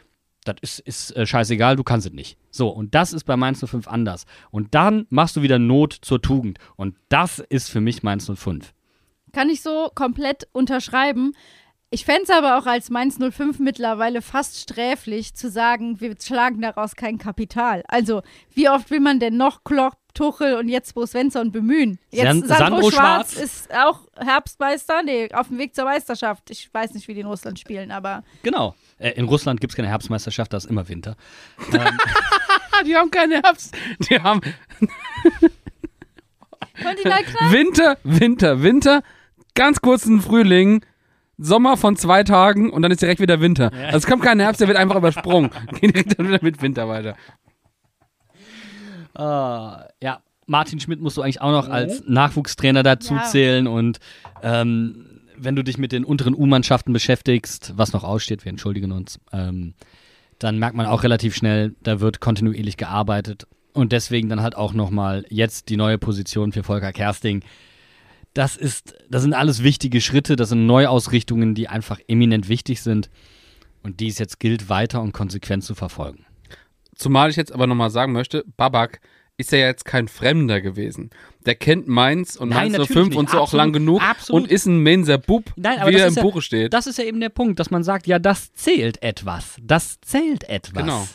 das ist, ist äh, scheißegal, du kannst es nicht. So, und das ist bei Mainz 05 anders. Und dann machst du wieder Not zur Tugend. Und das ist für mich Mainz 05. Kann ich so komplett unterschreiben. Ich fände es aber auch als Mainz 05 mittlerweile fast sträflich zu sagen, wir schlagen daraus kein Kapital. Also, wie oft will man denn noch Klopp, Tuchel und jetzt Bo Svensson bemühen? Jetzt San- Sandro, Sandro Schwarz, Schwarz. ist auch Herbstmeister, nee, auf dem Weg zur Meisterschaft. Ich weiß nicht, wie die in Russland spielen, aber Genau. Äh, in Russland gibt es keine Herbstmeisterschaft, da ist immer Winter. Ah, die haben keine Herbst. Die haben? Winter, Winter, Winter, ganz kurzen Frühling, Sommer von zwei Tagen und dann ist direkt wieder Winter. Also es kommt kein Herbst, der wird einfach übersprungen. Geht direkt dann wieder mit Winter weiter. Ah, ja, Martin Schmidt musst du eigentlich auch noch als Nachwuchstrainer dazu Ja. zählen und ähm, wenn du dich mit den unteren U-Mannschaften beschäftigst, was noch aussteht, wir entschuldigen uns, ähm, dann merkt man auch relativ schnell, da wird kontinuierlich gearbeitet und deswegen dann halt auch nochmal jetzt die neue Position für Volker Kersting. Das ist, das sind alles wichtige Schritte, das sind Neuausrichtungen, die einfach eminent wichtig sind und die es jetzt gilt, weiter und konsequent zu verfolgen. Zumal ich jetzt aber nochmal sagen möchte, Babak ist ja jetzt kein Fremder gewesen. Der kennt Mainz und Nein, Mainz natürlich 05 nicht. und so auch Absolut, lang genug absolut. und ist ein Menser Bub, Nein, aber wie er im ja- Buche steht. Das ist ja eben der Punkt, dass man sagt, ja, das zählt etwas. Das zählt etwas. Genau.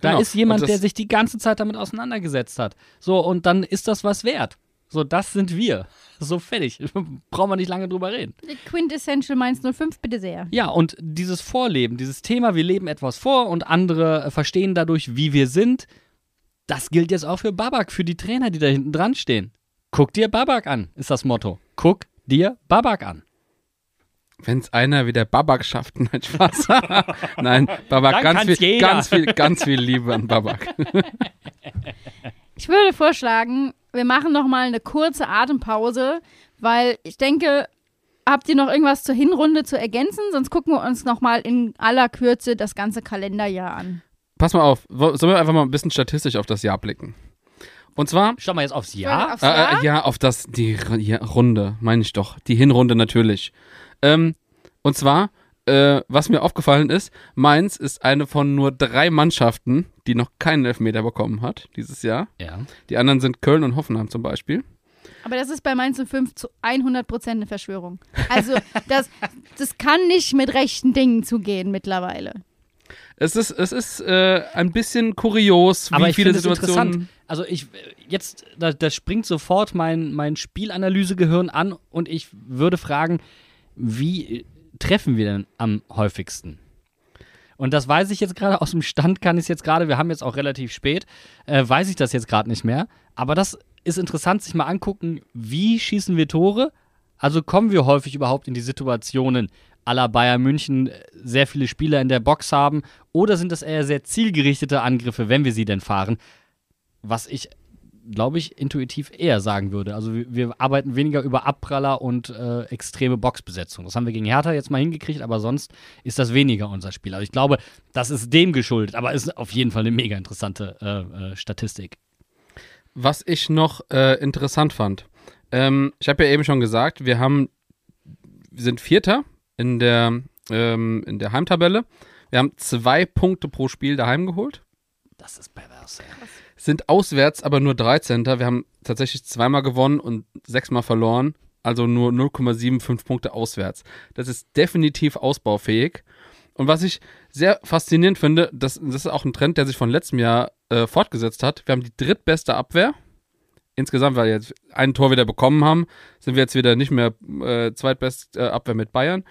Da Genau. ist jemand, das- der sich die ganze Zeit damit auseinandergesetzt hat. So, und dann ist das was wert. So, das sind wir. So fertig. Brauchen wir nicht lange drüber reden. Quintessential Mainz 05, bitte sehr. Ja, und dieses Vorleben, dieses Thema, wir leben etwas vor und andere äh, verstehen dadurch, wie wir sind, das gilt jetzt auch für Babak, für die Trainer, die da hinten dran stehen. Guck dir Babak an, ist das Motto. Guck dir Babak an. Wenn es einer wie der Babak schafft, nein, Spaß. nein, Babak, ganz viel, jeder. ganz viel, ganz viel Liebe an Babak. Ich würde vorschlagen, wir machen noch mal eine kurze Atempause, weil ich denke, habt ihr noch irgendwas zur Hinrunde zu ergänzen? Sonst gucken wir uns noch mal in aller Kürze das ganze Kalenderjahr an. Pass mal auf, sollen wir einfach mal ein bisschen statistisch auf das Jahr blicken? Und zwar Schau mal jetzt aufs Jahr. Aufs Äh, Jahr? äh, ja, auf das, die R- ja, Runde, meine ich doch. Die Hinrunde natürlich. Ähm, und zwar, äh, was mir aufgefallen ist, Mainz ist eine von nur drei Mannschaften, die noch keinen Elfmeter bekommen hat dieses Jahr. Ja. Die anderen sind Köln und Hoffenheim zum Beispiel. Aber das ist bei Mainz 05 zu 100% eine Verschwörung. Also das, das kann nicht mit rechten Dingen zugehen mittlerweile. Es ist, es ist äh, ein bisschen kurios, wie Aber ich viele Situationen. interessant. Also ich jetzt, da, da springt sofort mein, mein Spielanalysegehirn an und ich würde fragen, wie treffen wir denn am häufigsten? Und das weiß ich jetzt gerade aus dem Stand, kann ich es jetzt gerade, wir haben jetzt auch relativ spät, äh, weiß ich das jetzt gerade nicht mehr. Aber das ist interessant, sich mal angucken, wie schießen wir Tore? Also kommen wir häufig überhaupt in die Situationen, aller Bayern München äh, sehr viele Spieler in der Box haben? Oder sind das eher sehr zielgerichtete Angriffe, wenn wir sie denn fahren? Was ich, glaube ich, intuitiv eher sagen würde. Also wir, wir arbeiten weniger über Abpraller und äh, extreme Boxbesetzung. Das haben wir gegen Hertha jetzt mal hingekriegt, aber sonst ist das weniger unser Spiel. Also ich glaube, das ist dem geschuldet, aber ist auf jeden Fall eine mega interessante äh, äh, Statistik. Was ich noch äh, interessant fand. Ähm, ich habe ja eben schon gesagt, wir haben, wir sind Vierter in der, ähm, in der Heimtabelle. Wir haben zwei Punkte pro Spiel daheim geholt. Das ist pervers. Sind auswärts aber nur 13. Wir haben tatsächlich zweimal gewonnen und sechsmal verloren. Also nur 0,75 Punkte auswärts. Das ist definitiv ausbaufähig. Und was ich sehr faszinierend finde, das, das ist auch ein Trend, der sich von letztem Jahr äh, fortgesetzt hat. Wir haben die drittbeste Abwehr. Insgesamt, weil wir jetzt ein Tor wieder bekommen haben, sind wir jetzt wieder nicht mehr äh, zweitbeste äh, Abwehr mit Bayern.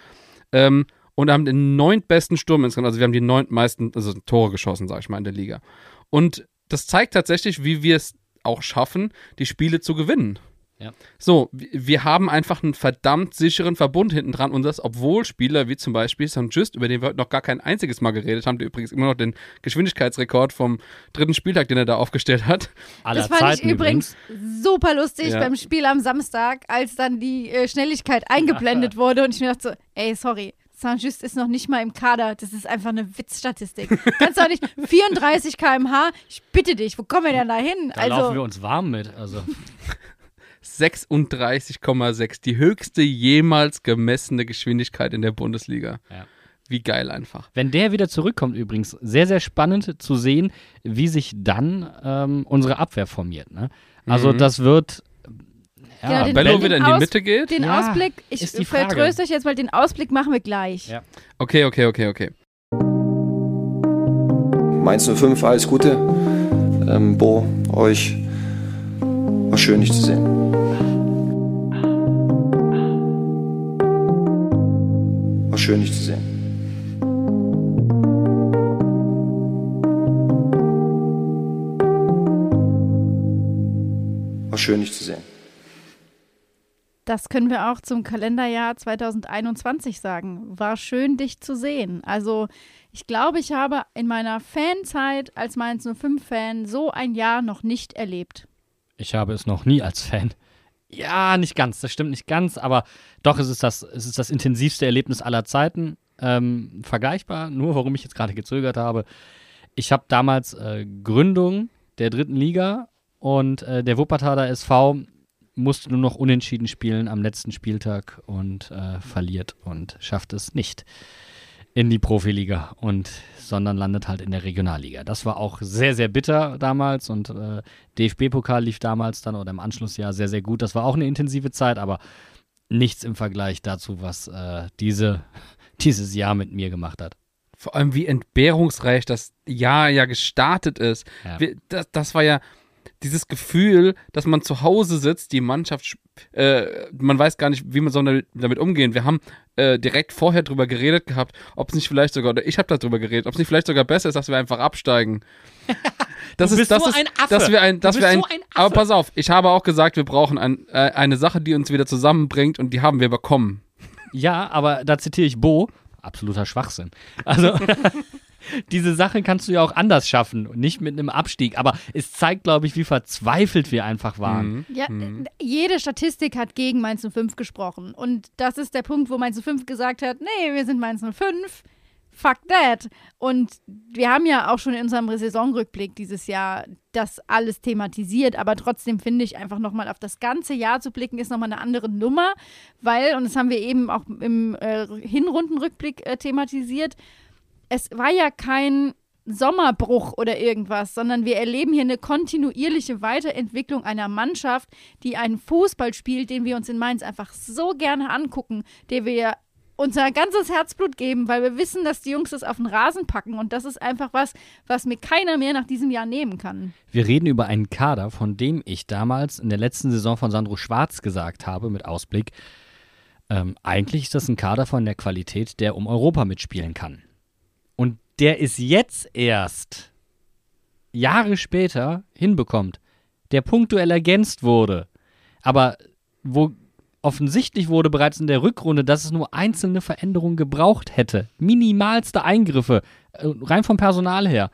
Ähm, und haben den neuntbesten Sturm insgesamt. Also wir haben die neuntmeisten also Tore geschossen, sag ich mal, in der Liga. Und das zeigt tatsächlich, wie wir es auch schaffen, die Spiele zu gewinnen. Ja. So, wir haben einfach einen verdammt sicheren Verbund hinten dran und das, obwohl Spieler wie zum Beispiel St. Just, über den wir heute noch gar kein einziges Mal geredet haben, der übrigens immer noch den Geschwindigkeitsrekord vom dritten Spieltag, den er da aufgestellt hat. Aller das fand Zeiten ich übrigens super lustig Ja. beim Spiel am Samstag, als dann die äh, Schnelligkeit eingeblendet wurde und ich mir dachte so, ey, sorry, Saint-Just ist noch nicht mal im Kader. Das ist einfach eine Witzstatistik. Kannst doch nicht 34 km/h. Ich bitte dich, wo kommen wir denn da hin? Da laufen wir Also, uns warm mit. Also 36,6, die höchste jemals gemessene Geschwindigkeit in der Bundesliga. Ja. Wie geil einfach. Wenn der wieder zurückkommt, übrigens, sehr, sehr spannend zu sehen, wie sich dann ähm, unsere Abwehr formiert. Ne? Also, Mhm. das wird. Ja, Genau, den- Bello den wieder in die Aus- Mitte geht? den Ja, Ausblick, ich vertröste euch jetzt mal, den Ausblick machen wir gleich. Ja. Okay, okay, okay, okay. Mainz 05, alles Gute. Ähm, Bo, euch war schön, dich zu sehen. War schön, dich zu sehen. War schön, dich zu sehen. Das können wir auch zum Kalenderjahr 2021 sagen. War schön, dich zu sehen. Also, ich glaube, ich habe in meiner Fanzeit als Mainz 05-Fan so ein Jahr noch nicht erlebt. Ich habe es noch nie als Fan. Ja, nicht ganz, das stimmt nicht ganz, aber doch ist es das, es ist das intensivste Erlebnis aller Zeiten. Ähm, vergleichbar, nur warum ich jetzt gerade gezögert habe. Ich habe damals äh, Gründung der dritten Liga und äh, der Wuppertaler SV musste nur noch unentschieden spielen am letzten Spieltag und äh, verliert und schafft es nicht in die Profiliga und sondern landet halt in der Regionalliga. Das war auch sehr, sehr bitter damals und äh, DFB-Pokal lief damals dann oder im Anschlussjahr sehr, sehr gut. Das war auch eine intensive Zeit, aber nichts im Vergleich dazu, was äh, diese, dieses Jahr mit mir gemacht hat. Vor allem, wie entbehrungsreich das Jahr ja gestartet ist. Ja. Wir, das, das war ja dieses Gefühl, dass man zu Hause sitzt, die Mannschaft, äh, man weiß gar nicht, wie man soll damit- damit umgehen. Wir haben äh, direkt vorher drüber geredet gehabt, ob es nicht vielleicht sogar, oder ich habe darüber geredet, ob es nicht vielleicht sogar besser ist, dass wir einfach absteigen. Das ist, das so ist, ein Affe. dass wir ein, dass wir ein, so ein aber pass auf, ich habe auch gesagt, wir brauchen ein, äh, eine Sache, die uns wieder zusammenbringt und die haben wir bekommen. Ja, aber da zitiere ich Bo, absoluter Schwachsinn. Also diese Sache kannst du ja auch anders schaffen und nicht mit einem Abstieg. Aber es zeigt, glaube ich, wie verzweifelt wir einfach waren. Ja, äh, jede Statistik hat gegen Mainz 05 gesprochen. Und das ist der Punkt, wo Mainz 05 gesagt hat, nee, wir sind Mainz 05. Fuck that. Und wir haben ja auch schon in unserem Saisonrückblick dieses Jahr das alles thematisiert, aber trotzdem finde ich einfach nochmal auf das ganze Jahr zu blicken, ist nochmal eine andere Nummer, weil, und das haben wir eben auch im äh, Hinrundenrückblick äh, thematisiert, es war ja kein Sommerbruch oder irgendwas, sondern wir erleben hier eine kontinuierliche Weiterentwicklung einer Mannschaft, die einen Fußball spielt, den wir uns in Mainz einfach so gerne angucken, der wir unser ganzes Herzblut geben, weil wir wissen, dass die Jungs das auf den Rasen packen und das ist einfach was, was mir keiner mehr nach diesem Jahr nehmen kann. Wir reden über einen Kader, von dem ich damals in der letzten Saison von Sandro Schwarz gesagt habe, mit Ausblick, ähm, eigentlich ist das ein Kader von der Qualität, der um Europa mitspielen kann. Der ist jetzt erst Jahre später hinbekommt, der punktuell ergänzt wurde, aber wo offensichtlich wurde bereits in der Rückrunde, dass es nur einzelne Veränderungen gebraucht hätte, minimalste Eingriffe, äh, rein vom Personal her,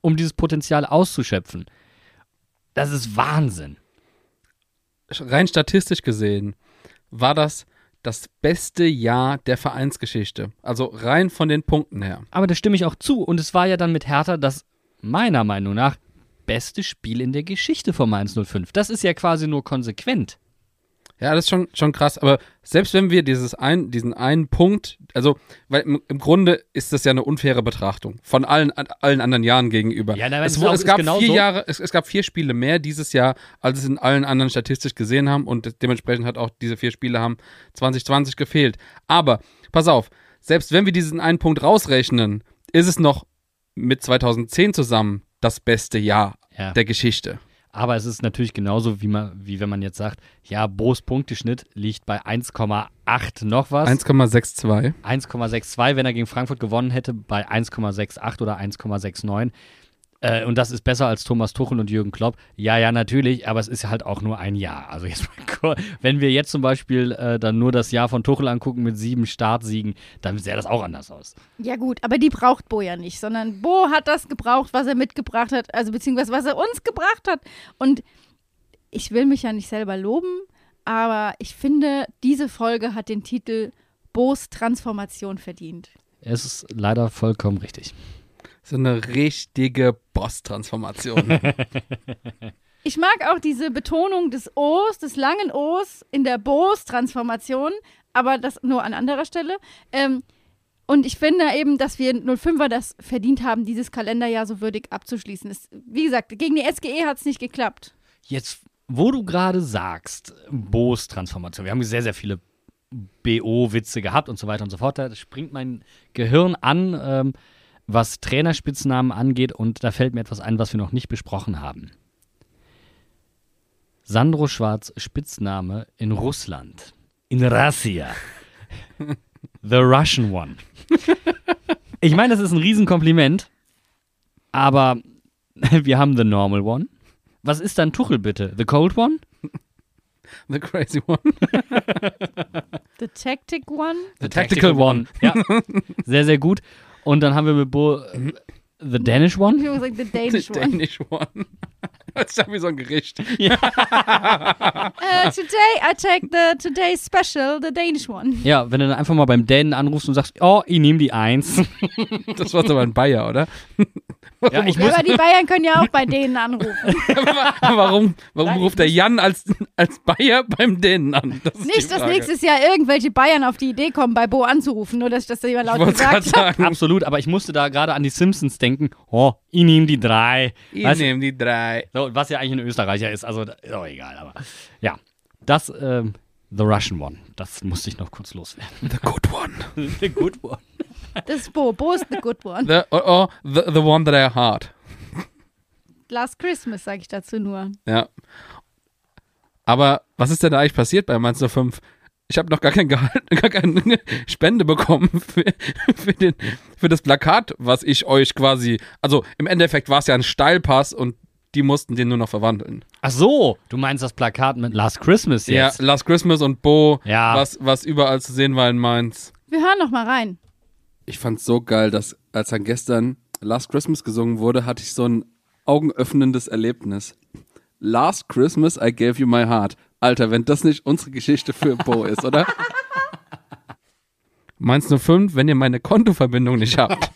um dieses Potenzial auszuschöpfen. Das ist Wahnsinn. Rein statistisch gesehen war das das beste Jahr der Vereinsgeschichte. Also rein von den Punkten her. Aber da stimme ich auch zu. Und es war ja dann mit Hertha das meiner Meinung nach beste Spiel in der Geschichte von Mainz 05. Das ist ja quasi nur konsequent. Ja, das ist schon, schon krass. Aber selbst wenn wir dieses ein, diesen einen Punkt, also, weil im, im Grunde ist das ja eine unfaire Betrachtung von allen, allen anderen Jahren gegenüber. Ja, nein, es, es es gab genau vier so. Jahre, es, es gab vier Spiele mehr dieses Jahr, als es in allen anderen statistisch gesehen haben und dementsprechend hat auch diese vier Spiele haben 2020 gefehlt. Aber, pass auf, selbst wenn wir diesen einen Punkt rausrechnen, ist es noch mit 2010 zusammen das beste Jahr Ja. der Geschichte. Aber es ist natürlich genauso, wie, man, wie wenn man jetzt sagt, ja, Bo's Punkteschnitt liegt bei 1,8 noch was. 1,62. 1,62, wenn er gegen Frankfurt gewonnen hätte, bei 1,68 oder 1,69. Äh, und das ist besser als Thomas Tuchel und Jürgen Klopp. Ja, ja, natürlich, aber es ist halt auch nur ein Jahr. Also jetzt, wenn wir jetzt zum Beispiel äh, dann nur das Jahr von Tuchel angucken mit sieben Startsiegen, dann sähe das auch anders aus. Ja gut, aber die braucht Bo ja nicht, sondern Bo hat das gebraucht, was er mitgebracht hat, also beziehungsweise was er uns gebracht hat. Und ich will mich ja nicht selber loben, aber ich finde, diese Folge hat den Titel Bo's Transformation verdient. Es ist leider vollkommen richtig. So eine richtige Boss-Transformation. Ich mag auch diese Betonung des O's, des langen O's in der Bo's-Transformation, aber das nur an anderer Stelle. Ähm, und ich finde eben, dass wir 05er das verdient haben, dieses Kalenderjahr so würdig abzuschließen. Es, wie gesagt, gegen die SGE hat es nicht geklappt. Jetzt, wo du gerade sagst, Bo's Transformation, wir haben sehr, sehr viele BO-Witze gehabt und so weiter und so fort. Da springt mein Gehirn an, ähm, was Trainerspitznamen angeht und da fällt mir etwas ein, was wir noch nicht besprochen haben. Sandro Schwarz Spitzname in Russland. In Russia. The Russian One. Ich meine, das ist ein Riesenkompliment, aber wir haben The Normal One. Was ist dann Tuchel bitte? The Cold One? The crazy one. The Tactic One. The tactical one. Ja, sehr, sehr gut. Und dann haben wir mit Bo äh, The Danish Ich One. habe gesagt, The The Danish One. Danish one. Das ist ja wie so ein Gericht. Uh, today I take the today's special, the Danish One. Ja, wenn du dann einfach mal beim Dänen anrufst und sagst, oh, ich nehme die Eins. Das war aber ein Bayer, oder? ja, ich Ja, muss, aber die Bayern können ja auch bei denen anrufen. warum warum ruft der Jan als, als Bayer beim Dänen an? Das Nicht, dass nächstes Jahr irgendwelche Bayern auf die Idee kommen, bei Bo anzurufen, nur dass ich das jemand Ich laut wollte gerade gesagt habe. sagen, absolut, aber ich musste da gerade an die Simpsons denken. Oh, ich nehme die drei. ich nehme die drei. so, was ja eigentlich ein Österreicher ist, also ist auch egal, aber ja. Das, ähm, The Russian One, das musste ich noch kurz loswerden. The good one. The Good One. Das ist Bo. Bo ist the good one. The, oh, oh, the, the one that I heart. Last Christmas, sage ich dazu nur. Ja. Aber was ist denn da eigentlich passiert bei Mainz 05? Ich habe noch gar kein Gehalt, gar keine Spende bekommen für, für, den, für das Plakat, was ich euch quasi. Also im Endeffekt war es ja ein Steilpass und die mussten den nur noch verwandeln. Ach so, du meinst das Plakat mit Last Christmas jetzt? Ja, Last Christmas und Bo, Ja. was, was überall zu sehen war in Mainz. Wir hören noch mal rein. Ich fand's so geil, dass als dann gestern Last Christmas gesungen wurde, hatte ich so ein augenöffnendes Erlebnis. Last Christmas I gave you my heart. Alter, wenn das nicht unsere Geschichte für Bo ist, oder? Mainz 05, wenn ihr meine Kontoverbindung nicht habt.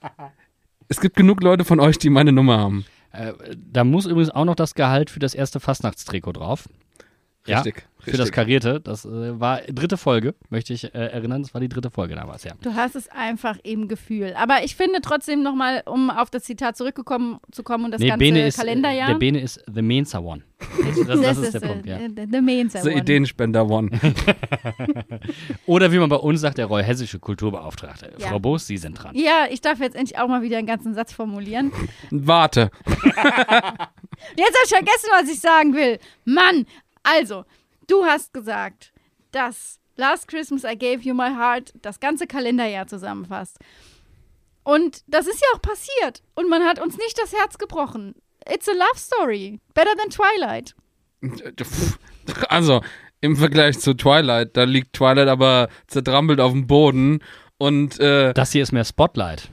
es gibt genug Leute von euch, die meine Nummer haben. Äh, da muss übrigens auch noch das Gehalt für das erste Fastnachtstrikot drauf. Ja, Richtig, für das richtig. Karierte. Das äh, war dritte Folge, möchte ich äh, erinnern. Das war die dritte Folge damals, ja. Du hast es einfach im Gefühl. Aber ich finde trotzdem nochmal, um auf das Zitat zurückgekommen zu kommen und das ganze Bene ist, Kalenderjahr. der Bene ist the Mensa One. Das, das, ist der Punkt, ja. äh, the, the main The Ideenspender One. Oder wie man bei uns sagt, der Roy Hessische Kulturbeauftragte. Ja. Frau Boos, Sie sind dran. Ja, ich darf jetzt endlich auch mal wieder einen ganzen Satz formulieren. Warte. Jetzt habe ich vergessen, was ich sagen will. Mann, also, du hast gesagt, dass Last Christmas I Gave You My Heart das ganze Kalenderjahr zusammenfasst. Und das ist ja auch passiert. Und man hat uns nicht das Herz gebrochen. It's a love story. Better than Twilight. Also, im Vergleich zu Twilight, da liegt Twilight aber zertrampelt auf dem Boden und, äh, Das hier ist mehr Spotlight.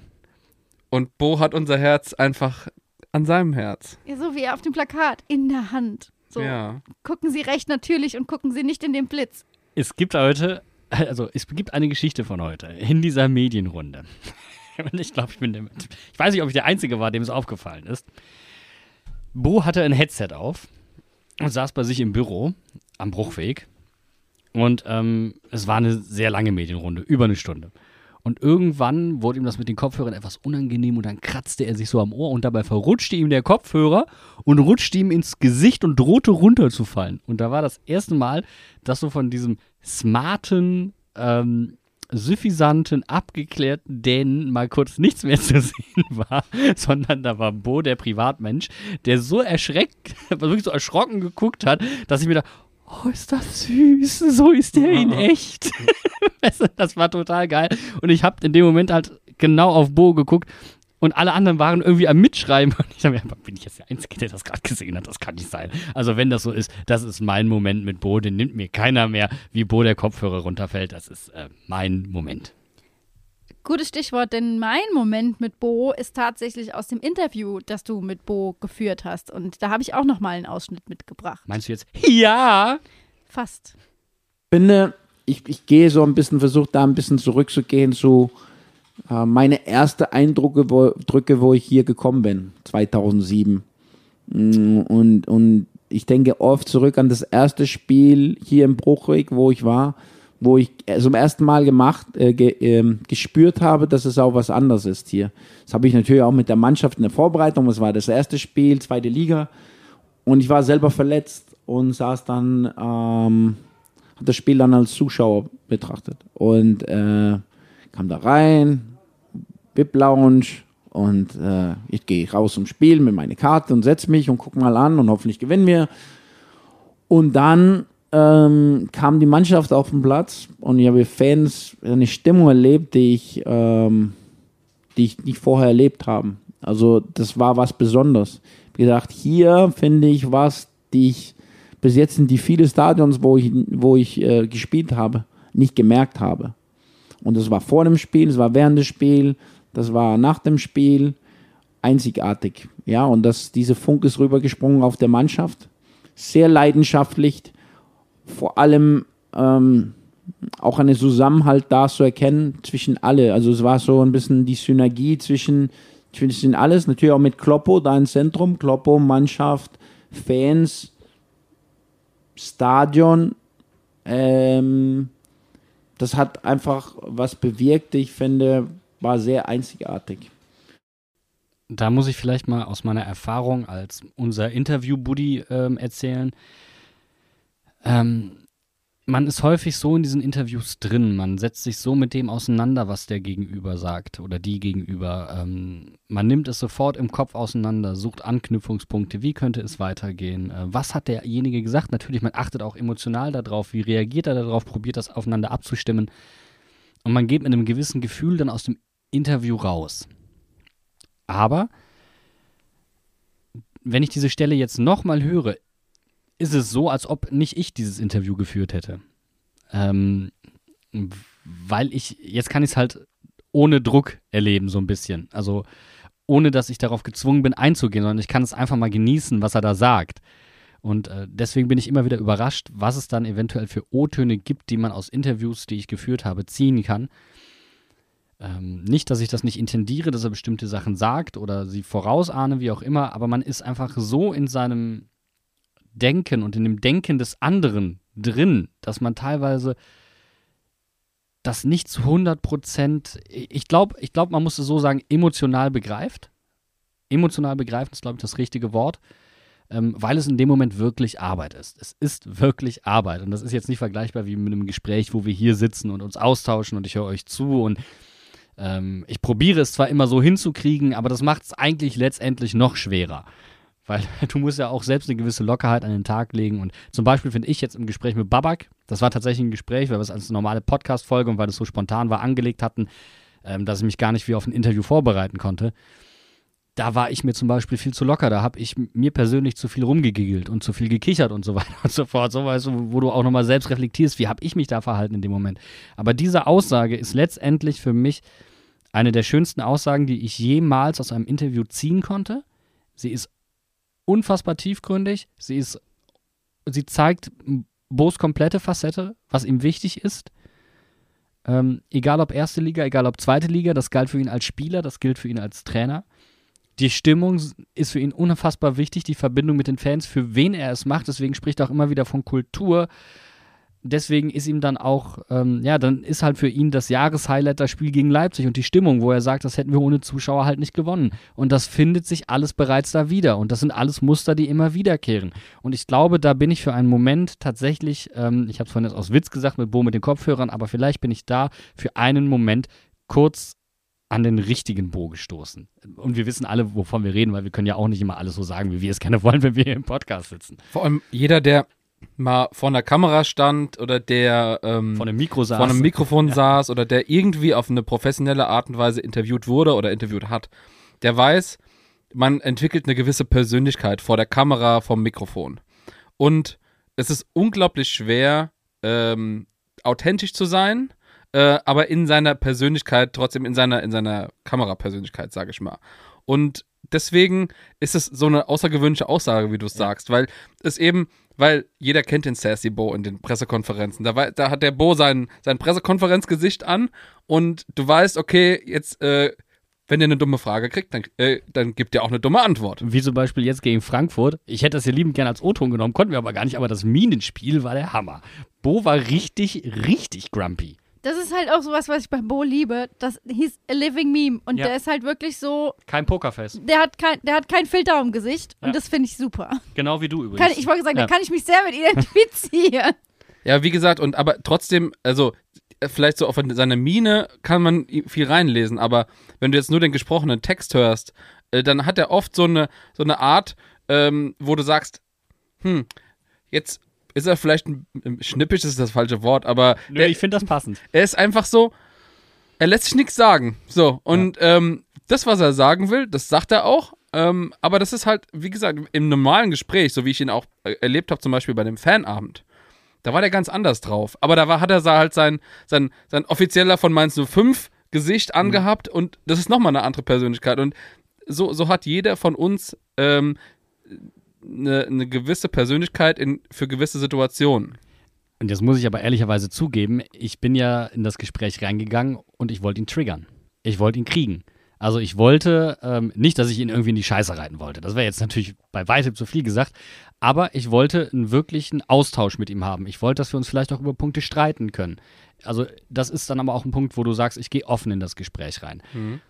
und Bo hat unser Herz einfach an seinem Herz. Ja, so wie auf dem Plakat. In der Hand. So. Ja. Gucken Sie recht natürlich und gucken Sie nicht in den Blitz. Es gibt heute, also es gibt eine Geschichte von heute in dieser Medienrunde. Und ich glaube, ich bin der, ich weiß nicht, ob ich der Einzige war, dem es aufgefallen ist. Bo hatte ein Headset auf und saß bei sich im Büro am Bruchweg. Und ähm, es war eine sehr lange Medienrunde, über eine Stunde. Und irgendwann wurde ihm das mit den Kopfhörern etwas unangenehm und dann kratzte er sich so am Ohr und dabei verrutschte ihm der Kopfhörer und rutschte ihm ins Gesicht und drohte runterzufallen. Und da war das erste Mal, dass so von diesem smarten, ähm, suffisanten, abgeklärten Dänen mal kurz nichts mehr zu sehen war, sondern da war Bo, der Privatmensch, der so erschreckt, wirklich so erschrocken geguckt hat, dass ich mir da, oh, ist das süß, so ist der in echt. Das war total geil. Und ich habe in dem Moment halt genau auf Bo geguckt und alle anderen waren irgendwie am Mitschreiben. Und ich dachte mir, bin ich jetzt der Einzige, der das gerade gesehen hat? Das kann nicht sein. Also wenn das so ist, das ist mein Moment mit Bo. Den nimmt mir keiner mehr, wie Bo der Kopfhörer runterfällt. Das ist äh, mein Moment. Gutes Stichwort, denn mein Moment mit Bo ist tatsächlich aus dem Interview, das du mit Bo geführt hast. Und da habe ich auch noch mal einen Ausschnitt mitgebracht. Meinst du jetzt, ja? Fast. finde, ich, ich gehe so ein bisschen, versuche da ein bisschen zurückzugehen zu äh, meine erste Eindrücke, wo, Drücke, wo ich hier gekommen bin, 2007. Mm, Und, und ich denke oft zurück an das erste Spiel hier im Bruchweg, wo ich war, wo ich äh, zum ersten Mal gemacht, äh, ge, ähm, gespürt habe, dass es auch was anderes ist hier. Das habe ich natürlich auch mit der Mannschaft in der Vorbereitung. Es war das erste Spiel, zweite Liga. Und ich war selber verletzt und saß dann, ähm, habe das Spiel dann als Zuschauer betrachtet. Und äh, kam da rein, VIP Lounge und äh, ich gehe raus zum Spiel mit meiner Karte und setze mich und guck mal an und hoffentlich gewinnen wir. Und dann ähm, kam die Mannschaft auf den Platz und ich habe Fans eine Stimmung erlebt, die ich, ähm, die ich nicht vorher erlebt habe. Also das war was Besonderes. Wie gesagt, hier finde ich was, die ich bis jetzt in die viele Stadions, wo ich, wo ich äh, gespielt habe, nicht gemerkt habe. Und das war vor dem Spiel, das war während des Spiels, das war nach dem Spiel einzigartig. Ja, und das, diese Funk ist rübergesprungen auf der Mannschaft. Sehr leidenschaftlich, vor allem ähm, auch eine Zusammenhalt da zu erkennen zwischen alle. Also es war so ein bisschen die Synergie zwischen, zwischen alles, natürlich auch mit Kloppo da im Zentrum, Kloppo, Mannschaft, Fans, Stadion. Ähm, das hat einfach was bewirkt, ich finde, war sehr einzigartig. Da muss ich vielleicht mal aus meiner Erfahrung als unser Interview-Buddy ähm, erzählen. Ähm, man ist häufig so in diesen Interviews drin, man setzt sich so mit dem auseinander, was der Gegenüber sagt oder die Gegenüber. Ähm, man nimmt es sofort im Kopf auseinander, sucht Anknüpfungspunkte, wie könnte es weitergehen, äh, was hat derjenige gesagt. Natürlich, man achtet auch emotional darauf, wie reagiert er darauf, probiert das aufeinander abzustimmen. Und man geht mit einem gewissen Gefühl dann aus dem Interview raus. Aber wenn ich diese Stelle jetzt nochmal höre, ist es so, als ob nicht ich dieses Interview geführt hätte. Ähm, weil ich, jetzt kann ich es halt ohne Druck erleben, so ein bisschen. Also ohne, dass ich darauf gezwungen bin, einzugehen, sondern ich kann es einfach mal genießen, was er da sagt. Und äh, deswegen bin ich immer wieder überrascht, was es dann eventuell für O-Töne gibt, die man aus Interviews, die ich geführt habe, ziehen kann. Ähm, nicht, dass ich das nicht intendiere, dass er bestimmte Sachen sagt oder sie vorausahne, wie auch immer, aber man ist einfach so in seinem Denken und in dem Denken des anderen drin, dass man teilweise das nicht zu 100 Prozent, ich glaube, ich glaub, man muss es so sagen, emotional begreift. Emotional begreift ist, glaube ich, das richtige Wort, ähm, weil es in dem Moment wirklich Arbeit ist. Es ist wirklich Arbeit. Und das ist jetzt nicht vergleichbar wie mit einem Gespräch, wo wir hier sitzen und uns austauschen und ich höre euch zu und ähm, ich probiere es zwar immer so hinzukriegen, aber das macht es eigentlich letztendlich noch schwerer. Weil du musst ja auch selbst eine gewisse Lockerheit an den Tag legen. Und zum Beispiel finde ich jetzt im Gespräch mit Babak, das war tatsächlich ein Gespräch, weil wir es als normale Podcast-Folge und weil es so spontan war, angelegt hatten, ähm, dass ich mich gar nicht wie auf ein Interview vorbereiten konnte. Da war ich mir zum Beispiel viel zu locker. Da habe ich mir persönlich zu viel rumgegiggelt und zu viel gekichert und so weiter und so fort. So weißt du, wo du auch nochmal selbst reflektierst, wie habe ich mich da verhalten in dem Moment. Aber diese Aussage ist letztendlich für mich eine der schönsten Aussagen, die ich jemals aus einem Interview ziehen konnte. Sie ist unfassbar tiefgründig. Sie ist, sie zeigt Bo's komplette Facette, was ihm wichtig ist. Ähm, egal ob erste Liga, egal ob zweite Liga, das galt für ihn als Spieler, das gilt für ihn als Trainer. Die Stimmung ist für ihn unfassbar wichtig, die Verbindung mit den Fans, für wen er es macht. Deswegen spricht er auch immer wieder von Kultur, deswegen ist ihm dann auch, ähm, ja, dann ist halt für ihn das Jahreshighlight das Spiel gegen Leipzig und die Stimmung, wo er sagt, das hätten wir ohne Zuschauer halt nicht gewonnen. Und das findet sich alles bereits da wieder. Und das sind alles Muster, die immer wiederkehren. Und ich glaube, da bin ich für einen Moment tatsächlich, ähm, ich habe es vorhin jetzt aus Witz gesagt mit Bo mit den Kopfhörern, aber vielleicht bin ich da für einen Moment kurz an den richtigen Bo gestoßen. Und wir wissen alle, wovon wir reden, weil wir können ja auch nicht immer alles so sagen, wie wir es gerne wollen, wenn wir hier im Podcast sitzen. Vor allem jeder, der mal vor einer Kamera stand oder der ähm, vor einem Mikro saß. vor einem Mikrofon ja. saß oder der irgendwie auf eine professionelle Art und Weise interviewt wurde oder interviewt hat, der weiß, man entwickelt eine gewisse Persönlichkeit vor der Kamera, vom Mikrofon. Und es ist unglaublich schwer, ähm, authentisch zu sein, äh, aber in seiner Persönlichkeit, trotzdem in seiner, in seiner Kamerapersönlichkeit, sage ich mal. Und deswegen ist es so eine außergewöhnliche Aussage, wie du es ja. sagst, weil es eben, weil jeder kennt den Sassy Bo in den Pressekonferenzen. Da, da hat der Bo sein, sein Pressekonferenzgesicht an und du weißt, okay, jetzt, äh, wenn ihr eine dumme Frage kriegt, dann, äh, dann gibt ihr auch eine dumme Antwort. Wie zum Beispiel jetzt gegen Frankfurt. Ich hätte das hier liebend gerne als O-Ton genommen, konnten wir aber gar nicht, aber das Minenspiel war der Hammer. Bo war richtig, richtig grumpy. Das ist halt auch sowas, was ich bei Bo liebe. Das hieß a living meme und ja. der ist halt wirklich so. Kein Pokerface. Der hat kein, der hat kein Filter im Gesicht ja. und das finde ich super. Genau wie du übrigens. Kann, ich wollte sagen, ja. da kann ich mich sehr mit identifizieren. Ja, wie gesagt, und aber trotzdem, also vielleicht so auf seine Mine kann man viel reinlesen, aber wenn du jetzt nur den gesprochenen Text hörst, äh, dann hat er oft so eine, so eine Art, ähm, wo du sagst, hm, jetzt ist er vielleicht ein, schnippisch, ist das falsche Wort, aber. Nö, der, ich finde das passend. Er ist einfach so, er lässt sich nichts sagen. So, und ja. ähm, das, was er sagen will, das sagt er auch. Ähm, aber das ist halt, wie gesagt, im normalen Gespräch, so wie ich ihn auch äh, erlebt habe, zum Beispiel bei dem Fanabend, da war der ganz anders drauf. Aber da war, hat er halt sein, sein, sein offizieller von Mainz 05 Gesicht mhm. angehabt mhm. und das ist nochmal eine andere Persönlichkeit. Und so, so hat jeder von uns ähm, eine, eine gewisse Persönlichkeit in, für gewisse Situationen. Und jetzt muss ich aber ehrlicherweise zugeben, ich bin ja in das Gespräch reingegangen und ich wollte ihn triggern. Ich wollte ihn kriegen. Also ich wollte ähm, nicht, dass ich ihn irgendwie in die Scheiße reiten wollte. Das wäre jetzt natürlich bei weitem zu viel gesagt. Aber ich wollte einen wirklichen Austausch mit ihm haben. Ich wollte, dass wir uns vielleicht auch über Punkte streiten können. Also das ist dann aber auch ein Punkt, wo du sagst, ich gehe offen in das Gespräch rein. Mhm.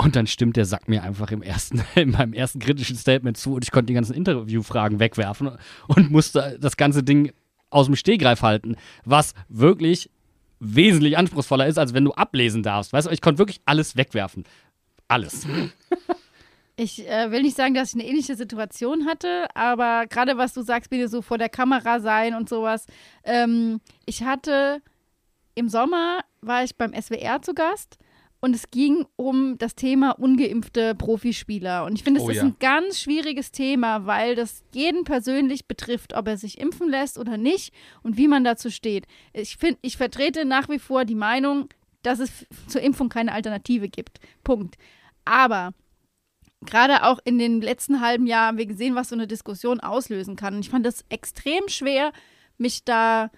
Und dann stimmt der Sack mir einfach im ersten, in meinem ersten kritischen Statement zu und ich konnte die ganzen Interviewfragen wegwerfen und musste das ganze Ding aus dem Stehgreif halten, was wirklich wesentlich anspruchsvoller ist, als wenn du ablesen darfst. Weißt du, ich konnte wirklich alles wegwerfen. Alles. Ich äh, will nicht sagen, dass ich eine ähnliche Situation hatte, aber gerade was du sagst, bitte so vor der Kamera sein und sowas. Ähm, ich hatte im Sommer war ich beim SWR zu Gast und es ging um das Thema ungeimpfte Profispieler. Und ich finde, es oh, ist ja. ein ganz schwieriges Thema, weil das jeden persönlich betrifft, ob er sich impfen lässt oder nicht und wie man dazu steht. Ich, find, ich vertrete nach wie vor die Meinung, dass es zur Impfung keine Alternative gibt. Punkt. Aber gerade auch in den letzten halben Jahren haben wir gesehen, was so eine Diskussion auslösen kann. Und ich fand es extrem schwer, mich da,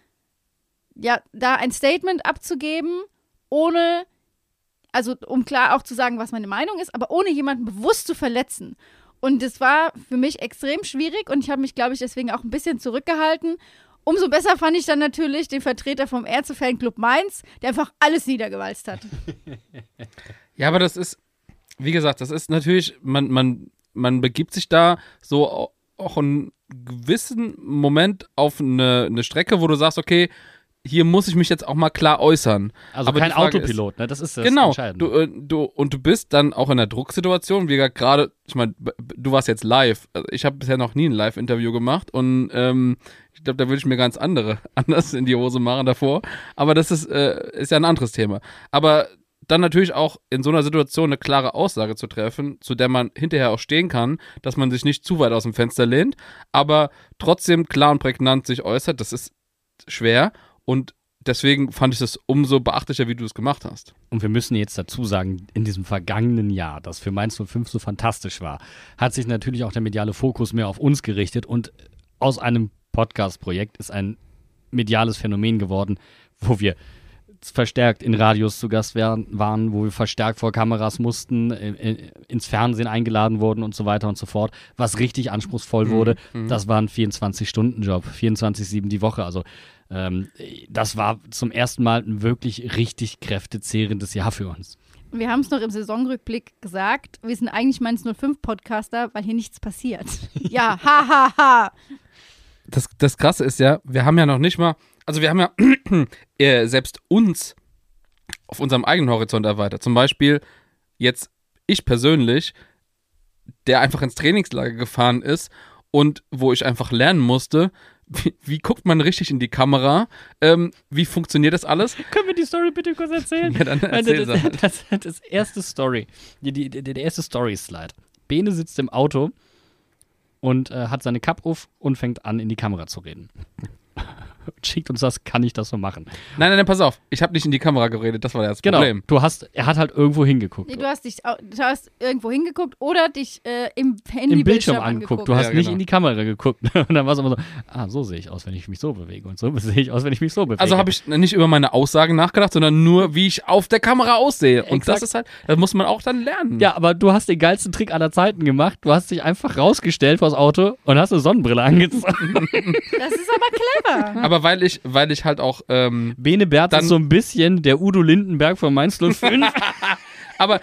ja, da ein Statement abzugeben, ohne also um klar auch zu sagen, was meine Meinung ist, aber ohne jemanden bewusst zu verletzen. Und es war für mich extrem schwierig und ich habe mich, glaube ich, deswegen auch ein bisschen zurückgehalten. Umso besser fand ich dann natürlich den Vertreter vom Ärzte-Fanclub Mainz, der einfach alles niedergewalzt hat. Ja, aber das ist, wie gesagt, das ist natürlich, man, man, man begibt sich da so au- auch einen gewissen Moment auf eine, eine Strecke, wo du sagst, okay, hier muss ich mich jetzt auch mal klar äußern. Also Aber kein Autopilot, ne? Das ist das genau, Entscheidende. du, äh, du, und du bist dann auch in einer Drucksituation, wie gerade, ich meine, du warst jetzt live. Also ich habe bisher noch nie ein Live-Interview gemacht und ähm, ich glaube, da würde ich mir ganz andere anders in die Hose machen davor. Aber das ist, äh, ist ja ein anderes Thema. Aber dann natürlich auch in so einer Situation eine klare Aussage zu treffen, zu der man hinterher auch stehen kann, dass man sich nicht zu weit aus dem Fenster lehnt, aber trotzdem klar und prägnant sich äußert, das ist schwer und deswegen fand ich es umso beachtlicher, wie du es gemacht hast. Und wir müssen jetzt dazu sagen, in diesem vergangenen Jahr, das für Mainz 05 so fantastisch war, hat sich natürlich auch der mediale Fokus mehr auf uns gerichtet und aus einem Podcast-Projekt ist ein mediales Phänomen geworden, wo wir verstärkt in Radios zu Gast waren, wo wir verstärkt vor Kameras mussten, in, in, ins Fernsehen eingeladen wurden und so weiter und so fort, was richtig anspruchsvoll wurde. Das war ein 24-Stunden-Job, 24-7 die Woche. Also ähm, das war zum ersten Mal ein wirklich richtig kräftezehrendes Jahr für uns. Wir haben es noch im Saisonrückblick gesagt, wir sind eigentlich Mainz 05 Podcaster, weil hier nichts passiert. ja, ha, ha, ha. das, das Krasse ist ja, wir haben ja noch nicht mal, also wir haben ja äh, selbst uns auf unserem eigenen Horizont erweitert. Zum Beispiel jetzt ich persönlich, der einfach ins Trainingslager gefahren ist und wo ich einfach lernen musste, wie, wie guckt man richtig in die Kamera, ähm, wie funktioniert das alles? Können wir die Story bitte kurz erzählen? Ja, dann erzähl das, das, das, das erste Story, die, die, der, der erste Story-Slide. Bene sitzt im Auto und äh, hat seine Cup auf und fängt an, in die Kamera zu reden. Und schickt uns das, kann ich das so machen? Nein, nein, nein, pass auf, ich habe nicht in die Kamera geredet, das war das Genau. Problem. Du hast, er hat halt irgendwo hingeguckt. Nee, du hast dich du hast irgendwo hingeguckt oder dich äh, im Im Handybildschirm Bildschirm angeguckt. Du hast Ja, nicht genau. in die Kamera geguckt. Und dann war es immer so, ah, so sehe ich aus, wenn ich mich so bewege. Und so sehe ich aus, wenn ich mich so bewege. Also habe ich nicht über meine Aussagen nachgedacht, sondern nur, wie ich auf der Kamera aussehe. Und Exakt. das ist halt, das muss man auch dann lernen. Ja, aber du hast den geilsten Trick aller Zeiten gemacht. Du hast dich einfach rausgestellt vors Auto und hast eine Sonnenbrille angezogen. Das ist aber clever. Aber weil ich, weil ich halt auch, ähm, Bene Berz Dann- ist so ein bisschen der Udo Lindenberg von Mainz 05. aber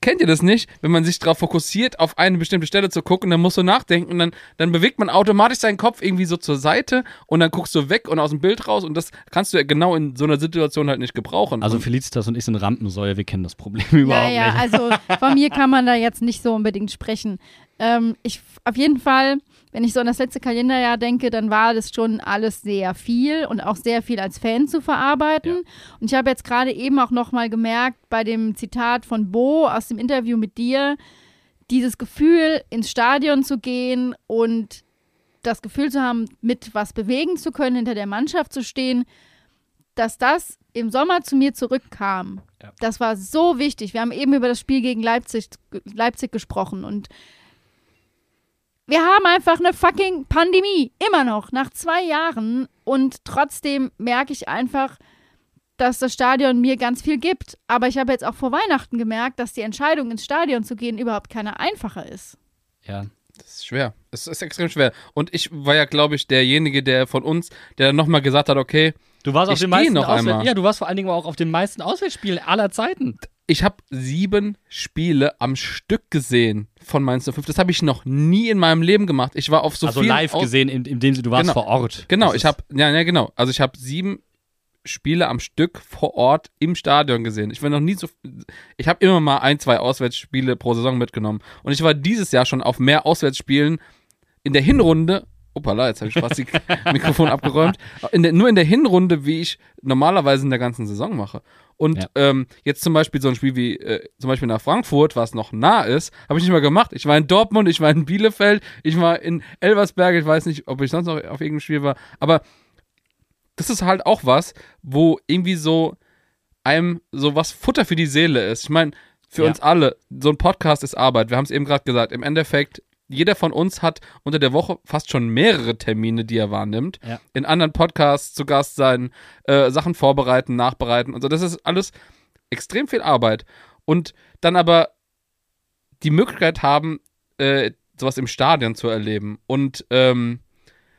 kennt ihr das nicht? Wenn man sich darauf fokussiert, auf eine bestimmte Stelle zu gucken, dann musst du nachdenken und dann, dann bewegt man automatisch seinen Kopf irgendwie so zur Seite und dann guckst du weg und aus dem Bild raus und das kannst du ja genau in so einer Situation halt nicht gebrauchen. also Felicitas und ich sind Rampensäue, wir kennen das Problem überhaupt ja, ja, nicht. also von mir kann man da jetzt nicht so unbedingt sprechen. Ähm, ich auf jeden Fall, wenn ich so an das letzte Kalenderjahr denke, dann war das schon alles sehr viel und auch sehr viel als Fan zu verarbeiten. Und ich habe jetzt gerade eben auch noch mal gemerkt bei dem Zitat von Bo aus dem Interview mit dir, dieses Gefühl ins Stadion zu gehen und das Gefühl zu haben, mit was bewegen zu können, hinter der Mannschaft zu stehen, dass das im Sommer zu mir zurückkam. Ja. Das war so wichtig. Wir haben eben über das Spiel gegen Leipzig, Leipzig gesprochen und wir haben einfach eine fucking Pandemie. Immer noch, nach zwei Jahren. Und trotzdem merke ich einfach, dass das Stadion mir ganz viel gibt. Aber ich habe jetzt auch vor Weihnachten gemerkt, dass die Entscheidung, ins Stadion zu gehen, überhaupt keine einfache ist. Ja. das ist schwer. Es ist extrem schwer. Und ich war ja, glaube ich, derjenige, der von uns, der nochmal gesagt hat, okay, Du warst auf Ich den meisten noch Auswärts- einmal. Ja, du warst vor allen Dingen auch auf den meisten Auswärtsspielen aller Zeiten. Ich habe sieben Spiele am Stück gesehen von Mainz 05. Das habe ich noch nie in meinem Leben gemacht. Ich war auf so also vielen live Aus- gesehen, in, in dem du warst Genau. vor Ort. Genau, ich habe, ja, ja, genau. Also ich habe sieben Spiele am Stück vor Ort im Stadion gesehen. Ich war noch nie so, ich habe immer mal ein, zwei Auswärtsspiele pro Saison mitgenommen. Und ich war dieses Jahr schon auf mehr Auswärtsspielen in der Hinrunde. Opala, jetzt habe ich fast das Mikrofon abgeräumt. In der, nur in der Hinrunde, wie ich normalerweise in der ganzen Saison mache. Und Ja. ähm, jetzt zum Beispiel so ein Spiel wie äh, zum Beispiel nach Frankfurt, was noch nah ist, habe ich nicht mal gemacht. Ich war in Dortmund, ich war in Bielefeld, ich war in Elversberg, ich weiß nicht, ob ich sonst noch auf irgendeinem Spiel war, aber das ist halt auch was, wo irgendwie so einem so was Futter für die Seele ist. Ich meine, für Ja. uns alle, so ein Podcast ist Arbeit. Wir haben es eben gerade gesagt. Im Endeffekt, jeder von uns hat unter der Woche fast schon mehrere Termine, die er wahrnimmt. Ja. In anderen Podcasts zu Gast sein, äh, Sachen vorbereiten, nachbereiten und so. Das ist alles extrem viel Arbeit. Und dann aber die Möglichkeit haben, äh, sowas im Stadion zu erleben. Und ähm,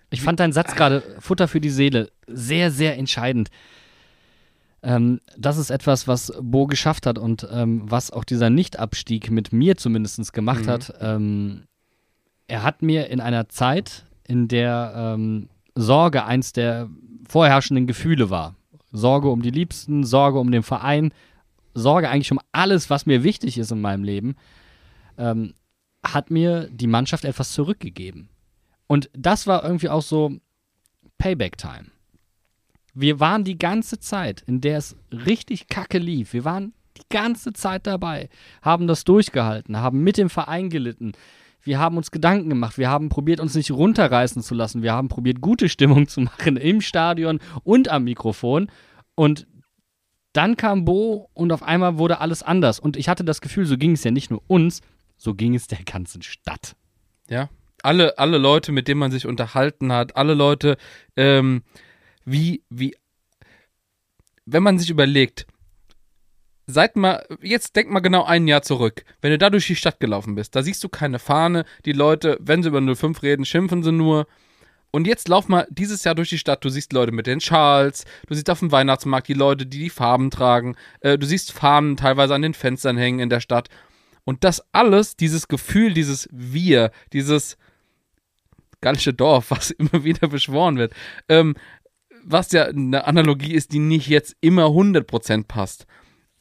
Ich fand deinen Satz gerade, Futter für die Seele, sehr, sehr entscheidend. Ähm, das ist etwas, was Bo geschafft hat und ähm, was auch dieser Nichtabstieg mit mir zumindest gemacht Mhm. hat. Ähm, er hat mir in einer Zeit, in der ähm, Sorge eins der vorherrschenden Gefühle war, Sorge um die Liebsten, Sorge um den Verein, Sorge eigentlich um alles, was mir wichtig ist in meinem Leben, ähm, hat mir die Mannschaft etwas zurückgegeben. Und das war irgendwie auch so Payback-Time. Wir waren die ganze Zeit, in der es richtig kacke lief, wir waren die ganze Zeit dabei, haben das durchgehalten, haben mit dem Verein gelitten. Wir haben uns Gedanken gemacht, wir haben probiert, uns nicht runterreißen zu lassen, wir haben probiert, gute Stimmung zu machen im Stadion und am Mikrofon. Und dann kam Bo und auf einmal wurde alles anders. Und ich hatte das Gefühl, so ging es ja nicht nur uns, so ging es der ganzen Stadt. Ja, alle, alle Leute, mit denen man sich unterhalten hat, alle Leute, ähm, wie, wie, wenn man sich überlegt, seit mal, jetzt denk mal genau ein Jahr zurück, wenn du da durch die Stadt gelaufen bist, da siehst du keine Fahne, die Leute, wenn sie über 05 reden, schimpfen sie nur. Und jetzt lauf mal dieses Jahr durch die Stadt, du siehst Leute mit den Schals, du siehst auf dem Weihnachtsmarkt die Leute, die die Farben tragen, äh, du siehst Fahnen teilweise an den Fenstern hängen in der Stadt. Und das alles, dieses Gefühl, dieses Wir, dieses gallische Dorf, was immer wieder beschworen wird, ähm, was ja eine Analogie ist, die nicht jetzt immer 100% passt.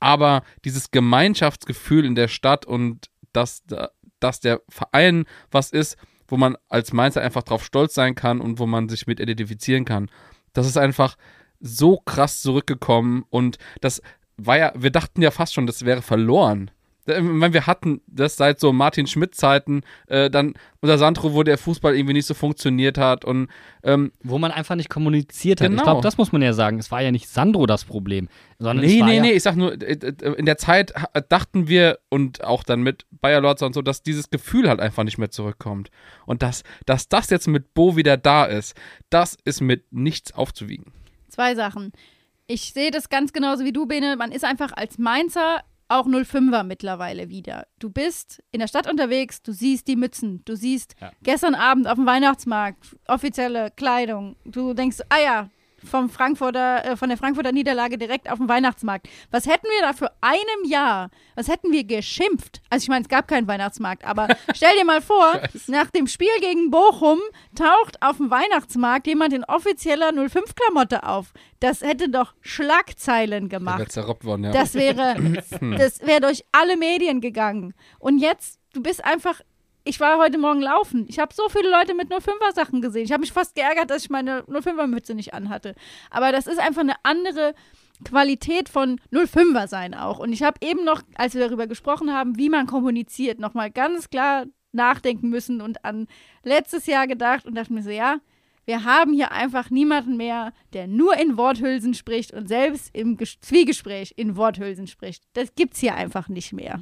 Aber dieses Gemeinschaftsgefühl in der Stadt und dass, da- dass der Verein was ist, wo man als Mainzer einfach drauf stolz sein kann und wo man sich mit identifizieren kann, das ist einfach so krass zurückgekommen und das war ja, wir dachten ja fast schon, das wäre verloren. Ich meine, wir hatten das seit so Martin Schmidt-Zeiten, äh, dann unter Sandro, wo der Fußball irgendwie nicht so funktioniert hat und ähm, Wo man einfach nicht kommuniziert hat. Genau. Ich glaube, das muss man ja sagen. Es war ja nicht Sandro das Problem, sondern Nee, es war nee, ja, nee, ich sag nur, äh, äh, in der Zeit dachten wir und auch dann mit Bayer Lorz und so, dass dieses Gefühl halt einfach nicht mehr zurückkommt. Und dass, dass das jetzt mit Bo wieder da ist, das ist mit nichts aufzuwiegen. Zwei Sachen. Ich sehe das ganz genauso wie du, Bene. Man ist einfach als Mainzer auch 05er mittlerweile wieder. Du bist in der Stadt unterwegs, du siehst die Mützen, du siehst Ja. gestern Abend auf dem Weihnachtsmarkt offizielle Kleidung. Du denkst, ah ja, vom Frankfurter, äh, von der Frankfurter Niederlage direkt auf dem Weihnachtsmarkt. Was hätten wir da für einem Jahr, was hätten wir geschimpft? Also ich meine, es gab keinen Weihnachtsmarkt, aber stell dir mal vor, nach dem Spiel gegen Bochum taucht auf dem Weihnachtsmarkt jemand in offizieller 05-Klamotte auf. Das hätte doch Schlagzeilen gemacht. wird zerrobbt worden, ja. Das wäre, das wäre durch alle Medien gegangen. Und jetzt, du bist einfach, ich war heute Morgen laufen. Ich habe so viele Leute mit 05er Sachen gesehen. Ich habe mich fast geärgert, dass ich meine 05er Mütze nicht anhatte. Aber das ist einfach eine andere Qualität von 05er sein auch. Und ich habe eben noch, als wir darüber gesprochen haben, wie man kommuniziert, nochmal ganz klar nachdenken müssen und an letztes Jahr gedacht und dachte mir so, ja, wir haben hier einfach niemanden mehr, der nur in Worthülsen spricht und selbst im Ges Zwiegespräch in Worthülsen spricht. Das gibt's hier einfach nicht mehr.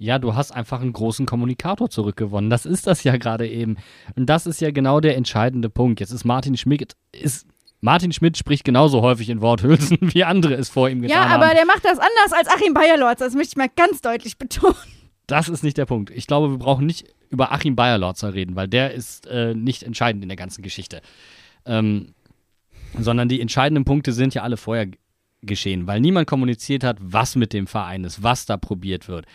Ja, du hast einfach einen großen Kommunikator zurückgewonnen. Das ist das ja gerade eben. Und das ist ja genau der entscheidende Punkt. Jetzt ist Martin Schmidt, ist, Martin Schmidt spricht genauso häufig in Worthülsen, wie andere es vor ihm getan Ja, haben. aber der macht das anders als Achim Bayerlorz. Das möchte ich mal ganz deutlich betonen. Das ist nicht der Punkt. Ich glaube, wir brauchen nicht über Achim Bayerlorzer reden, weil der ist äh, nicht entscheidend in der ganzen Geschichte. Ähm, sondern die entscheidenden Punkte sind ja alle vorher geschehen, weil niemand kommuniziert hat, was mit dem Verein ist, was da probiert wird.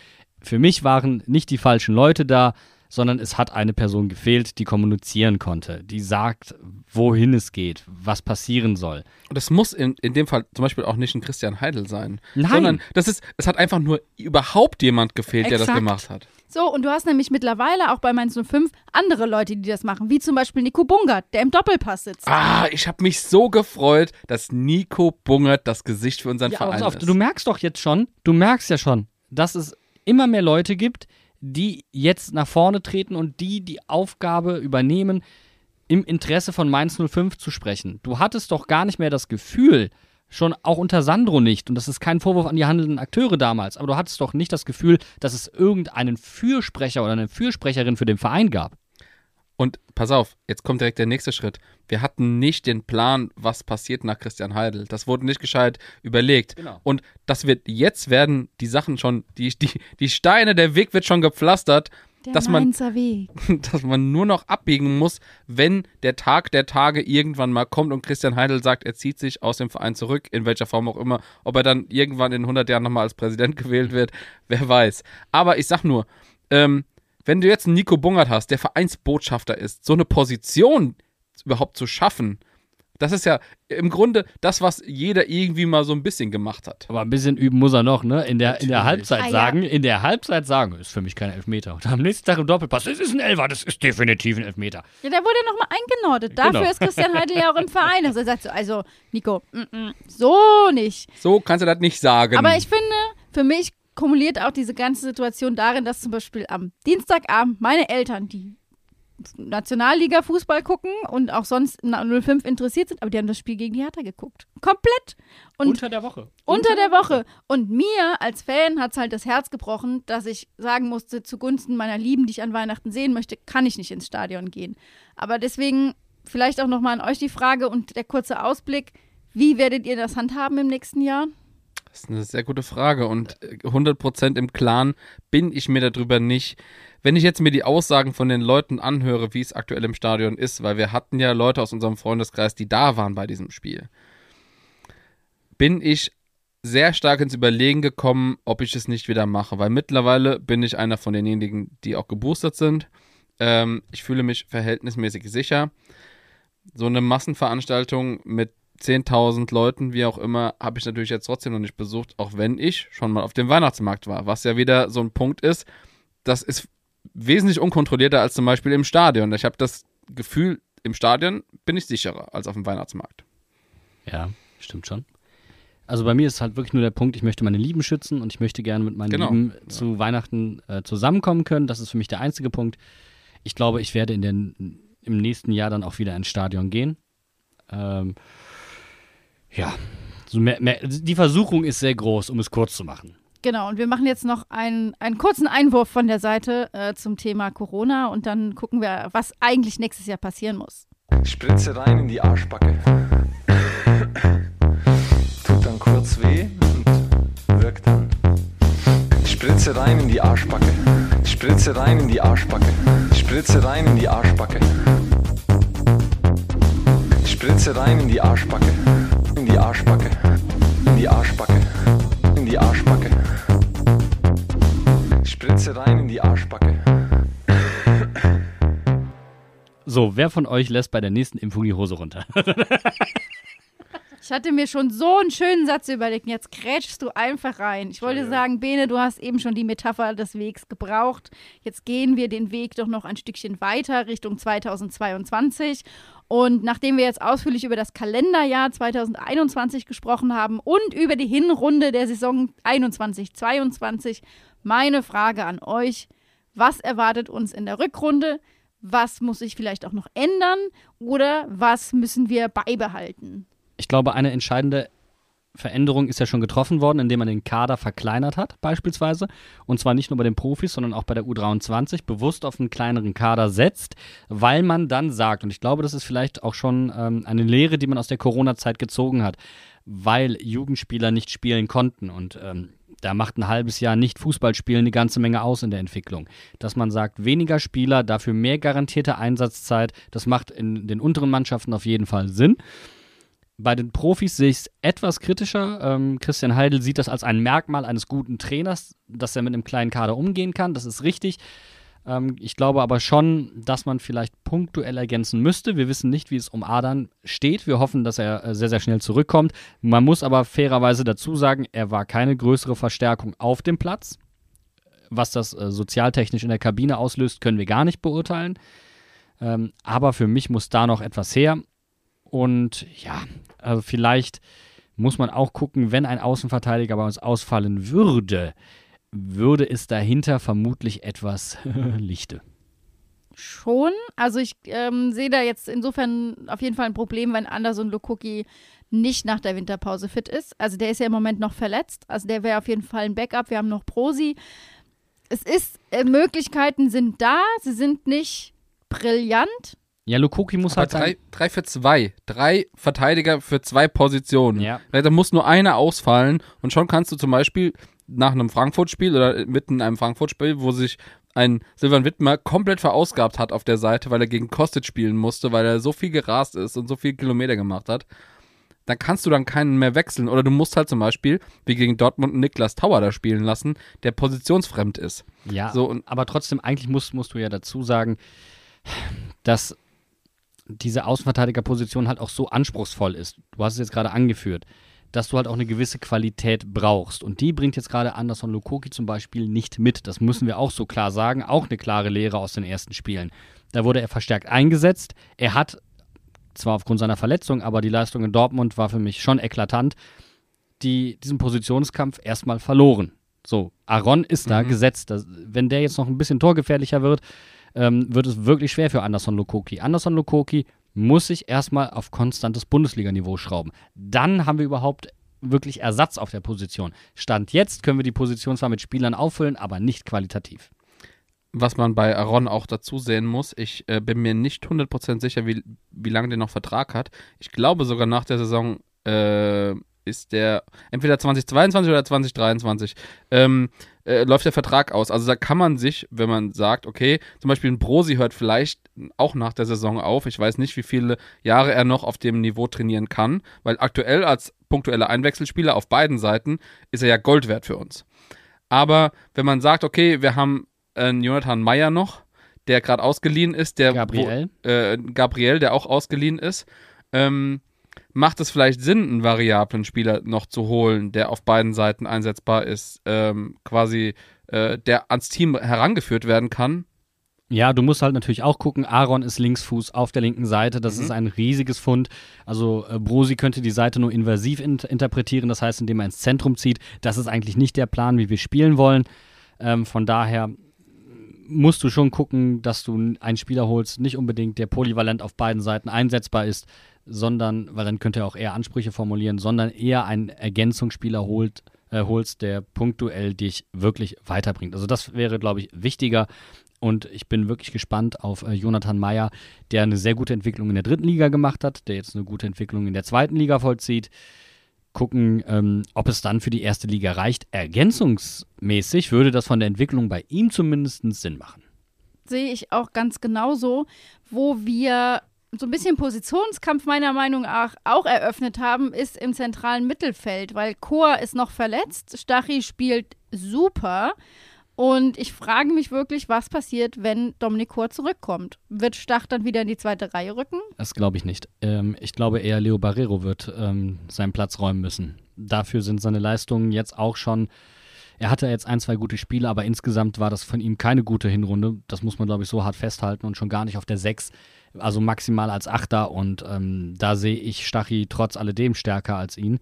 Für mich waren nicht die falschen Leute da, sondern es hat eine Person gefehlt, die kommunizieren konnte, die sagt, wohin es geht, was passieren soll. Und es muss in, in dem Fall zum Beispiel auch nicht ein Christian Heidel sein. Nein. Sondern das ist, es hat einfach nur überhaupt jemand gefehlt, der das Exakt. gemacht hat. So, und du hast nämlich mittlerweile auch bei Mainz 05 andere Leute, die das machen, wie zum Beispiel Nico Bungert, der im Doppelpass sitzt. Ah, ich habe mich so gefreut, dass Nico Bungert das Gesicht für unseren Ja, Verein pass auf, ist. du merkst doch jetzt schon, du merkst ja schon, dass es immer mehr Leute gibt, die jetzt nach vorne treten und die die Aufgabe übernehmen, im Interesse von Mainz 05 zu sprechen. Du hattest doch gar nicht mehr das Gefühl, schon auch unter Sandro nicht, und das ist kein Vorwurf an die handelnden Akteure damals, aber du hattest doch nicht das Gefühl, dass es irgendeinen Fürsprecher oder eine Fürsprecherin für den Verein gab. Und pass auf, jetzt kommt direkt der nächste Schritt. Wir hatten nicht den Plan, was passiert nach Christian Heidel. Das wurde nicht gescheit überlegt. Genau. Und das wird, jetzt werden die Sachen schon, die, die, die Steine, der Weg wird schon gepflastert. Der dass man, Weg. dass man nur noch abbiegen muss, wenn der Tag der Tage irgendwann mal kommt und Christian Heidel sagt, er zieht sich aus dem Verein zurück, in welcher Form auch immer. Ob er dann irgendwann in 100 Jahren nochmal als Präsident gewählt wird, wer weiß. Aber ich sag nur, ähm, wenn du jetzt einen Nico Bungert hast, der Vereinsbotschafter ist, so eine Position überhaupt zu schaffen, das ist ja im Grunde das, was jeder irgendwie mal so ein bisschen gemacht hat. Aber ein bisschen üben muss er noch, ne? In der, in der. Halbzeit Ah, ja. sagen, in der Halbzeit sagen, ist für mich kein Elfmeter. Und am nächsten Tag im Doppelpass, das ist ein Elfer, das ist definitiv ein Elfmeter. Ja, der wurde nochmal eingenordet. Dafür Genau. ist Christian Heidel ja auch im Verein. Also er sagt so, also Nico, mm, mm, so nicht. So kannst du das nicht sagen. Aber ich finde, für mich kumuliert auch diese ganze Situation darin, dass zum Beispiel am Dienstagabend meine Eltern, die Nationalliga-Fußball gucken und auch sonst in 05 interessiert sind, aber die haben das Spiel gegen die Hertha geguckt. Komplett. Und Unter der Woche. unter der Woche. Und mir als Fan hat es halt das Herz gebrochen, dass ich sagen musste, zugunsten meiner Lieben, die ich an Weihnachten sehen möchte, kann ich nicht ins Stadion gehen. Aber deswegen vielleicht auch nochmal an euch die Frage und der kurze Ausblick. Wie werdet ihr das handhaben im nächsten Jahr? Das ist eine sehr gute Frage und äh, 100% im Klaren bin ich mir darüber nicht. Wenn ich jetzt mir die Aussagen von den Leuten anhöre, wie es aktuell im Stadion ist, weil wir hatten ja Leute aus unserem Freundeskreis, die da waren bei diesem Spiel, bin ich sehr stark ins Überlegen gekommen, ob ich es nicht wieder mache, weil mittlerweile bin ich einer von denjenigen, die auch geboostert sind. Ähm, ich fühle mich verhältnismäßig sicher. So eine Massenveranstaltung mit 10.000 Leuten, wie auch immer, habe ich natürlich jetzt trotzdem noch nicht besucht, auch wenn ich schon mal auf dem Weihnachtsmarkt war, was ja wieder so ein Punkt ist, das ist wesentlich unkontrollierter als zum Beispiel im Stadion. Ich habe das Gefühl, im Stadion bin ich sicherer als auf dem Weihnachtsmarkt. Ja, stimmt schon. Also bei mir ist halt wirklich nur der Punkt, ich möchte meine Lieben schützen und ich möchte gerne mit meinen Genau. Lieben zu Weihnachten äh, zusammenkommen können. Das ist für mich der einzige Punkt. Ich glaube, ich werde in den, im nächsten Jahr dann auch wieder ins Stadion gehen. Ähm, ja, so mehr, mehr, die Versuchung ist sehr groß, um es kurz zu machen. Genau, und wir machen jetzt noch einen, einen kurzen Einwurf von der Seite äh, zum Thema Corona und dann gucken wir, was eigentlich nächstes Jahr passieren muss. Spritze rein in die Arschbacke. Tut dann kurz weh und wirkt dann. Spritze rein in die Arschbacke. Spritze rein in die Arschbacke. Spritze rein in die Arschbacke. Spritze rein in die Arschbacke. In die Arschbacke. In die Arschbacke. In die Arschbacke. Spritze rein in die Arschbacke. So, wer von euch lässt bei der nächsten Impfung die Hose runter? Ich hatte mir schon so einen schönen Satz überlegt. Jetzt krätschst du einfach rein. Ich wollte sagen, Bene, du hast eben schon die Metapher des Wegs gebraucht. Jetzt gehen wir den Weg doch noch ein Stückchen weiter Richtung 2022. Und nachdem wir jetzt ausführlich über das Kalenderjahr 2021 gesprochen haben und über die Hinrunde der Saison 21-22, meine Frage an euch. Was erwartet uns in der Rückrunde? Was muss sich vielleicht auch noch ändern? Oder was müssen wir beibehalten? Ich glaube, eine entscheidende Veränderung ist ja schon getroffen worden, indem man den Kader verkleinert hat, beispielsweise. Und zwar nicht nur bei den Profis, sondern auch bei der U23 bewusst auf einen kleineren Kader setzt, weil man dann sagt, und ich glaube, das ist vielleicht auch schon ähm, eine Lehre, die man aus der Corona-Zeit gezogen hat, weil Jugendspieler nicht spielen konnten und ähm, da macht ein halbes Jahr nicht Fußballspielen eine ganze Menge aus in der Entwicklung. Dass man sagt, weniger Spieler, dafür mehr garantierte Einsatzzeit, das macht in den unteren Mannschaften auf jeden Fall Sinn. Bei den Profis sehe ich es etwas kritischer. Ähm, Christian Heidel sieht das als ein Merkmal eines guten Trainers, dass er mit einem kleinen Kader umgehen kann. Das ist richtig. Ähm, ich glaube aber schon, dass man vielleicht punktuell ergänzen müsste. Wir wissen nicht, wie es um Adern steht. Wir hoffen, dass er äh, sehr, sehr schnell zurückkommt. Man muss aber fairerweise dazu sagen, er war keine größere Verstärkung auf dem Platz. Was das äh, sozialtechnisch in der Kabine auslöst, können wir gar nicht beurteilen. Ähm, aber für mich muss da noch etwas her. Und ja, also vielleicht muss man auch gucken, wenn ein Außenverteidiger bei uns ausfallen würde, würde es dahinter vermutlich etwas Lichte. Schon. Also ich ähm, sehe da jetzt insofern auf jeden Fall ein Problem, wenn Anderson Lukuki nicht nach der Winterpause fit ist. Also der ist ja im Moment noch verletzt. Also der wäre auf jeden Fall ein Backup. Wir haben noch Prosi. Es ist, äh, Möglichkeiten sind da. Sie sind nicht brillant. Ja, Lukoki muss Aber halt drei, drei für zwei. Drei Verteidiger für zwei Positionen. Ja. Da muss nur einer ausfallen und schon kannst du zum Beispiel nach einem Frankfurt-Spiel oder mitten in einem Frankfurt-Spiel, wo sich ein Silvan Wittmer komplett verausgabt hat auf der Seite, weil er gegen Kostic spielen musste, weil er so viel gerast ist und so viel Kilometer gemacht hat, dann kannst du dann keinen mehr wechseln. Oder du musst halt zum Beispiel, wie gegen Dortmund, Niklas Tauer da spielen lassen, der positionsfremd ist. Ja, So, aber trotzdem, eigentlich musst, musst du ja dazu sagen, dass diese Außenverteidigerposition halt auch so anspruchsvoll ist. Du hast es jetzt gerade angeführt, dass du halt auch eine gewisse Qualität brauchst. Und die bringt jetzt gerade Anderson Lukoki zum Beispiel nicht mit. Das müssen wir auch so klar sagen. Auch eine klare Lehre aus den ersten Spielen. Da wurde er verstärkt eingesetzt. Er hat zwar aufgrund seiner Verletzung, aber die Leistung in Dortmund war für mich schon eklatant, die, diesen Positionskampf erstmal verloren. So, Aaron ist da gesetzt. Das, wenn der jetzt noch ein bisschen torgefährlicher wird, ähm, wird es wirklich schwer für Anderson Lukoki. Anderson Lukoki muss sich erstmal auf konstantes Bundesliganiveau schrauben. Dann haben wir überhaupt wirklich Ersatz auf der Position. Stand jetzt können wir die Position zwar mit Spielern auffüllen, aber nicht qualitativ. was man bei Aaron auch dazu sehen muss, ich äh, bin mir nicht 100% sicher, wie, wie lange der noch Vertrag hat. Ich glaube sogar nach der Saison äh, ist der entweder 2022 oder 2023 ähm, äh, läuft der Vertrag aus. Also da kann man sich, wenn man sagt, okay, zum Beispiel ein Brosi hört vielleicht auch nach der Saison auf. Ich weiß nicht, wie viele Jahre er noch auf dem Niveau trainieren kann, weil aktuell als punktueller Einwechselspieler auf beiden Seiten ist er ja Gold wert für uns. Aber wenn man sagt, okay, wir haben einen Jonathan Meyer noch, der gerade ausgeliehen ist, der Gabriel. Äh, Gabriel, der auch ausgeliehen ist, ähm, macht es vielleicht Sinn, einen variablen Spieler noch zu holen, der auf beiden Seiten einsetzbar ist, ähm, quasi äh, der ans Team herangeführt werden kann. Ja, du musst halt natürlich auch gucken, Aaron ist Linksfuß auf der linken Seite, das ist ein riesiges Fund. Also äh, Brosi könnte die Seite nur invasiv in interpretieren, das heißt, indem er ins Zentrum zieht. Das ist eigentlich nicht der Plan, wie wir spielen wollen. Ähm, von daher musst du schon gucken, dass du einen Spieler holst, nicht unbedingt der polyvalent auf beiden Seiten einsetzbar ist, sondern, weil dann könnte er auch eher Ansprüche formulieren, sondern eher einen Ergänzungsspieler holt, äh, holst, der punktuell dich wirklich weiterbringt. Also das wäre, glaube ich, wichtiger. Und ich bin wirklich gespannt auf äh, Jonathan Meyer, der eine sehr gute Entwicklung in der dritten Liga gemacht hat, der jetzt eine gute Entwicklung in der zweiten Liga vollzieht. Gucken, ähm, ob es dann für die erste Liga reicht. Ergänzungsmäßig würde das von der Entwicklung bei ihm zumindest Sinn machen. sehe ich auch ganz genauso, wo wir so ein bisschen Positionskampf meiner Meinung nach auch eröffnet haben, ist im zentralen Mittelfeld, weil Chor ist noch verletzt, Stachy spielt super und ich frage mich wirklich, was passiert, wenn Dominik Chor zurückkommt. Wird Stach dann wieder in die zweite Reihe rücken? Das glaube ich nicht. Ähm, ich glaube eher, Leo Barrero wird ähm, seinen Platz räumen müssen. Dafür sind seine Leistungen jetzt auch schon. Er hatte jetzt ein, zwei gute Spiele, aber insgesamt war das von ihm keine gute Hinrunde. Das muss man, glaube ich, so hart festhalten und schon gar nicht auf der 6, also maximal als Achter. Und ähm, da sehe ich Stachy trotz alledem stärker als ihn.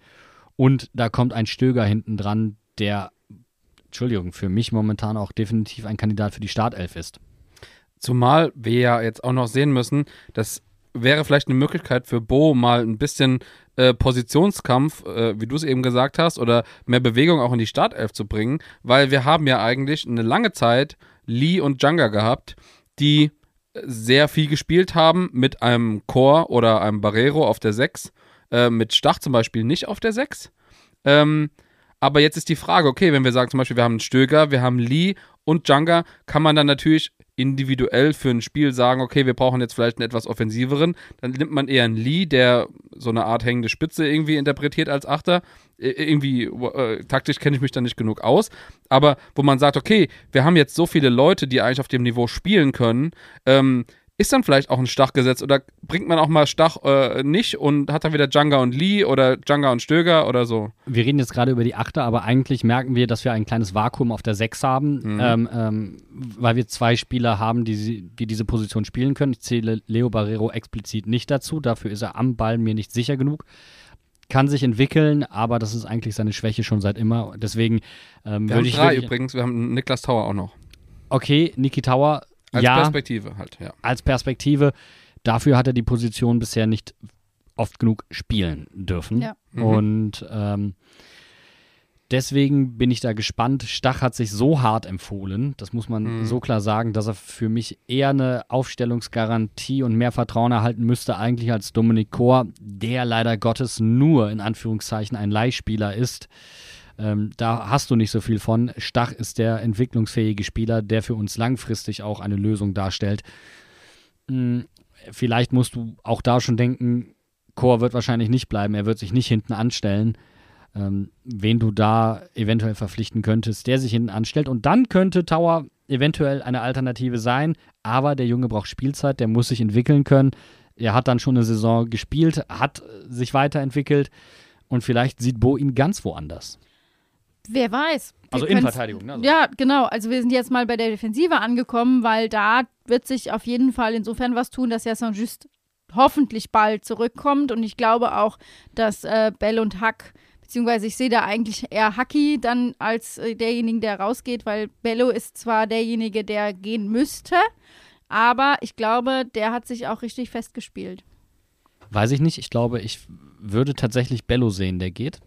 Und da kommt ein Stöger hinten dran, der, Entschuldigung, für mich momentan auch definitiv ein Kandidat für die Startelf ist. Zumal wir ja jetzt auch noch sehen müssen, das wäre vielleicht eine Möglichkeit für Bo mal ein bisschen äh, Positionskampf, äh, wie du es eben gesagt hast, oder mehr Bewegung auch in die Startelf zu bringen, weil wir haben ja eigentlich eine lange Zeit Lee und Janga gehabt, die sehr viel gespielt haben mit einem Chor oder einem Barrero auf der 6, äh, mit Stach zum Beispiel nicht auf der 6. Ähm, aber jetzt ist die Frage, okay, wenn wir sagen zum Beispiel, wir haben einen Stöger, wir haben Lee und Janga, kann man dann natürlich individuell für ein Spiel sagen, okay, wir brauchen jetzt vielleicht einen etwas offensiveren. Dann nimmt man eher einen Lee, der so eine Art hängende Spitze irgendwie interpretiert als Achter. Irgendwie äh, taktisch kenne ich mich da nicht genug aus. Aber wo man sagt, okay, wir haben jetzt so viele Leute, die eigentlich auf dem Niveau spielen können, ähm, ist dann vielleicht auch ein Stach gesetzt oder bringt man auch mal Stach äh, nicht und hat dann wieder Janga und Lee oder Janga und Stöger oder so? Wir reden jetzt gerade über die Achter, aber eigentlich merken wir, dass wir ein kleines Vakuum auf der Sechs haben, Mhm. ähm, ähm, weil wir zwei Spieler haben, die, die diese Position spielen können. Ich zähle Leo Barrero explizit nicht dazu, dafür ist er am Ball mir nicht sicher genug. Kann sich entwickeln, aber das ist eigentlich seine Schwäche schon seit immer. Deswegen ähm, Wir würde haben ich drei wirklich, übrigens, wir haben Niklas Tauer auch noch. Okay, Niki Tower, Als ja, Perspektive halt, ja. als Perspektive. Dafür hat er die Position bisher nicht oft genug spielen dürfen. Ja. Mhm. Und ähm, deswegen bin ich da gespannt. Stach hat sich so hart empfohlen, das muss man Mhm. so klar sagen, dass er für mich eher eine Aufstellungsgarantie und mehr Vertrauen erhalten müsste, eigentlich als Dominik Kor, der leider Gottes nur in Anführungszeichen ein Leihspieler ist. Ähm, da hast du nicht so viel von. Stach ist der entwicklungsfähige Spieler, der für uns langfristig auch eine Lösung darstellt. Hm, vielleicht musst du auch da schon denken, Chor wird wahrscheinlich nicht bleiben. Er wird sich nicht hinten anstellen. Ähm, wen du da eventuell verpflichten könntest, der sich hinten anstellt. Und dann könnte Tower eventuell eine Alternative sein. Aber der Junge braucht Spielzeit, der muss sich entwickeln können. Er hat dann schon eine Saison gespielt, hat sich weiterentwickelt und vielleicht sieht Bo ihn ganz woanders. Wer weiß. Wir Also Innenverteidigung, ne? Also- Ja, genau. Also wir sind jetzt mal bei der Defensive angekommen, weil da wird sich auf jeden Fall insofern was tun, dass ja Saint-Just hoffentlich bald zurückkommt. Und ich glaube auch, dass äh, Bell und Hack, beziehungsweise ich sehe da eigentlich eher Hacki dann als äh, derjenigen, der rausgeht, weil Bello ist zwar derjenige, der gehen müsste, aber ich glaube, der hat sich auch richtig festgespielt. Weiß ich nicht. Ich glaube, ich würde tatsächlich Bello sehen, der geht.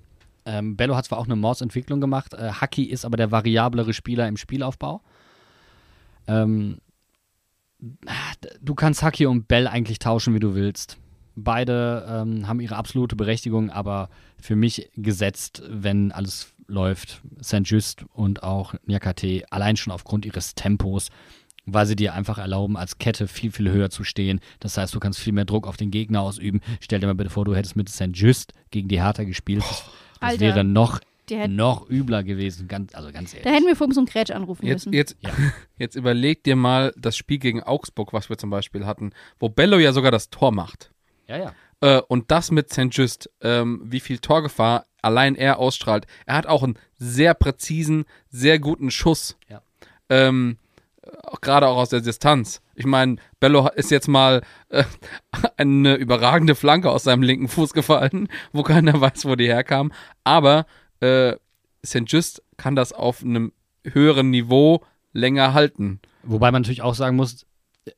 Ähm, Bello hat zwar auch eine Mordsentwicklung gemacht. Äh, Haki ist aber der variablere Spieler im Spielaufbau. Ähm, du kannst Haki und Bell eigentlich tauschen, wie du willst. Beide ähm, haben ihre absolute Berechtigung, aber für mich gesetzt, wenn alles läuft, St. Just und auch Nyakate, allein schon aufgrund ihres Tempos, weil sie dir einfach erlauben, als Kette viel, viel höher zu stehen. Das heißt, du kannst viel mehr Druck auf den Gegner ausüben. Stell dir mal bitte vor, du hättest mit St. Just gegen die Hertha gespielt. Das, das Alter, wäre noch, die hätten- noch übler gewesen. Ganz, also ganz ehrlich. Da hätten wir Fums und Grätsch anrufen Jetzt, müssen. jetzt, jetzt überleg dir mal das Spiel gegen Augsburg, was wir zum Beispiel hatten, wo Bello ja sogar das Tor macht. Ja, ja. Äh, und das mit St. Just, ähm, wie viel Torgefahr allein er ausstrahlt. Er hat auch einen sehr präzisen, sehr guten Schuss. Ja. Ähm, gerade auch aus der Distanz. Ich meine, Bello ist jetzt mal äh, eine überragende Flanke aus seinem linken Fuß gefallen, wo keiner weiß, wo die herkam. Aber äh, St. Just kann das auf einem höheren Niveau länger halten. Wobei man natürlich auch sagen muss,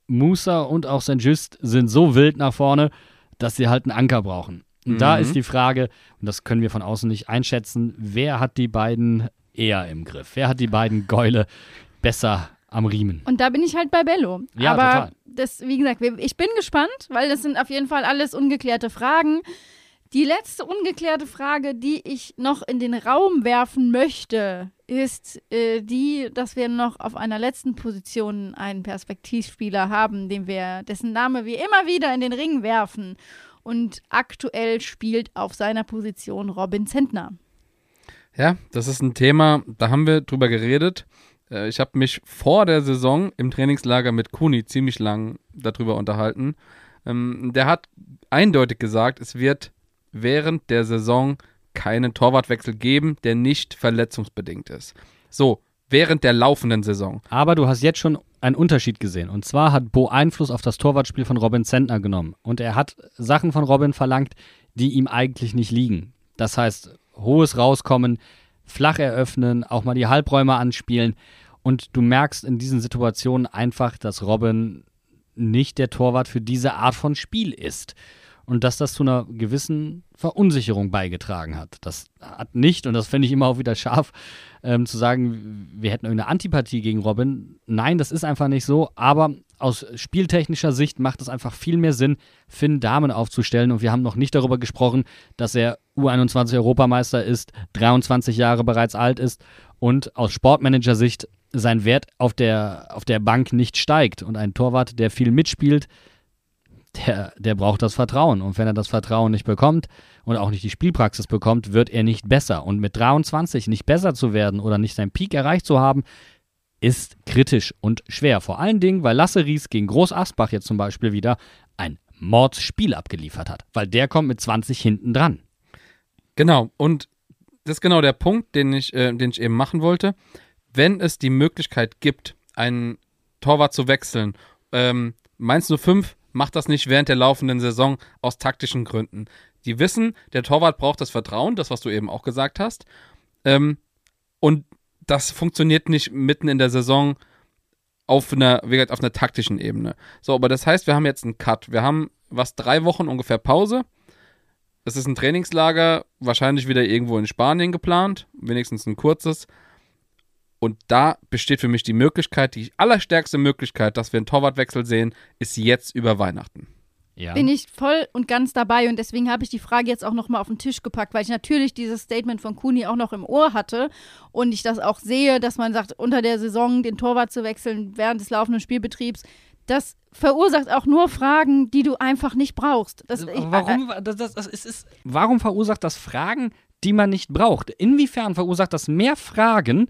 Musa und auch St. Just sind so wild nach vorne, dass sie halt einen Anker brauchen. Und da Mhm. ist die Frage, und das können wir von außen nicht einschätzen, wer hat die beiden eher im Griff? Wer hat die beiden Gäule besser am Riemen? Und da bin ich halt bei Bello. Ja, Aber total. das, wie gesagt, ich bin gespannt, weil das sind auf jeden Fall alles ungeklärte Fragen. Die letzte ungeklärte Frage, die ich noch in den Raum werfen möchte, ist äh, die, dass wir noch auf einer letzten Position einen Perspektivspieler haben, den wir, dessen Name wir immer wieder in den Ring werfen. Und aktuell spielt auf seiner Position Robin Zentner. Ja, das ist ein Thema, da haben wir drüber geredet. Äh, Ich habe mich vor der Saison im Trainingslager mit Kuni ziemlich lang darüber unterhalten. Ähm, Der hat eindeutig gesagt, es wird während der Saison keinen Torwartwechsel geben, der nicht verletzungsbedingt ist. So, während der laufenden Saison. Aber du hast jetzt schon einen Unterschied gesehen. Und zwar hat Bo Einfluss auf das Torwartspiel von Robin Zentner genommen. Und er hat Sachen von Robin verlangt, die ihm eigentlich nicht liegen. Das heißt, hohes Rauskommen, flach eröffnen, auch mal die Halbräume anspielen. Und du merkst in diesen Situationen einfach, dass Robin nicht der Torwart für diese Art von Spiel ist. Und dass das zu einer gewissen Verunsicherung beigetragen hat. Das hat nicht, und das finde ich immer auch wieder scharf, ähm, zu sagen, wir hätten irgendeine Antipathie gegen Robin. Nein, das ist einfach nicht so. Aber aus spieltechnischer Sicht macht es einfach viel mehr Sinn, Finn Damen aufzustellen. Und wir haben noch nicht darüber gesprochen, dass er U21 Europameister ist, 23 Jahre bereits alt ist und aus Sportmanager-Sicht sein Wert auf der, auf der Bank nicht steigt. Und ein Torwart, der viel mitspielt, der, der braucht das Vertrauen. Und wenn er das Vertrauen nicht bekommt und auch nicht die Spielpraxis bekommt, wird er nicht besser. Und mit 23 nicht besser zu werden oder nicht seinen Peak erreicht zu haben, ist kritisch und schwer. Vor allen Dingen, weil Lasse Ries gegen Groß Asbach jetzt zum Beispiel wieder ein Mordsspiel abgeliefert hat. Weil der kommt mit 20 hinten dran. Genau, und das ist genau der Punkt, den ich, äh, den ich eben machen wollte. Wenn es die Möglichkeit gibt, einen Torwart zu wechseln, ähm, Mainz 05 macht das nicht während der laufenden Saison aus taktischen Gründen. Die wissen, der Torwart braucht das Vertrauen, das, was du eben auch gesagt hast. Ähm, und das funktioniert nicht mitten in der Saison auf einer, wie gesagt, auf einer taktischen Ebene. So, aber das heißt, wir haben jetzt einen Cut. Wir haben was drei Wochen ungefähr Pause. Es ist ein Trainingslager, wahrscheinlich wieder irgendwo in Spanien geplant, wenigstens ein kurzes. Und da besteht für mich die Möglichkeit, die allerstärkste Möglichkeit, dass wir einen Torwartwechsel sehen, ist jetzt über Weihnachten. Ja. bin ich voll und ganz dabei und deswegen habe ich die Frage jetzt auch nochmal auf den Tisch gepackt, weil ich natürlich dieses Statement von Kuni auch noch im Ohr hatte und ich das auch sehe, dass man sagt, unter der Saison den Torwart zu wechseln während des laufenden Spielbetriebs, das verursacht auch nur Fragen, die du einfach nicht brauchst. Das, ich, äh, Warum, das, das, das ist, ist, warum verursacht das Fragen, die man nicht braucht? Inwiefern verursacht das mehr Fragen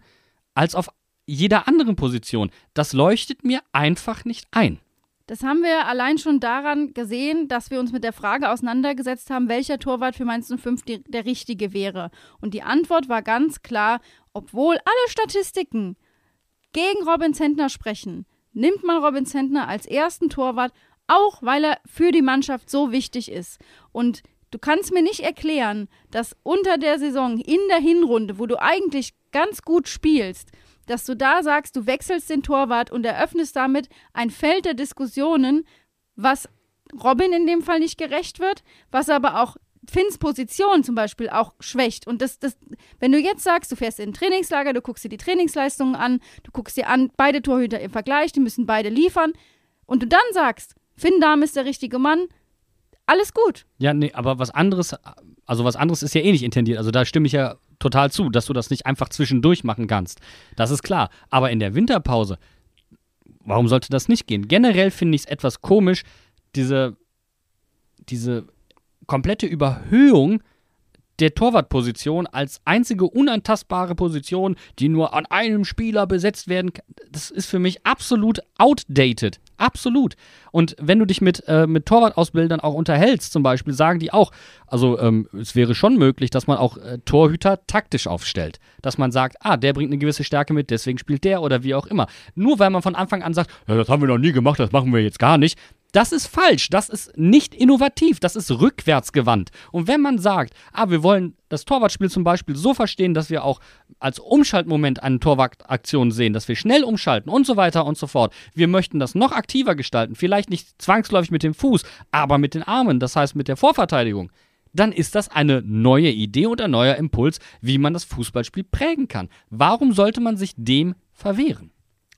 als auf jeder anderen Position? Das leuchtet mir einfach nicht ein. Das haben wir allein schon daran gesehen, dass wir uns mit der Frage auseinandergesetzt haben, welcher Torwart für Mainz 05 die, der richtige wäre. Und die Antwort war ganz klar, obwohl alle Statistiken gegen Robin Zentner sprechen, nimmt man Robin Zentner als ersten Torwart, auch weil er für die Mannschaft so wichtig ist. Und du kannst mir nicht erklären, dass unter der Saison, in der Hinrunde, wo du eigentlich ganz gut spielst, dass du da sagst, du wechselst den Torwart und eröffnest damit ein Feld der Diskussionen, was Robin in dem Fall nicht gerecht wird, was aber auch Finns Position zum Beispiel auch schwächt. Und das, das, wenn du jetzt sagst, du fährst in ein Trainingslager, du guckst dir die Trainingsleistungen an, du guckst dir an, beide Torhüter im Vergleich, die müssen beide liefern, und du dann sagst, Finn Dahm ist der richtige Mann, alles gut. Ja, nee, aber was anderes, also was anderes ist ja eh nicht intendiert. Also da stimme ich ja total zu, dass du das nicht einfach zwischendurch machen kannst. Das ist klar. Aber in der Winterpause, warum sollte das nicht gehen? Generell finde ich es etwas komisch, diese, diese komplette Überhöhung der Torwartposition als einzige unantastbare Position, die nur an einem Spieler besetzt werden kann. Das ist für mich absolut outdated. Absolut. Und wenn du dich mit, äh, mit Torwartausbildern auch unterhältst, zum Beispiel, sagen die auch, also ähm, es wäre schon möglich, dass man auch äh, Torhüter taktisch aufstellt. Dass man sagt, ah, der bringt eine gewisse Stärke mit, deswegen spielt der oder wie auch immer. Nur weil man von Anfang an sagt, ja, das haben wir noch nie gemacht, das machen wir jetzt gar nicht, das ist falsch, das ist nicht innovativ, das ist rückwärtsgewandt. Und wenn man sagt, ah, wir wollen das Torwartspiel zum Beispiel so verstehen, dass wir auch als Umschaltmoment eine Torwartaktion sehen, dass wir schnell umschalten und so weiter und so fort. Wir möchten das noch aktiver gestalten, vielleicht nicht zwangsläufig mit dem Fuß, aber mit den Armen, das heißt mit der Vorverteidigung. Dann ist das eine neue Idee und ein neuer Impuls, wie man das Fußballspiel prägen kann. Warum sollte man sich dem verwehren?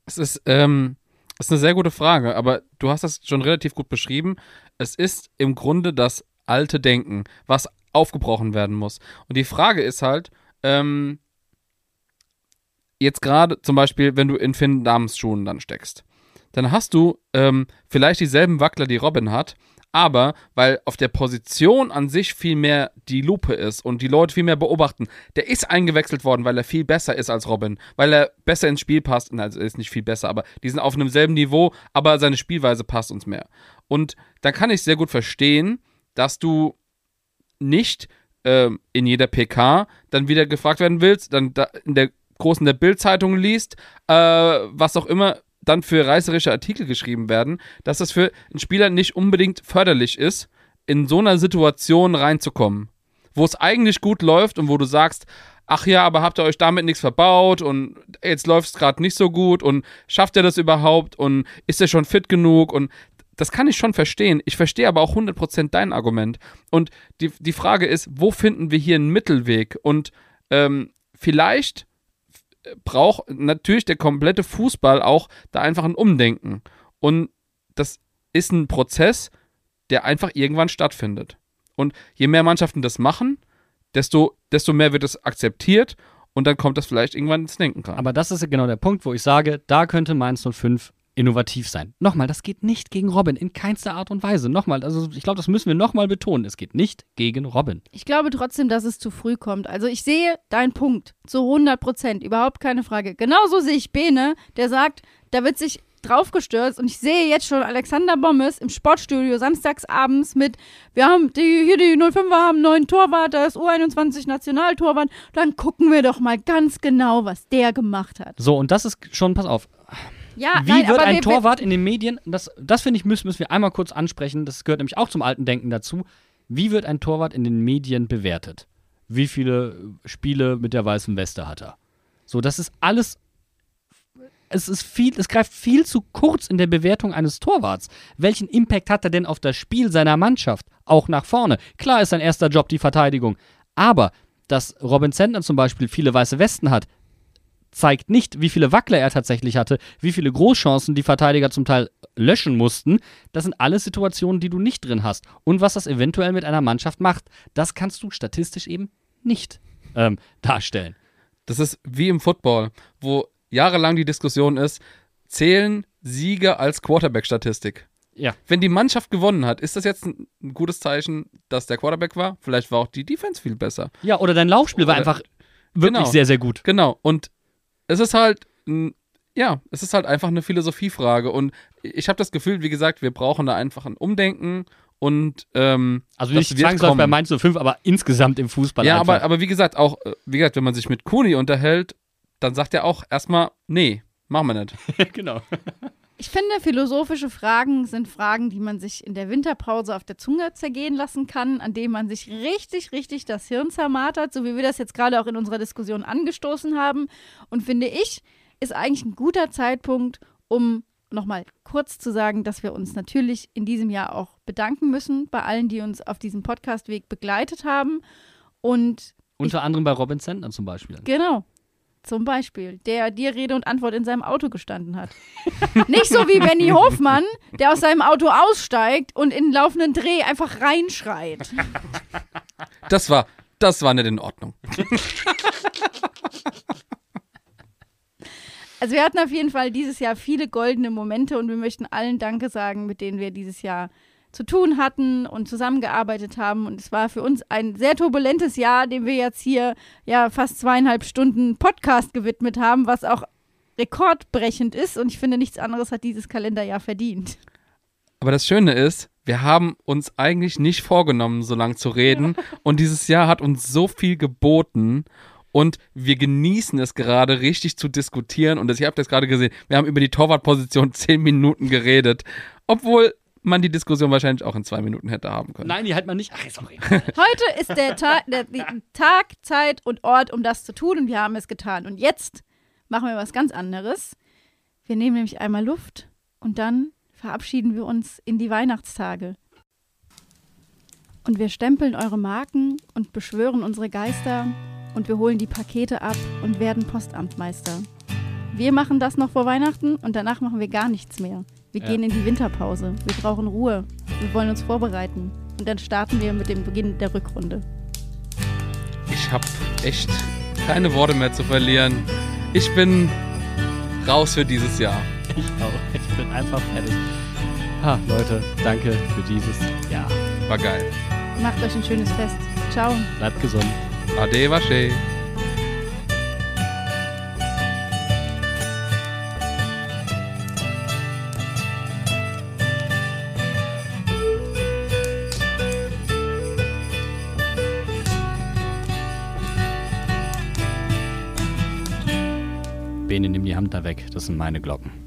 Es ist, ähm, das ist eine sehr gute Frage, aber du hast das schon relativ gut beschrieben. Es ist im Grunde das alte Denken, was aufgebrochen werden muss. Und die Frage ist halt, ähm, jetzt gerade zum Beispiel, wenn du in Finn Dams Schuhen dann steckst, dann hast du ähm, vielleicht dieselben Wackler, die Robin hat, aber weil auf der Position an sich viel mehr die Lupe ist und die Leute viel mehr beobachten, der ist eingewechselt worden, weil er viel besser ist als Robin, weil er besser ins Spiel passt. Also er ist nicht viel besser, aber die sind auf einem selben Niveau, aber seine Spielweise passt uns mehr. Und da kann ich sehr gut verstehen, dass du nicht ähm, in jeder PK dann wieder gefragt werden willst, dann da in der großen der Bildzeitung liest, äh, was auch immer dann für reißerische Artikel geschrieben werden, dass das für einen Spieler nicht unbedingt förderlich ist, in so einer Situation reinzukommen, wo es eigentlich gut läuft und wo du sagst, ach ja, aber habt ihr euch damit nichts verbaut und jetzt läuft es gerade nicht so gut und schafft er das überhaupt und ist er schon fit genug und das kann ich schon verstehen. Ich verstehe aber auch 100% dein Argument. Und die, die Frage ist, wo finden wir hier einen Mittelweg? Und ähm, vielleicht braucht natürlich der komplette Fußball auch da einfach ein Umdenken. Und das ist ein Prozess, der einfach irgendwann stattfindet. Und je mehr Mannschaften das machen, desto, desto mehr wird es akzeptiert und dann kommt das vielleicht irgendwann ins Denken rein. Aber das ist genau der Punkt, wo ich sage, da könnte Mainz 05 innovativ sein. Nochmal, das geht nicht gegen Robin, in keinster Art und Weise. Nochmal, also ich glaube, das müssen wir nochmal betonen. Es geht nicht gegen Robin. Ich glaube trotzdem, dass es zu früh kommt. Also ich sehe deinen Punkt zu 100 Prozent, überhaupt keine Frage. Genauso sehe ich Bene, der sagt, da wird sich draufgestürzt und ich sehe jetzt schon Alexander Bommes im Sportstudio samstags abends mit, wir haben die, hier die 05er haben einen neuen Torwart, da ist U21 Nationaltorwart, dann gucken wir doch mal ganz genau, was der gemacht hat. So, und das ist schon, pass auf, Ja, Wie nein, wird ein wir, Torwart in den Medien, das, das finde ich, müssen, müssen wir einmal kurz ansprechen, das gehört nämlich auch zum alten Denken dazu. Wie wird ein Torwart in den Medien bewertet? Wie viele Spiele mit der weißen Weste hat er? So, das ist alles. Es ist viel, es greift viel zu kurz in der Bewertung eines Torwarts. Welchen Impact hat er denn auf das Spiel seiner Mannschaft? Auch nach vorne. Klar ist sein erster Job die Verteidigung. Aber, dass Robin Zentner zum Beispiel viele weiße Westen hat, zeigt nicht, wie viele Wackler er tatsächlich hatte, wie viele Großchancen die Verteidiger zum Teil löschen mussten. Das sind alles Situationen, die du nicht drin hast. Und was das eventuell mit einer Mannschaft macht, das kannst du statistisch eben nicht ähm, darstellen. Das ist wie im Football, wo jahrelang die Diskussion ist, zählen Siege als Quarterback-Statistik? Ja. Wenn die Mannschaft gewonnen hat, ist das jetzt ein, gutes Zeichen, dass der Quarterback war? Vielleicht war auch die Defense viel besser. Ja, oder dein Laufspiel war Oder- einfach wirklich Genau. sehr, sehr gut. Genau. Und es ist halt, ja, es ist halt einfach eine Philosophiefrage. Und ich habe das Gefühl, wie gesagt, wir brauchen da einfach ein Umdenken und ähm, Also nicht zwangsläufig bei. Mainz 05, aber insgesamt im Fußball Ja, einfach. aber, aber wie gesagt, auch, wie gesagt, wenn man sich mit Kuni unterhält, dann sagt er auch erstmal, nee, machen wir nicht. genau. Ich finde, philosophische Fragen sind Fragen, die man sich in der Winterpause auf der Zunge zergehen lassen kann, an denen man sich richtig, richtig das Hirn zermartert, so wie wir das jetzt gerade auch in unserer Diskussion angestoßen haben. Und finde ich, ist eigentlich ein guter Zeitpunkt, um nochmal kurz zu sagen, dass wir uns natürlich in diesem Jahr auch bedanken müssen bei allen, die uns auf diesem Podcastweg begleitet haben. Und Unter anderem bei Robin Sentner zum Beispiel. Genau. Zum Beispiel, der dir Rede und Antwort in seinem Auto gestanden hat. Nicht so wie Benny Hofmann, der aus seinem Auto aussteigt und in den laufenden Dreh einfach reinschreit. Das war, das war nicht in Ordnung. Also wir hatten auf jeden Fall dieses Jahr viele goldene Momente und wir möchten allen Danke sagen, mit denen wir dieses Jahr zu tun hatten und zusammengearbeitet haben. Und es war für uns ein sehr turbulentes Jahr, dem wir jetzt hier ja fast zweieinhalb Stunden Podcast gewidmet haben, was auch rekordbrechend ist. Und ich finde, nichts anderes hat dieses Kalenderjahr verdient. Aber das Schöne ist, wir haben uns eigentlich nicht vorgenommen, so lang zu reden. Und dieses Jahr hat uns so viel geboten. Und wir genießen es gerade richtig zu diskutieren. Und das, ihr habt das gerade gesehen, wir haben über die Torwartposition zehn Minuten geredet. Obwohl man die Diskussion wahrscheinlich auch in zwei Minuten hätte haben können. Nein, die hat man nicht. Ach, sorry. Heute ist der, Ta der, der Tag, Zeit und Ort, um das zu tun und wir haben es getan. Und jetzt machen wir was ganz anderes. Wir nehmen nämlich einmal Luft und dann verabschieden wir uns in die Weihnachtstage. Und wir stempeln eure Marken und beschwören unsere Geister und wir holen die Pakete ab und werden Postamtmeister. Wir machen das noch vor Weihnachten und danach machen wir gar nichts mehr. Wir Ja. gehen in die Winterpause. Wir brauchen Ruhe. Wir wollen uns vorbereiten. Und dann starten wir mit dem Beginn der Rückrunde. Ich habe echt keine Worte mehr zu verlieren. Ich bin raus für dieses Jahr. Ich auch. Ich bin einfach fertig. Ha, Leute, danke für dieses Jahr. War geil. Macht euch ein schönes Fest. Ciao. Bleibt gesund. Ade, wasche. Bene, nimm die Hand da weg. Das sind meine Glocken.